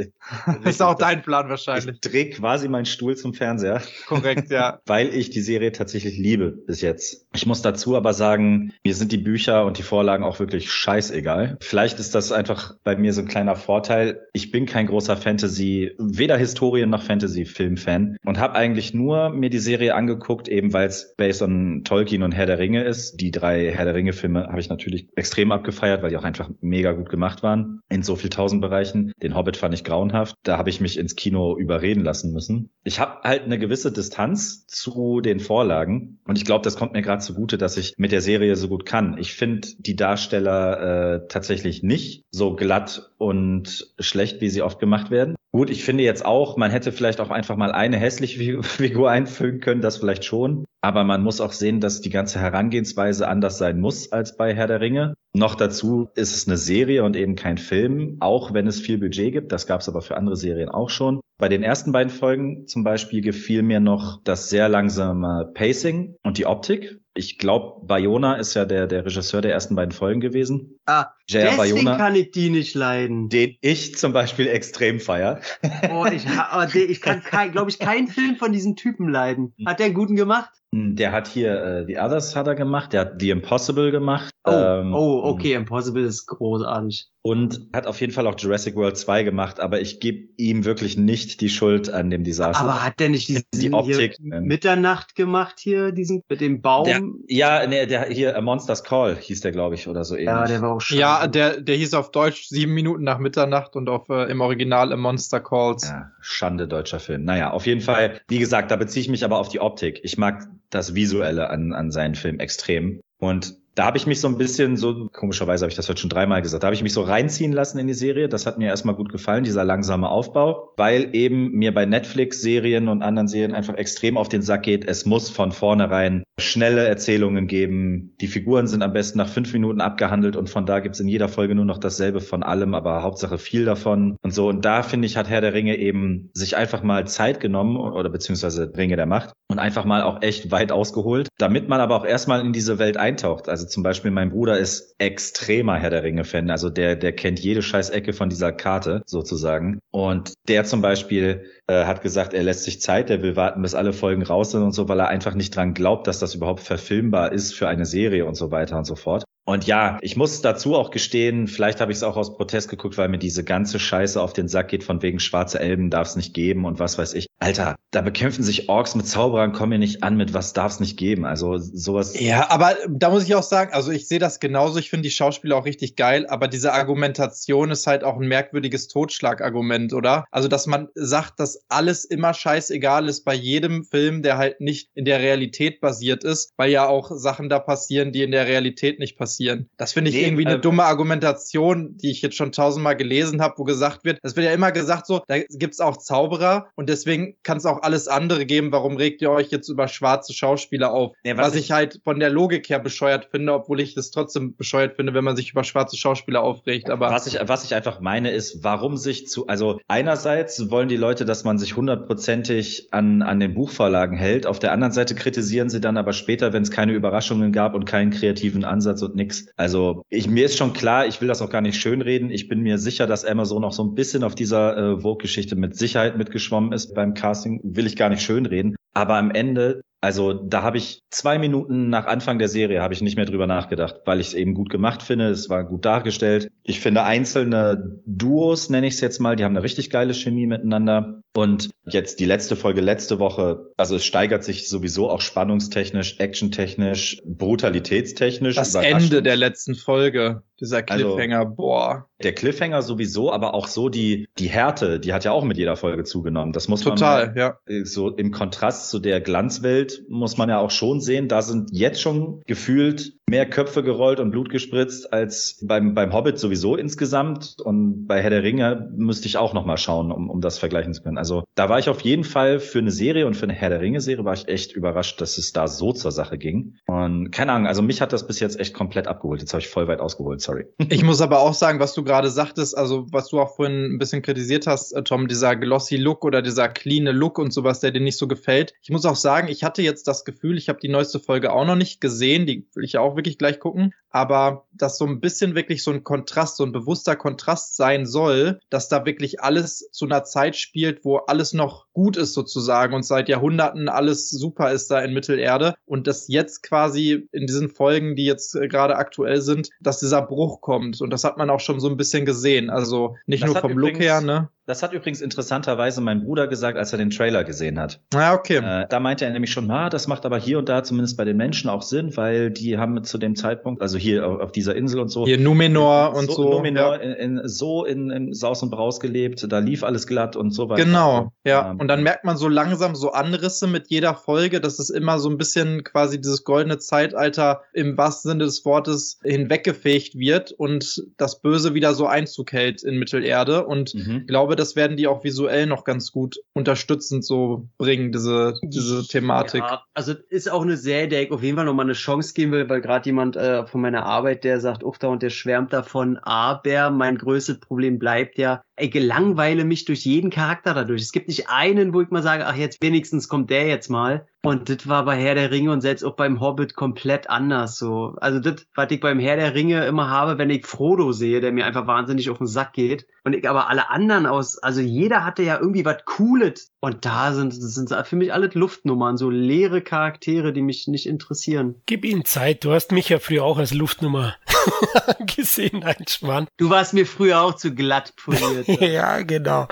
ist auch dein Plan wahrscheinlich. Ich drehe quasi meinen Stuhl zum Fernseher. Korrekt, ja. Weil ich die Serie tatsächlich liebe bis jetzt. Ich muss dazu aber sagen, mir sind die Bücher und die Vorlagen auch wirklich scheißegal. Vielleicht ist das einfach bei mir so ein kleiner Vorteil. Ich bin kein großer Fantasy, weder Historien noch Fantasy-Film-Fan und habe eigentlich nur mir die Serie angeguckt, eben weil es based on Tolkien und Harry Herr der Ringe ist. Die drei Herr der Ringe-Filme habe ich natürlich extrem abgefeiert, weil die auch einfach mega gut gemacht waren in so viel tausend Bereichen. Den Hobbit fand ich grauenhaft. Da habe ich mich ins Kino überreden lassen müssen. Ich habe halt eine gewisse Distanz zu den Vorlagen und ich glaube, das kommt mir gerade zugute, dass ich mit der Serie so gut kann. Ich finde die Darsteller äh, tatsächlich nicht so glatt und schlecht, wie sie oft gemacht werden. Gut, ich finde jetzt auch, man hätte vielleicht auch einfach mal eine hässliche Figur einfügen können, das vielleicht schon. Aber man muss auch sehen, dass die ganze Herangehensweise anders sein muss als bei Herr der Ringe. Noch dazu ist es eine Serie und eben kein Film, auch wenn es viel Budget gibt. Das gab es aber für andere Serien auch schon. Bei den ersten beiden Folgen zum Beispiel gefiel mir noch das sehr langsame Pacing und die Optik. Ich glaube, Bayona ist ja der, der Regisseur der ersten beiden Folgen gewesen. Ah, J.R. deswegen Bayona, kann ich die nicht leiden. Den ich zum Beispiel extrem feier. Oh, ich, ich kann, glaube ich, keinen Film von diesem Typen leiden. Hat der einen guten gemacht? Hm, der hat hier äh, The Others hat er gemacht, der hat The Impossible gemacht. Oh, ähm, oh okay, Impossible ist großartig. Und hat auf jeden Fall auch Jurassic World 2 gemacht, aber ich gebe ihm wirklich nicht die Schuld an dem Desaster. Aber hat der nicht diesen die Optik, Mitternacht gemacht hier, diesen mit dem Baum? Der, ja, nee, der hier A Monster's Call hieß der, glaube ich, oder so ähnlich. Ja, der war auch schade. Ja, der, der hieß auf Deutsch sieben Minuten nach Mitternacht und auf äh, im Original A Monster Calls. Ja, Schande deutscher Film. Naja, auf jeden Fall, wie gesagt, da beziehe ich mich aber auf die Optik. Ich mag das Visuelle an, an seinen Film extrem. Und da habe ich mich so ein bisschen so, komischerweise habe ich das heute schon dreimal gesagt, da habe ich mich so reinziehen lassen in die Serie. Das hat mir erstmal gut gefallen, dieser langsame Aufbau, weil eben mir bei Netflix-Serien und anderen Serien einfach extrem auf den Sack geht. Es muss von vornherein schnelle Erzählungen geben. Die Figuren sind am besten nach fünf Minuten abgehandelt und von da gibt's in jeder Folge nur noch dasselbe von allem, aber Hauptsache viel davon und so. Und da finde ich, hat Herr der Ringe eben sich einfach mal Zeit genommen oder beziehungsweise Ringe der Macht und einfach mal auch echt weit ausgeholt, damit man aber auch erstmal in diese Welt eintaucht. Also also zum Beispiel mein Bruder ist extremer Herr der Ringe-Fan. Also der, der kennt jede scheiß Ecke von dieser Karte sozusagen. Und der zum Beispiel äh, hat gesagt, er lässt sich Zeit, er will warten, bis alle Folgen raus sind und so, weil er einfach nicht dran glaubt, dass das überhaupt verfilmbar ist für eine Serie und so weiter und so fort. Und ja, ich muss dazu auch gestehen, vielleicht habe ich es auch aus Protest geguckt, weil mir diese ganze Scheiße auf den Sack geht, von wegen schwarze Elben darf es nicht geben und was weiß ich. Alter, da bekämpfen sich Orks mit Zauberern, kommen mir nicht an mit was darf es nicht geben. Also sowas. Ja, aber da muss ich auch sagen, also ich sehe das genauso, ich finde die Schauspieler auch richtig geil, aber diese Argumentation ist halt auch ein merkwürdiges Totschlagargument, oder? Also, dass man sagt, dass alles immer scheißegal ist bei jedem Film, der halt nicht in der Realität basiert ist, weil ja auch Sachen da passieren, die in der Realität nicht passieren passieren. Das finde ich nee, irgendwie eine äh, dumme Argumentation, die ich jetzt schon tausendmal gelesen habe, wo gesagt wird, es wird ja immer gesagt so, da gibt's auch Zauberer und deswegen kann es auch alles andere geben. Warum regt ihr euch jetzt über schwarze Schauspieler auf? Ja, was, was ich, ich, halt von der Logik her bescheuert finde, obwohl ich das trotzdem bescheuert finde, wenn man sich über schwarze Schauspieler aufregt. Aber was ich, was ich einfach meine, ist, warum sich zu, also einerseits wollen die Leute, dass man sich hundertprozentig an, an den Buchvorlagen hält. Auf der anderen Seite kritisieren sie dann aber später, wenn es keine Überraschungen gab und keinen kreativen Ansatz und nix. Also ich, mir ist schon klar, ich will das auch gar nicht schönreden. Ich bin mir sicher, dass Amazon noch so ein bisschen auf dieser äh, Vogue-Geschichte mit Sicherheit mitgeschwommen ist beim Casting. Will ich gar nicht schönreden. Aber am Ende also da habe ich zwei Minuten nach Anfang der Serie habe ich nicht mehr drüber nachgedacht, weil ich es eben gut gemacht finde. Es war gut dargestellt. Ich finde einzelne Duos, nenne ich es jetzt mal, die haben eine richtig geile Chemie miteinander. Und jetzt die letzte Folge letzte Woche, also es steigert sich sowieso auch spannungstechnisch, actiontechnisch, brutalitätstechnisch. Das Ende der letzten Folge, dieser also Cliffhanger, also, boah. Der Cliffhanger sowieso, aber auch so die, die Härte, die hat ja auch mit jeder Folge zugenommen. Das muss Total, man ja. so im Kontrast zu der Glanzwelt muss man ja auch schon sehen, da sind jetzt schon gefühlt mehr Köpfe gerollt und Blut gespritzt als beim, beim Hobbit sowieso insgesamt. Und bei Herr der Ringe müsste ich auch noch mal schauen, um, um das vergleichen zu können. Also da war ich auf jeden Fall für eine Serie und für eine Herr der Ringe Serie war ich echt überrascht, dass es da so zur Sache ging. Und keine Ahnung, also mich hat das bis jetzt echt komplett abgeholt. Jetzt habe ich voll weit ausgeholt, sorry. Ich muss aber auch sagen, was du gerade sagtest, also was du auch vorhin ein bisschen kritisiert hast, äh, Tom, dieser glossy Look oder dieser clean Look und sowas, der dir nicht so gefällt. Ich muss auch sagen, ich hatte jetzt das Gefühl, ich habe die neueste Folge auch noch nicht gesehen, die will ich auch wirklich gleich gucken, aber dass so ein bisschen wirklich so ein Kontrast, so ein bewusster Kontrast sein soll, dass da wirklich alles zu einer Zeit spielt, wo alles noch gut ist sozusagen und seit Jahrhunderten alles super ist da in Mittelerde. Und dass jetzt quasi in diesen Folgen, die jetzt äh, gerade aktuell sind, dass dieser Bruch kommt. Und das hat man auch schon so ein bisschen gesehen, also nicht das nur vom Look her, ne? Das hat übrigens interessanterweise mein Bruder gesagt, als er den Trailer gesehen hat. Ah, okay. Äh, da meinte er nämlich schon, ah, das macht aber hier und da zumindest bei den Menschen auch Sinn, weil die haben zu dem Zeitpunkt, also hier auf, auf dieser Insel und so. Hier Numenor und so. so Numenor ja. in, in, so in, in Saus und Braus gelebt, da lief alles glatt und so weiter. Genau, ja. Ähm, und dann merkt man so langsam so Anrisse mit jeder Folge, dass es immer so ein bisschen quasi dieses goldene Zeitalter im wahrsten Sinne des Wortes hinweggefegt wird und das Böse wieder so Einzug hält in Mittelerde. Und mhm. ich glaube, das werden die auch visuell noch ganz gut unterstützend so bringen, diese, diese Thematik. Ja, also ist auch eine Serie, der ich auf jeden Fall nochmal eine Chance geben will, weil gerade jemand äh, von meiner Arbeit, der sagt, uff, da und der schwärmt davon, aber mein größtes Problem bleibt ja, ich gelangweile mich durch jeden Charakter dadurch. Es gibt nicht einen, wo ich mal sage, ach, jetzt wenigstens kommt der jetzt mal. Und das war bei Herr der Ringe und selbst auch beim Hobbit komplett anders so. Also das, was ich beim Herr der Ringe immer habe, wenn ich Frodo sehe, der mir einfach wahnsinnig auf den Sack geht. Und ich aber alle anderen aus, also jeder hatte ja irgendwie was Cooles. Und da sind, das sind für mich alle Luftnummern, so leere Charaktere, die mich nicht interessieren. Gib ihnen Zeit, du hast mich ja früher auch als Luftnummer gesehen, ein Schwann. Du warst mir früher auch zu glatt poliert. ja, genau.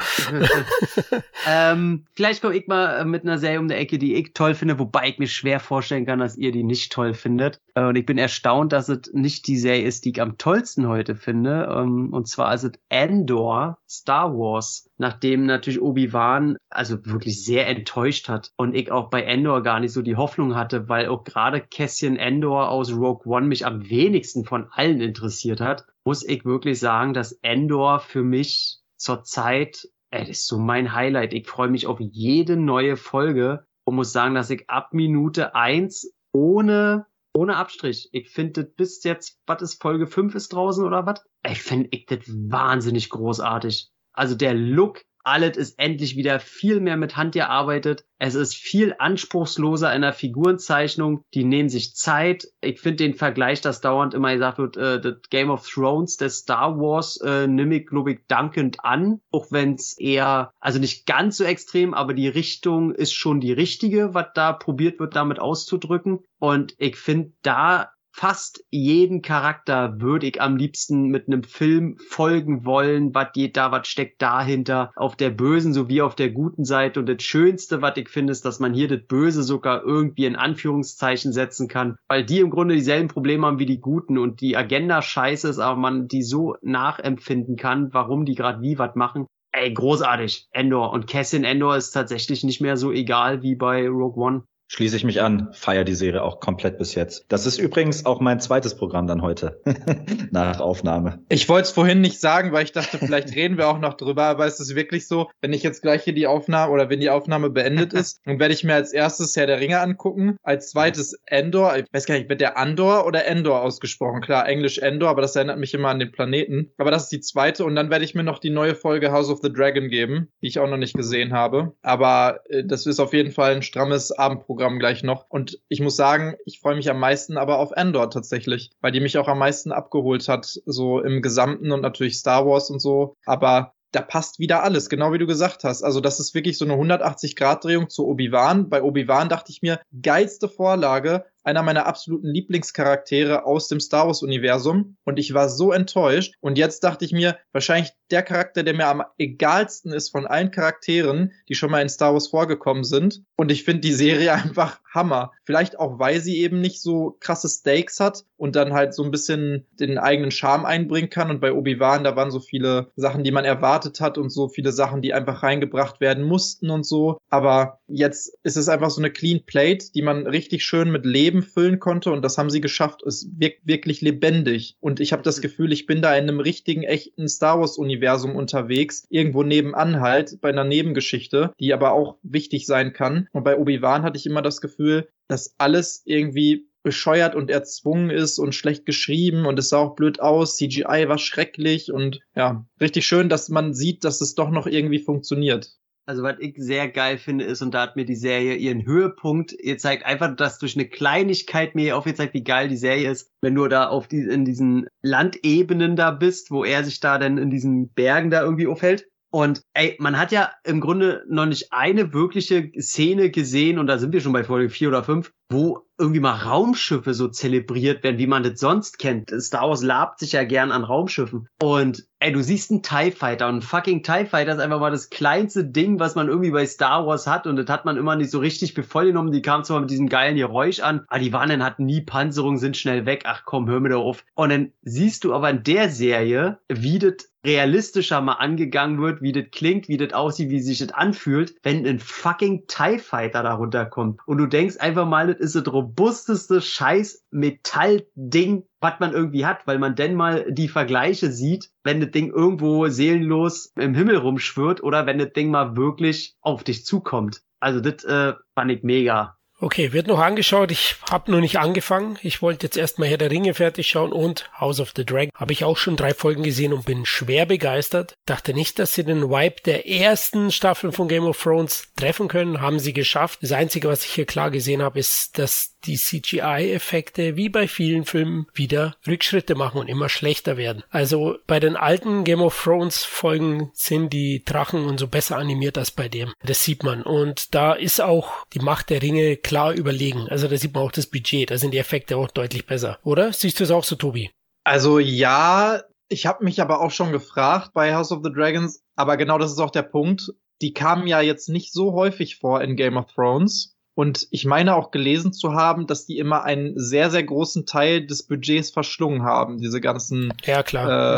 ähm, vielleicht komme ich mal mit einer Serie um der Ecke, die ich toll finde, wobei ich mir schwer vorstellen kann, dass ihr die nicht toll findet. Äh, und ich bin erstaunt, dass es nicht die Serie ist, die ich am tollsten heute finde. Ähm, und zwar ist es Andor Star Wars, nachdem natürlich Obi-Wan also wirklich sehr enttäuscht hat und ich auch bei Endor gar nicht so die Hoffnung hatte, weil auch gerade Cassian Endor aus Rogue One mich am wenigsten von allen interessiert hat, muss ich wirklich sagen, dass Endor für mich zurzeit, ey, das ist so mein Highlight. Ich freue mich auf jede neue Folge und muss sagen, dass ich ab Minute eins ohne ohne Abstrich. Ich finde bis jetzt, was ist Folge 5 ist draußen oder was? Ich finde ich das wahnsinnig großartig. Also der Look, alles ist endlich wieder viel mehr mit Hand gearbeitet. Es ist viel anspruchsloser in der Figurenzeichnung. Die nehmen sich Zeit. Ich finde den Vergleich, dass dauernd immer gesagt wird, äh, das Game of Thrones, der Star Wars, äh, nehme ich, glaube ich, dankend an. Auch wenn es eher, also nicht ganz so extrem, aber die Richtung ist schon die richtige, was da probiert wird, damit auszudrücken. Und ich finde, da fast jeden Charakter würde ich am liebsten mit einem Film folgen wollen, was geht da, was steckt dahinter, auf der bösen sowie auf der guten Seite. Und das Schönste, was ich finde, ist, dass man hier das Böse sogar irgendwie in Anführungszeichen setzen kann, weil die im Grunde dieselben Probleme haben wie die Guten und die Agenda scheiße ist, aber man die so nachempfinden kann, warum die gerade wie was machen. Ey, großartig, Endor. Und Cassian Endor ist tatsächlich nicht mehr so egal wie bei Rogue One. Schließe ich mich an, feier die Serie auch komplett bis jetzt. Das ist übrigens auch mein zweites Programm dann heute. Nach Aufnahme. Ich wollte es vorhin nicht sagen, weil ich dachte, vielleicht reden wir auch noch drüber, aber es ist wirklich so, wenn ich jetzt gleich hier die Aufnahme oder wenn die Aufnahme beendet ist, dann werde ich mir als erstes Herr der Ringe angucken, als zweites Endor, ich weiß gar nicht, wird der Andor oder Endor ausgesprochen? Klar, Englisch Endor, aber das erinnert mich immer an den Planeten. Aber das ist die zweite und dann werde ich mir noch die neue Folge House of the Dragon geben, die ich auch noch nicht gesehen habe. Aber äh, das ist auf jeden Fall ein strammes Abendprogramm gleich noch. Und ich muss sagen, ich freue mich am meisten aber auf Endor tatsächlich, weil die mich auch am meisten abgeholt hat, so im Gesamten und natürlich Star Wars und so. Aber da passt wieder alles, genau wie du gesagt hast. Also das ist wirklich so eine 180-Grad-Drehung zu Obi-Wan. Bei Obi-Wan dachte ich mir, geilste Vorlage, einer meiner absoluten Lieblingscharaktere aus dem Star Wars-Universum. Und ich war so enttäuscht. Und jetzt dachte ich mir, wahrscheinlich der Charakter, der mir am egalsten ist von allen Charakteren, die schon mal in Star Wars vorgekommen sind. Und ich finde die Serie einfach Hammer. Vielleicht auch, weil sie eben nicht so krasse Stakes hat und dann halt so ein bisschen den eigenen Charme einbringen kann. Und bei Obi-Wan, da waren so viele Sachen, die man erwartet hat und so viele Sachen, die einfach reingebracht werden mussten und so. Aber jetzt ist es einfach so eine Clean Plate, die man richtig schön mit Leben füllen konnte. Und das haben sie geschafft. Es wirkt wirklich lebendig. Und ich habe das Gefühl, ich bin da in einem richtigen, echten Star Wars-Universum unterwegs. Irgendwo nebenan halt, bei einer Nebengeschichte, die aber auch wichtig sein kann. Und bei Obi-Wan hatte ich immer das Gefühl, dass alles irgendwie bescheuert und erzwungen ist und schlecht geschrieben und es sah auch blöd aus. CGI war schrecklich und ja, richtig schön, dass man sieht, dass es doch noch irgendwie funktioniert. Also was ich sehr geil finde ist, und da hat mir die Serie ihren Höhepunkt, ihr zeigt einfach, dass durch eine Kleinigkeit mir aufgezeigt, wie geil die Serie ist, wenn du da auf die, in diesen Landebenen da bist, wo er sich da dann in diesen Bergen da irgendwie aufhält. Und ey, man hat ja im Grunde noch nicht eine wirkliche Szene gesehen, und da sind wir schon bei Folge vier oder fünf, wo irgendwie mal Raumschiffe so zelebriert werden, wie man das sonst kennt. Star Wars labt sich ja gern an Raumschiffen. Und ey, du siehst einen TIE Fighter und ein fucking TIE Fighter ist einfach mal das kleinste Ding, was man irgendwie bei Star Wars hat und das hat man immer nicht so richtig genommen. Die kamen zwar mit diesem geilen Geräusch an, aber die waren dann hatten nie Panzerung, sind schnell weg. Ach komm, hör mir da auf. Und dann siehst du aber in der Serie, wie das realistischer mal angegangen wird, wie das klingt, wie das aussieht, wie sich das anfühlt, wenn ein fucking TIE Fighter da runterkommt. Und du denkst einfach mal, das ist das robusteste scheiß Metallding, was man irgendwie hat, weil man denn mal die Vergleiche sieht, wenn das Ding irgendwo seelenlos im Himmel rumschwirrt oder wenn das Ding mal wirklich auf dich zukommt. Also das äh, fand ich mega. Okay, wird noch angeschaut. Ich habe nur nicht angefangen. Ich wollte jetzt erstmal Herr der Ringe fertig schauen und House of the Dragon. Habe ich auch schon drei Folgen gesehen und bin schwer begeistert. Dachte nicht, dass sie den Vibe der ersten Staffeln von Game of Thrones treffen können. Haben sie geschafft. Das Einzige, was ich hier klar gesehen habe, ist, dass die CGI-Effekte wie bei vielen Filmen wieder Rückschritte machen und immer schlechter werden. Also bei den alten Game of Thrones Folgen sind die Drachen und so besser animiert als bei dem. Das sieht man. Und da ist auch die Macht der Ringe klar überlegen. Also da sieht man auch das Budget. Da sind die Effekte auch deutlich besser. Oder? Siehst du es auch so, Tobi? Also ja, ich habe mich aber auch schon gefragt bei House of the Dragons, aber genau das ist auch der Punkt. Die kamen ja jetzt nicht so häufig vor in Game of Thrones. Und ich meine auch gelesen zu haben, dass die immer einen sehr, sehr großen Teil des Budgets verschlungen haben, diese ganzen ja.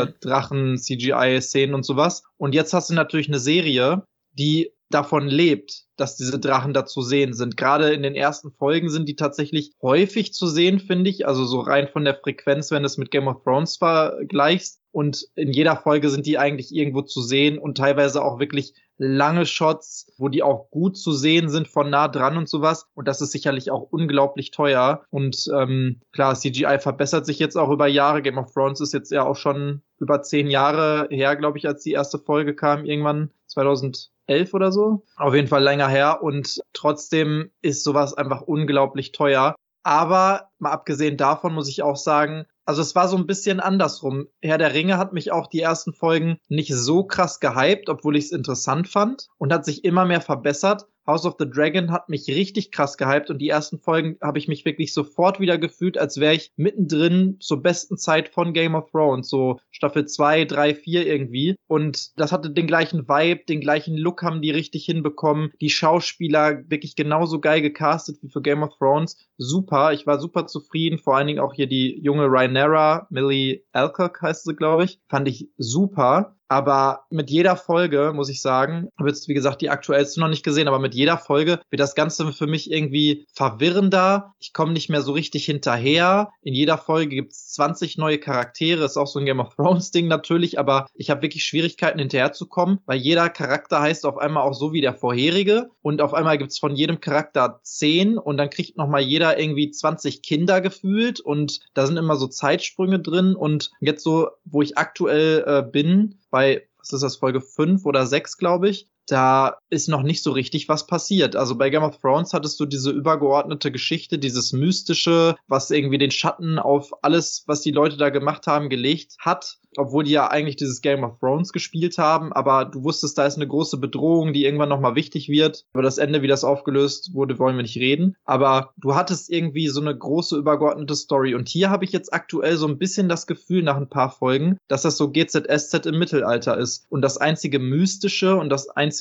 Äh, Drachen, CGI-Szenen und sowas. Und jetzt hast du natürlich eine Serie, die davon lebt, dass diese Drachen da zu sehen sind. Gerade in den ersten Folgen sind die tatsächlich häufig zu sehen, finde ich. Also so rein von der Frequenz, wenn du es mit Game of Thrones vergleichst. Und in jeder Folge sind die eigentlich irgendwo zu sehen und teilweise auch wirklich lange Shots, wo die auch gut zu sehen sind von nah dran und sowas. Und das ist sicherlich auch unglaublich teuer. Und ähm, klar, CGI verbessert sich jetzt auch über Jahre. Game of Thrones ist jetzt ja auch schon über zehn Jahre her, glaube ich, als die erste Folge kam, irgendwann 2011 oder so. Auf jeden Fall länger her. Und trotzdem ist sowas einfach unglaublich teuer. Aber mal abgesehen davon muss ich auch sagen, also es war so ein bisschen andersrum. Herr der Ringe hat mich auch die ersten Folgen nicht so krass gehypt, obwohl ich es interessant fand und hat sich immer mehr verbessert. House of the Dragon hat mich richtig krass gehypt und die ersten Folgen habe ich mich wirklich sofort wieder gefühlt, als wäre ich mittendrin zur besten Zeit von Game of Thrones, so Staffel 2, 3, 4 irgendwie. Und das hatte den gleichen Vibe, den gleichen Look haben die richtig hinbekommen. Die Schauspieler wirklich genauso geil gecastet wie für Game of Thrones. Super, ich war super zufrieden, vor allen Dingen auch hier die junge Rhaenyra, Millie Alcock heißt sie, glaube ich, fand ich super. Aber mit jeder Folge, muss ich sagen, habe jetzt, wie gesagt, die aktuellste noch nicht gesehen, aber mit jeder Folge wird das Ganze für mich irgendwie verwirrender. Ich komme nicht mehr so richtig hinterher. In jeder Folge gibt es 20 neue Charaktere, ist auch so ein Game of Thrones Ding natürlich, aber ich habe wirklich Schwierigkeiten hinterherzukommen, weil jeder Charakter heißt auf einmal auch so wie der vorherige und auf einmal gibt es von jedem Charakter 10 und dann kriegt nochmal jeder irgendwie 20 Kinder gefühlt und da sind immer so Zeitsprünge drin und jetzt so, wo ich aktuell äh, bin, bei, was ist das, Folge 5 oder 6, glaube ich, da ist noch nicht so richtig was passiert. Also bei Game of Thrones hattest du diese übergeordnete Geschichte, dieses Mystische, was irgendwie den Schatten auf alles, was die Leute da gemacht haben, gelegt hat obwohl die ja eigentlich dieses Game of Thrones gespielt haben, aber du wusstest, da ist eine große Bedrohung, die irgendwann nochmal wichtig wird. Über das Ende, wie das aufgelöst wurde, wollen wir nicht reden. Aber du hattest irgendwie so eine große übergeordnete Story. Und hier habe ich jetzt aktuell so ein bisschen das Gefühl nach ein paar Folgen, dass das so GZSZ im Mittelalter ist. Und das einzige Mystische und das einzige,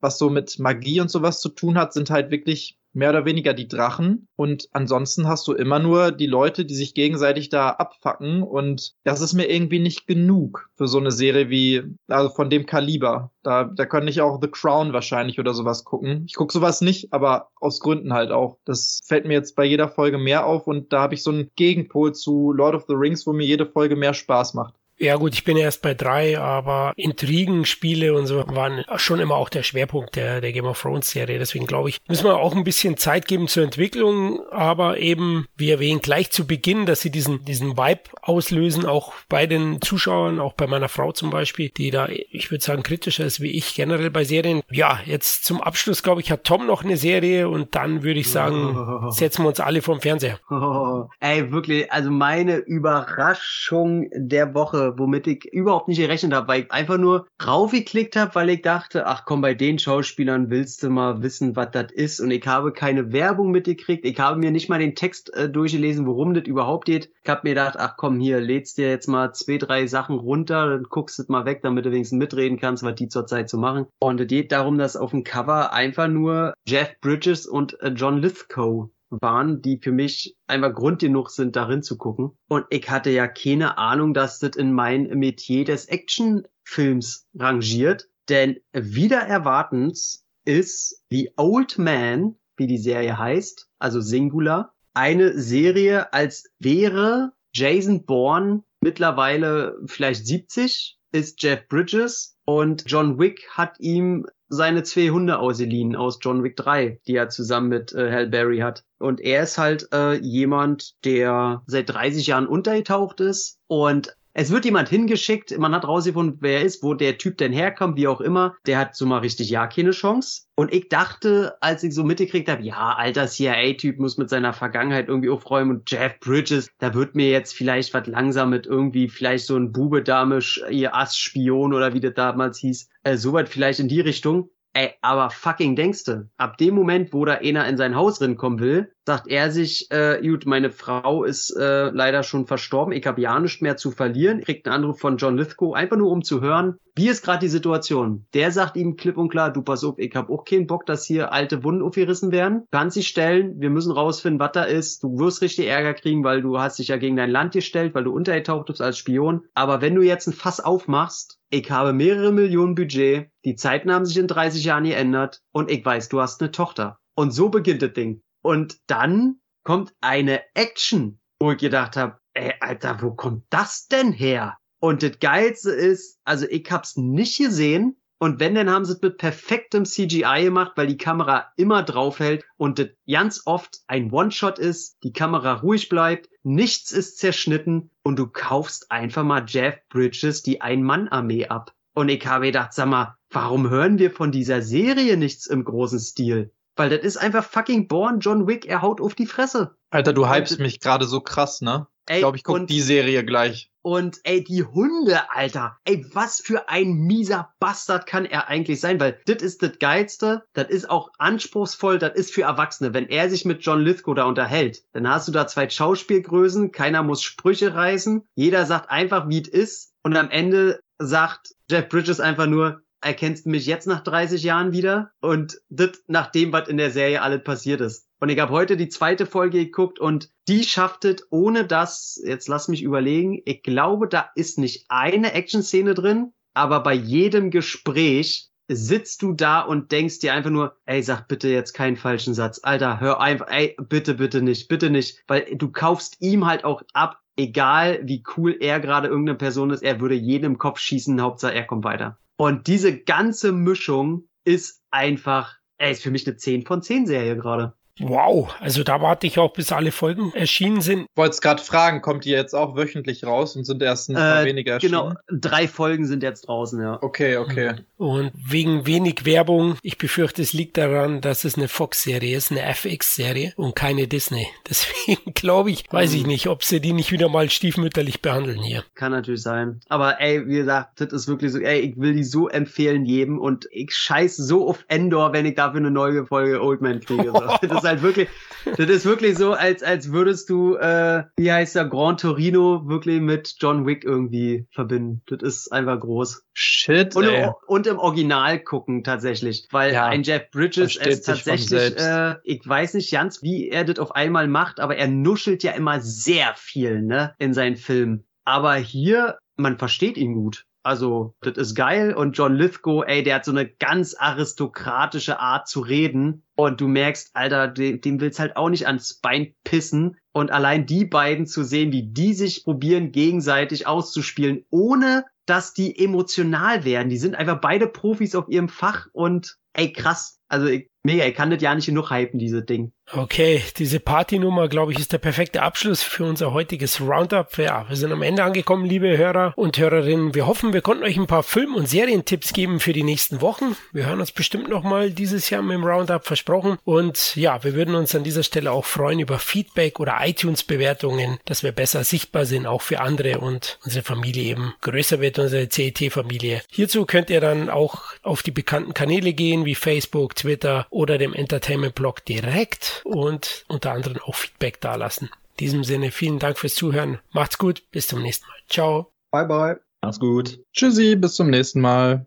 was so mit Magie und sowas zu tun hat, sind halt wirklich mehr oder weniger die Drachen. Und ansonsten hast du immer nur die Leute, die sich gegenseitig da abfacken. Und das ist mir irgendwie nicht genug für so eine Serie wie, also von dem Kaliber. Da, da kann ich auch The Crown wahrscheinlich oder sowas gucken. Ich gucke sowas nicht, aber aus Gründen halt auch. Das fällt mir jetzt bei jeder Folge mehr auf und da habe ich so einen Gegenpol zu Lord of the Rings, wo mir jede Folge mehr Spaß macht. Ja gut, ich bin erst bei drei, aber Intrigenspiele und so waren schon immer auch der Schwerpunkt der, der Game of Thrones Serie. Deswegen glaube ich, müssen wir auch ein bisschen Zeit geben zur Entwicklung, aber eben, wie erwähnt, gleich zu Beginn, dass sie diesen, diesen Vibe auslösen, auch bei den Zuschauern, auch bei meiner Frau zum Beispiel, die da, ich würde sagen, kritischer ist wie ich generell bei Serien. Ja, jetzt zum Abschluss, glaube ich, hat Tom noch eine Serie und dann würde ich sagen, setzen wir uns alle vorm Fernseher. Ey, wirklich, also meine Überraschung der Woche womit ich überhaupt nicht gerechnet habe, weil ich einfach nur raufgeklickt habe, weil ich dachte, ach komm, bei den Schauspielern willst du mal wissen, was das ist. Und ich habe keine Werbung mitgekriegt. Ich habe mir nicht mal den Text äh, durchgelesen, worum das überhaupt geht. Ich habe mir gedacht, ach komm, hier, lädst dir jetzt mal zwei, drei Sachen runter, dann guckst du mal weg, damit du wenigstens mitreden kannst, was die zurzeit so machen. Und es geht darum, dass auf dem Cover einfach nur Jeff Bridges und äh, John Lithgow waren, die für mich einfach Grund genug sind, darin zu gucken. Und ich hatte ja keine Ahnung, dass das in mein Metier des Actionfilms rangiert. Denn wieder erwartens ist The Old Man, wie die Serie heißt, also Singular, eine Serie, als wäre Jason Bourne mittlerweile vielleicht 70, ist Jeff Bridges und John Wick hat ihm seine zwei Hunde ausgeliehen aus John Wick 3, die er zusammen mit äh, Hal Berry hat. Und er ist halt äh, jemand, der seit 30 Jahren untergetaucht ist und es wird jemand hingeschickt, man hat rausgefunden, wer er ist, wo der Typ denn herkommt, wie auch immer. Der hat so mal richtig ja keine Chance. Und ich dachte, als ich so mitgekriegt habe, ja, alter CIA-Typ muss mit seiner Vergangenheit irgendwie aufräumen und Jeff Bridges, da wird mir jetzt vielleicht was langsam mit irgendwie vielleicht so ein Bube, Dame, ihr Ass-Spion oder wie das damals hieß, äh, so weit vielleicht in die Richtung. Ey, aber fucking denkste, ab dem Moment, wo da einer in sein Haus rinkommen will, sagt er sich, äh, gut, meine Frau ist äh, leider schon verstorben, ich habe ja nichts mehr zu verlieren, kriegt einen Anruf von John Lithgow, einfach nur um zu hören, wie ist gerade die Situation. Der sagt ihm klipp und klar, du pass auf, ich habe auch keinen Bock, dass hier alte Wunden aufgerissen werden. Kannst dich stellen, wir müssen rausfinden, was da ist. Du wirst richtig Ärger kriegen, weil du hast dich ja gegen dein Land gestellt, weil du untergetaucht bist als Spion. Aber wenn du jetzt ein Fass aufmachst, ich habe mehrere Millionen Budget, die Zeiten haben sich in 30 Jahren geändert und ich weiß, du hast eine Tochter. Und so beginnt das Ding. Und dann kommt eine Action, wo ich gedacht habe, ey, Alter, wo kommt das denn her? Und das Geilste ist, also ich hab's nicht gesehen, und wenn, dann haben sie es mit perfektem CGI gemacht, weil die Kamera immer draufhält und das ganz oft ein One-Shot ist, die Kamera ruhig bleibt, nichts ist zerschnitten und du kaufst einfach mal Jeff Bridges die Ein-Mann-Armee ab. Und ich habe gedacht, sag mal, warum hören wir von dieser Serie nichts im großen Stil? Weil das ist einfach fucking Born John Wick, er haut auf die Fresse. Alter, du hypst mich gerade so krass, ne? Ey, ich glaube, ich gucke die Serie gleich. Und ey, die Hunde, Alter. Ey, was für ein mieser Bastard kann er eigentlich sein? Weil das ist das Geilste. Das ist auch anspruchsvoll. Das ist für Erwachsene. Wenn er sich mit John Lithgow da unterhält, dann hast du da zwei Schauspielgrößen. Keiner muss Sprüche reißen. Jeder sagt einfach, wie es ist. Und am Ende sagt Jeff Bridges einfach nur, erkennst du mich jetzt nach 30 Jahren wieder? Und das nach dem, was in der Serie alles passiert ist. Und ich habe heute die zweite Folge geguckt und die schafft es ohne das, jetzt lass mich überlegen, ich glaube, da ist nicht eine Action-Szene drin, aber bei jedem Gespräch sitzt du da und denkst dir einfach nur, ey, sag bitte jetzt keinen falschen Satz. Alter, hör einfach, ey, bitte, bitte nicht, bitte nicht. Weil du kaufst ihm halt auch ab, egal wie cool er gerade irgendeine Person ist, er würde jedem Kopf schießen, Hauptsache er kommt weiter. Und diese ganze Mischung ist einfach, ey, ist für mich eine 10 von 10 Serie gerade. Wow, also da warte ich auch, bis alle Folgen erschienen sind. Wollte es gerade fragen, kommt die jetzt auch wöchentlich raus und sind erst ein paar Äh, weniger Genau, erschienen? drei Folgen sind jetzt draußen, ja. Okay, okay. Und wegen wenig Werbung, ich befürchte, es liegt daran, dass es eine Fox-Serie ist, eine FX-Serie und keine Disney. Deswegen glaube ich, weiß ich nicht, ob sie die nicht wieder mal stiefmütterlich behandeln hier. Kann natürlich sein. Aber ey, wie gesagt, das ist wirklich so, ey, ich will die so empfehlen jedem und ich scheiß so auf Endor, wenn ich dafür eine neue Folge Old Man kriege. So. Das ist halt wirklich, das ist wirklich so, als, als würdest du, äh, wie heißt der, Grand Torino wirklich mit John Wick irgendwie verbinden. Das ist einfach groß. Shit, Und, ey. im, und im Original gucken tatsächlich, weil Ja, ein Jeff Bridges es tatsächlich, äh, ich weiß nicht ganz, wie er das auf einmal macht, aber er nuschelt ja immer sehr viel, ne, in seinen Filmen. Aber hier, man versteht ihn gut. Also, das ist geil. Und John Lithgow, ey, der hat so eine ganz aristokratische Art zu reden. Und du merkst, Alter, dem, dem willst halt auch nicht ans Bein pissen. Und allein die beiden zu sehen, wie die sich probieren, gegenseitig auszuspielen, ohne dass die emotional werden. Die sind einfach beide Profis auf ihrem Fach und ey, krass. Also ich, mega, ich kann das ja nicht genug hypen, diese Ding. Okay, diese Partynummer, glaube ich, ist der perfekte Abschluss für unser heutiges Roundup. Ja, wir sind am Ende angekommen, liebe Hörer und Hörerinnen. Wir hoffen, wir konnten euch ein paar Film- und Serientipps geben für die nächsten Wochen. Wir hören uns bestimmt nochmal dieses Jahr mit dem Roundup versprochen. Und ja, wir würden uns an dieser Stelle auch freuen über Feedback oder iTunes-Bewertungen, dass wir besser sichtbar sind, auch für andere und unsere Familie eben größer wird, unsere CET-Familie. Hierzu könnt ihr dann auch auf die bekannten Kanäle gehen, wie Facebook, Twitter oder dem Entertainment-Blog direkt und unter anderem auch Feedback dalassen. In diesem Sinne vielen Dank fürs Zuhören. Macht's gut, bis zum nächsten Mal. Ciao. Bye, bye. Mach's gut. Tschüssi, bis zum nächsten Mal.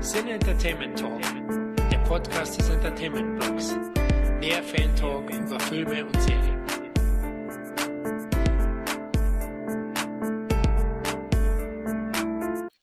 Sin Entertainment Talk, der Podcast des Entertainment Blogs. Mehr Fan Talk über Filme und Serien.